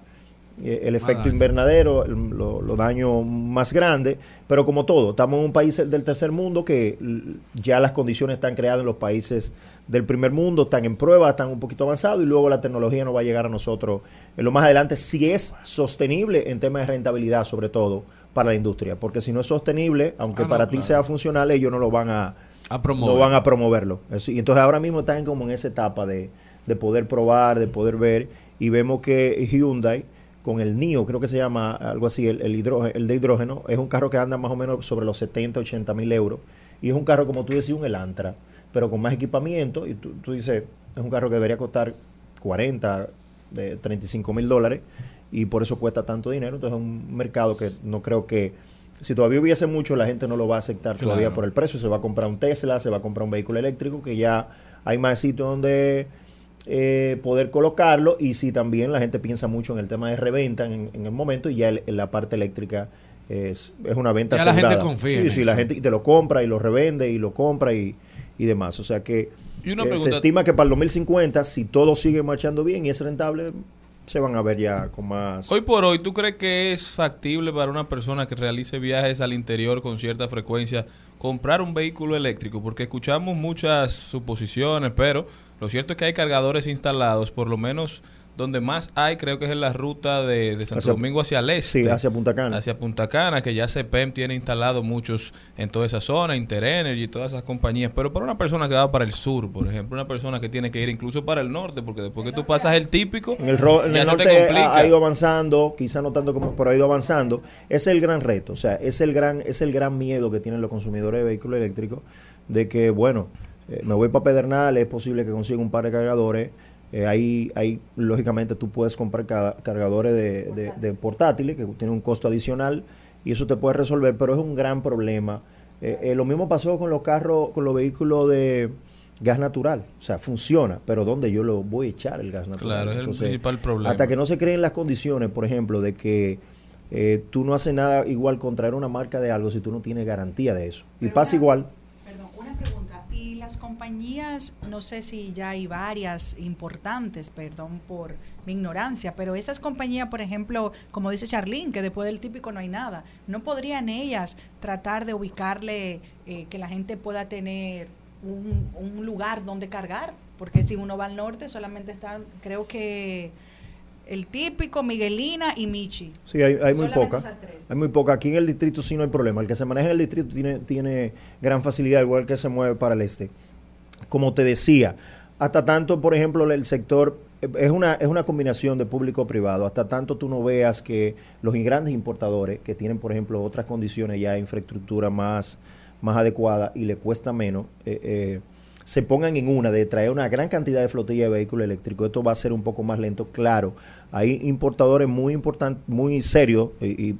eh, el efecto daño. invernadero, el- lo- los daños más grandes, pero como todo, estamos en un país del tercer mundo que ya las condiciones están creadas en los países del primer mundo, están en prueba, están un poquito avanzados y luego la tecnología no va a llegar a nosotros en lo más adelante si es sostenible en temas de rentabilidad sobre todo para la industria, porque si no es sostenible, aunque Ah, no, para ti sea funcional, ellos no lo van a, A promover. no van a promoverlo. Y entonces ahora mismo están como en esa etapa de, de poder probar, de poder ver, y vemos que Hyundai con el NIO, creo que se llama algo así, el, el, hidrógeno, el de hidrógeno, es un carro que anda más o menos sobre los 70, 80 mil euros, y es un carro, como tú decías, un Elantra, pero con más equipamiento, y tú, tú dices, es un carro que debería costar 40, de 35 mil dólares, y por eso cuesta tanto dinero, entonces es un mercado que no creo que, si todavía hubiese mucho, la gente no lo va a aceptar todavía por el precio, se va a comprar un Tesla, se va a comprar un vehículo eléctrico, que ya hay más sitios donde eh, poder colocarlo y si también la gente piensa mucho en el tema de reventa en, en el momento y ya el- la parte eléctrica es, es una venta Ya la gente confía Sí, en sí, eso. la gente te lo compra y lo revende y lo compra y, y demás. O sea que Y una eh, se estima que para el 2050, si todo sigue marchando bien y es rentable, se van a ver ya con más... Hoy por hoy, ¿tú crees que es factible para una persona que realice viajes al interior con cierta frecuencia comprar un vehículo eléctrico? Porque escuchamos muchas suposiciones, pero lo cierto es que hay cargadores instalados, por lo menos donde más hay, creo que es en la ruta de, de Santo Hacia- Domingo hacia el este. Sí, hacia Punta Cana. Hacia Punta Cana, que ya CPEM tiene instalado muchos en toda esa zona, Interenergy y todas esas compañías. Pero para una persona que va para el sur, por ejemplo, una persona que tiene que ir incluso para el norte, porque después que tú pasas el típico, En el, ro- en ya el se te norte complica. ha, ha ido avanzando, quizá no tanto como, pero ha ido avanzando. Ese es el gran reto, o sea, es el gran, es el gran miedo que tienen los consumidores de vehículos eléctricos, de que, bueno, eh, me voy para Pedernales, es posible que consiga un par de cargadores. eh, ahí, ahí, lógicamente, tú puedes comprar ca- cargadores de, de- de portátiles que tienen un costo adicional y eso te puede resolver, pero es un gran problema. Eh, eh, lo mismo pasó con los carros, con los vehículos de gas natural. O sea, funciona, pero ¿dónde yo lo voy a echar el gas natural? Claro, es el principal problema. Hasta que no se creen las condiciones, por ejemplo, de que eh, tú no haces nada igual con traer una marca de algo si tú no tienes garantía de eso. Y pasa igual. Perdón, una pregunta. Y las compañías, no sé si ya hay varias importantes, perdón por mi ignorancia, pero esas compañías, por ejemplo, como dice Charlene, que después del típico no hay nada, ¿no podrían ellas tratar de ubicarle eh, que la gente pueda tener un, un lugar donde cargar? Porque si uno va al norte, solamente están, creo que el típico, Miguelina y Michi. Sí, hay, hay muy Solamente poca. esas tres. Hay muy poca. Aquí en el distrito sí no hay problema. El que se maneja en el distrito tiene, tiene gran facilidad, igual que se mueve para el este. Como te decía, hasta tanto, por ejemplo, el sector es una, es una combinación de público-privado. Hasta tanto tú no veas que los grandes importadores, que tienen, por ejemplo, otras condiciones ya, infraestructura más, más adecuada y le cuesta menos, eh, eh, se pongan en una de traer una gran cantidad de flotilla de vehículos eléctricos. Esto va a ser un poco más lento, claro. Hay importadores muy importantes, muy serios y,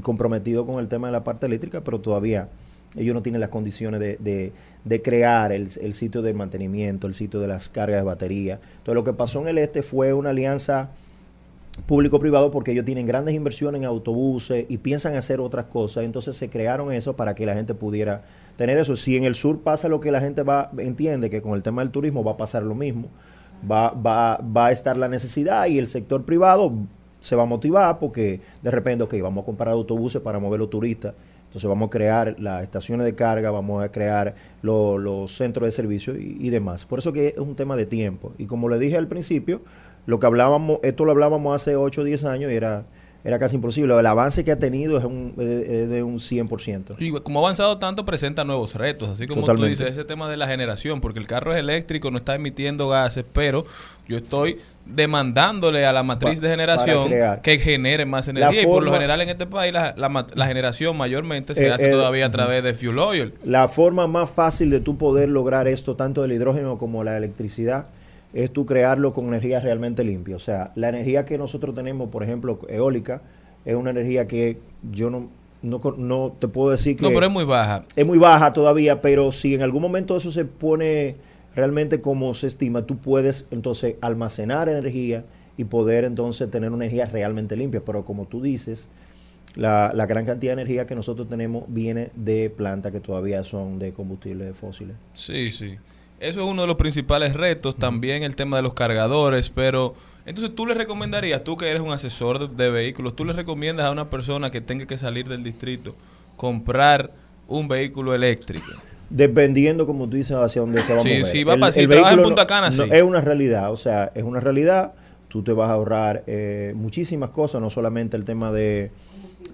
comprometidos con el tema de la parte eléctrica, pero todavía ellos no tienen las condiciones de- de crear el, el sitio de mantenimiento, el sitio de las cargas de batería. Entonces, lo que pasó en el este fue una alianza público-privado porque ellos tienen grandes inversiones en autobuses y piensan hacer otras cosas. Entonces, se crearon eso para que la gente pudiera tener eso. Si en el sur pasa lo que la gente va entiende que con el tema del turismo va a pasar lo mismo, va, va, va a estar la necesidad y el sector privado se va a motivar porque de repente, ok, vamos a comprar autobuses para mover los turistas. Entonces vamos a crear las estaciones de carga, vamos a crear lo- los centros de servicio y, y demás. Por eso que es un tema de tiempo. Y como le dije al principio, lo que hablábamos, esto lo hablábamos hace 8 o 10 años y era, era casi imposible. El avance que ha tenido es, un, es de- un 100%. Y como ha avanzado tanto, presenta nuevos retos, así como Totalmente. tú dices, ese tema de la generación, porque el carro es eléctrico, no está emitiendo gases, pero yo estoy demandándole a la matriz Pa- de generación que genere más energía. y por lo general en este país la, la generación mayormente se Eh, hace eh, todavía a través de fuel oil. La forma más fácil de tú poder lograr esto, tanto del hidrógeno como la electricidad, es tú crearlo con energía realmente limpia. O sea, la energía que nosotros tenemos, por ejemplo, eólica, es una energía que yo no, no, no te puedo decir que... No, pero es muy baja. Es muy baja todavía, pero si en algún momento eso se pone realmente como se estima, tú puedes entonces almacenar energía y poder entonces tener una energía realmente limpia. Pero como tú dices, la, la gran cantidad de energía que nosotros tenemos viene de plantas que todavía son de combustibles fósiles. Sí, sí. Eso es uno de los principales retos, también el tema de los cargadores, pero entonces tú le recomendarías, tú que eres un asesor de, de vehículos, tú le recomiendas a una persona que tenga que salir del distrito comprar un vehículo eléctrico. Dependiendo, como tú dices, hacia dónde se va a mover. sí, va para- si trabaja en vehículo Punta Cana, sí. Es una realidad, o sea, es una realidad. Tú te vas a ahorrar eh, muchísimas cosas, no solamente el tema de,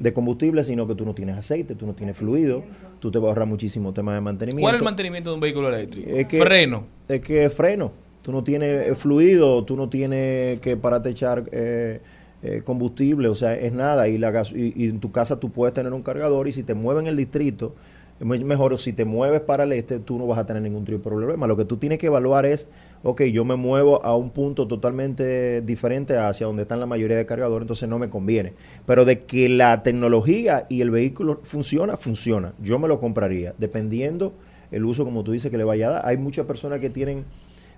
de combustible, sino que tú no tienes aceite, tú no tienes fluido, tú te vas a ahorrar muchísimo tema de mantenimiento. ¿Cuál es el mantenimiento de un vehículo eléctrico? Es que- Freno. Es que es freno. Tú no tienes eh, fluido, tú no tienes que pararte a echar eh, eh, combustible, o sea, es nada. Y, la gas- y, y en tu casa tú puedes tener un cargador y si te mueves en el distrito, es mejor. Si te mueves para el este, tú no vas a tener ningún tipo de problema. Lo que tú tienes que evaluar es, ok, yo me muevo a un punto totalmente diferente hacia donde están la mayoría de cargadores, entonces no me conviene. Pero de que la tecnología y el vehículo funciona, funciona. Yo me lo compraría, dependiendo el uso, como tú dices, que le vaya a dar. Hay muchas personas que tienen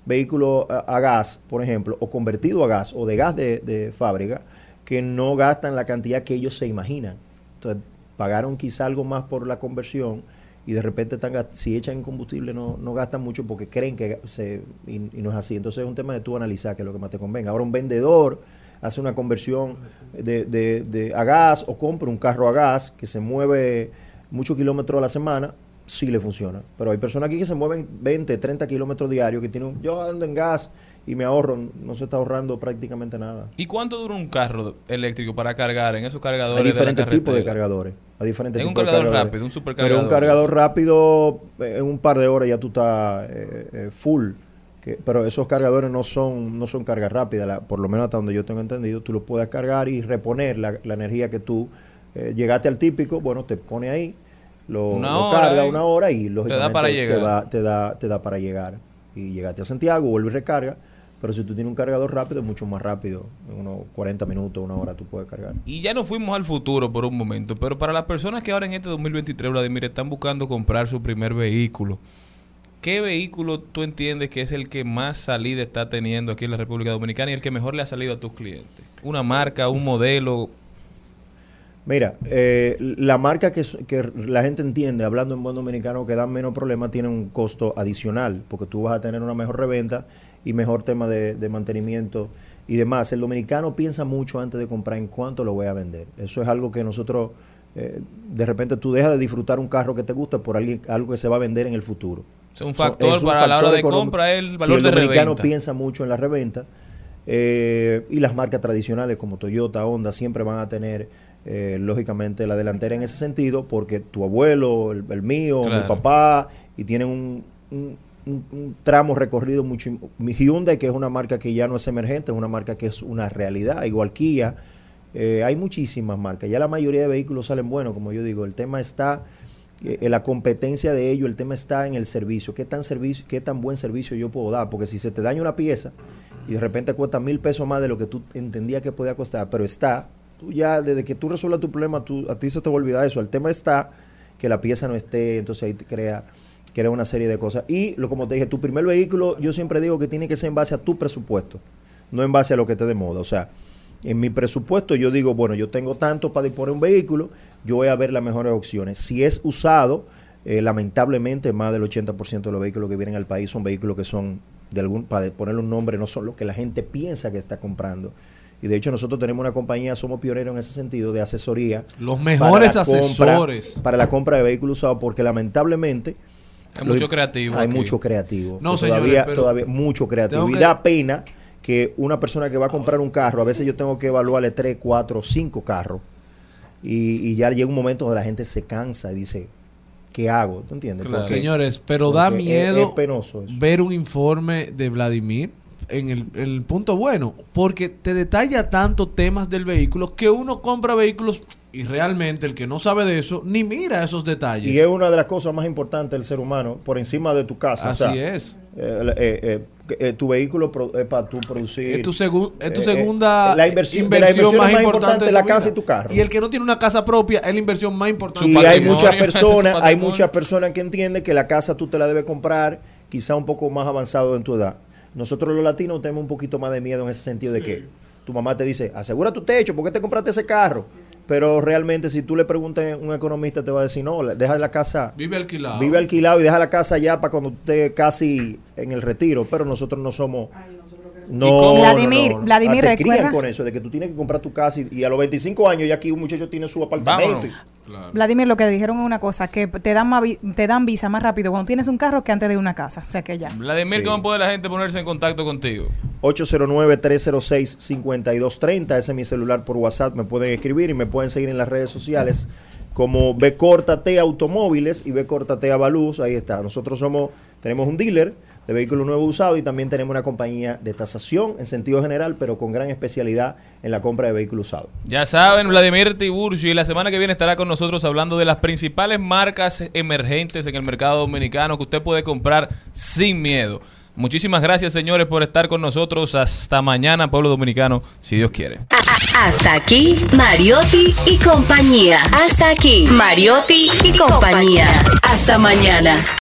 vehículos a, gas, por ejemplo, o convertido a gas o de gas de fábrica, que no gastan la cantidad que ellos se imaginan. Entonces, pagaron quizá algo más por la conversión y de repente están si echan combustible no, no gastan mucho porque creen que se y, y no es así. Entonces es un tema de tú analizar qué es lo que más te convenga. Ahora un vendedor hace una conversión de, de- de- a gas o compra un carro a gas que se mueve muchos kilómetros a la semana, sí le funciona. Pero hay personas aquí que se mueven 20, 30 kilómetros diarios, que tienen, un- yo ando en gas y me ahorro, no se está ahorrando prácticamente nada. ¿Y cuánto dura un carro eléctrico para cargar en esos cargadores? Hay diferentes de la tipos de cargadores. Hay diferentes En un tipos de cargador cargadores. rápido, un supercargador. Pero un cargador rápido, eh, en un par de horas ya tú estás eh, eh, full. Que- pero esos cargadores no son no son cargas rápidas, la- por lo menos hasta donde yo tengo entendido. Tú lo puedes cargar y reponer la, la energía que tú eh, llegaste al típico, bueno, te pone ahí, lo, lo carga una hora y te da lógicamente para te llegar. da, te, da, te da para llegar. Y llegaste a Santiago, vuelve y recarga. Pero si tú tienes un cargador rápido, es mucho más rápido. En unos 40 minutos, una hora tú puedes cargar. Y ya nos fuimos al futuro por un momento, pero para las personas que ahora en este 2023, Vladimir, están buscando comprar su primer vehículo, ¿qué vehículo tú entiendes que es el que más salida está teniendo aquí en la República Dominicana y el que mejor le ha salido a tus clientes? ¿Una marca, un modelo? Mira, eh, la marca que, que la gente entiende, hablando en buen dominicano, que da menos problemas, tiene un costo adicional, porque tú vas a tener una mejor reventa y mejor tema de, de mantenimiento y demás. El dominicano piensa mucho antes de comprar en cuánto lo voy a vender. Eso es algo que nosotros, eh, de repente tú dejas de disfrutar un carro que te gusta por alguien, algo que se va a vender en el futuro. Es un So, factor es un para la hora de económico. compra, el Sí, valor el de dominicano reventa. piensa mucho en la reventa eh, y las marcas tradicionales como Toyota, Honda siempre van a tener eh, lógicamente la delantera en ese sentido porque tu abuelo, el, el mío, mi papá y tienen un, un- un- tramo recorrido mucho. Mi Hyundai, que es una marca que ya no es emergente, es una marca que es una realidad, igual Kia. eh, hay muchísimas marcas. Ya la mayoría de vehículos salen buenos, como yo digo. El tema está eh, en la competencia de ello, el tema está en el servicio. ¿Qué tan, servicio, ¿Qué tan buen servicio yo puedo dar? Porque si se te daña una pieza y de repente cuesta mil pesos más de lo que tú entendías que podía costar, pero está, tú ya desde que tú resuelvas tu problema, tú, a ti se te va a olvidar eso. El tema está que la pieza no esté, entonces ahí te crea, crea una serie de cosas. Y lo como te dije, tu primer vehículo, yo siempre digo que tiene que ser en base a tu presupuesto, no en base a lo que te de moda. O sea, en mi presupuesto yo digo, bueno, yo tengo tanto para disponer un vehículo, yo voy a ver las mejores opciones. Si es usado, eh, lamentablemente más del 80% de los vehículos que vienen al país son vehículos que son, de algún, para ponerle un nombre, no son lo que la gente piensa que está comprando. Y de hecho nosotros tenemos una compañía, somos pioneros en ese sentido de asesoría. Los mejores para la compra- asesores. para la compra de vehículos usados, porque lamentablemente... Hay lo- mucho creativo Hay aquí. mucho creativo. No, señores, todavía, pero todavía mucho creativo. Y que- da pena que una persona que va a comprar un carro, a veces yo tengo que evaluarle tres, cuatro, cinco carros. Y, y ya llega un momento donde la gente se cansa y dice, ¿qué hago? ¿Tú entiendes? Porque- Señores, pero da porque miedo Es, penoso eso. ver un informe de Vladimir en el, en el punto bueno, porque te detalla tanto temas del vehículo que uno compra vehículos y realmente el que no sabe de eso ni mira esos detalles. Y es una de las cosas más importantes del ser humano, por encima de tu casa. Así O sea, es. eh, eh, eh, eh, tu vehículo pro- es para tu producir. Es tu, es tu eh, segunda eh, la inversión, de inversión más más importante de es la casa y tu carro. Y el que no tiene una casa propia es la inversión más importante. y hay muchas [laughs] personas, hay muchas personas que entienden que la casa tú te la debes comprar quizá un poco más avanzado en tu edad. Nosotros los latinos tenemos un poquito más de miedo en ese sentido de que tu mamá te dice, asegura tu techo, ¿por qué te compraste ese carro? Pero realmente si tú le preguntas a un economista te va a decir, no, deja la casa, Vive alquilado. vive alquilado y deja la casa ya para cuando esté casi en el retiro, pero nosotros no somos... No, Vladimir, no, no. Vladimir, Ah, te crían recuerda- con eso, de que tú tienes que comprar tu casa y, y a los 25 años ya aquí un muchacho tiene su apartamento. Vámonos. Vladimir, lo que dijeron es una cosa, que te dan, te dan visa más rápido cuando tienes un carro que antes de una casa. O sea que ya. Vladimir, Sí. ¿cómo puede la gente ponerse en contacto contigo? 809-306-5230. Ese es mi celular por WhatsApp. Me pueden escribir y me pueden seguir en las redes sociales como B Corta T Automóviles y B Corta T Avaluz. Ahí está. Nosotros somos, tenemos un dealer de vehículos nuevos usados y también tenemos una compañía de tasación en sentido general, pero con gran especialidad en la compra de vehículos usados. Ya saben, Vladimir Tiburcio y la semana que viene estará con nosotros hablando de las principales marcas emergentes en el mercado dominicano que usted puede comprar sin miedo. Muchísimas gracias, señores, por estar con nosotros. Hasta mañana, pueblo dominicano, si Dios quiere. Hasta aquí, Mariotti y compañía. Hasta aquí, Mariotti y compañía. Hasta mañana.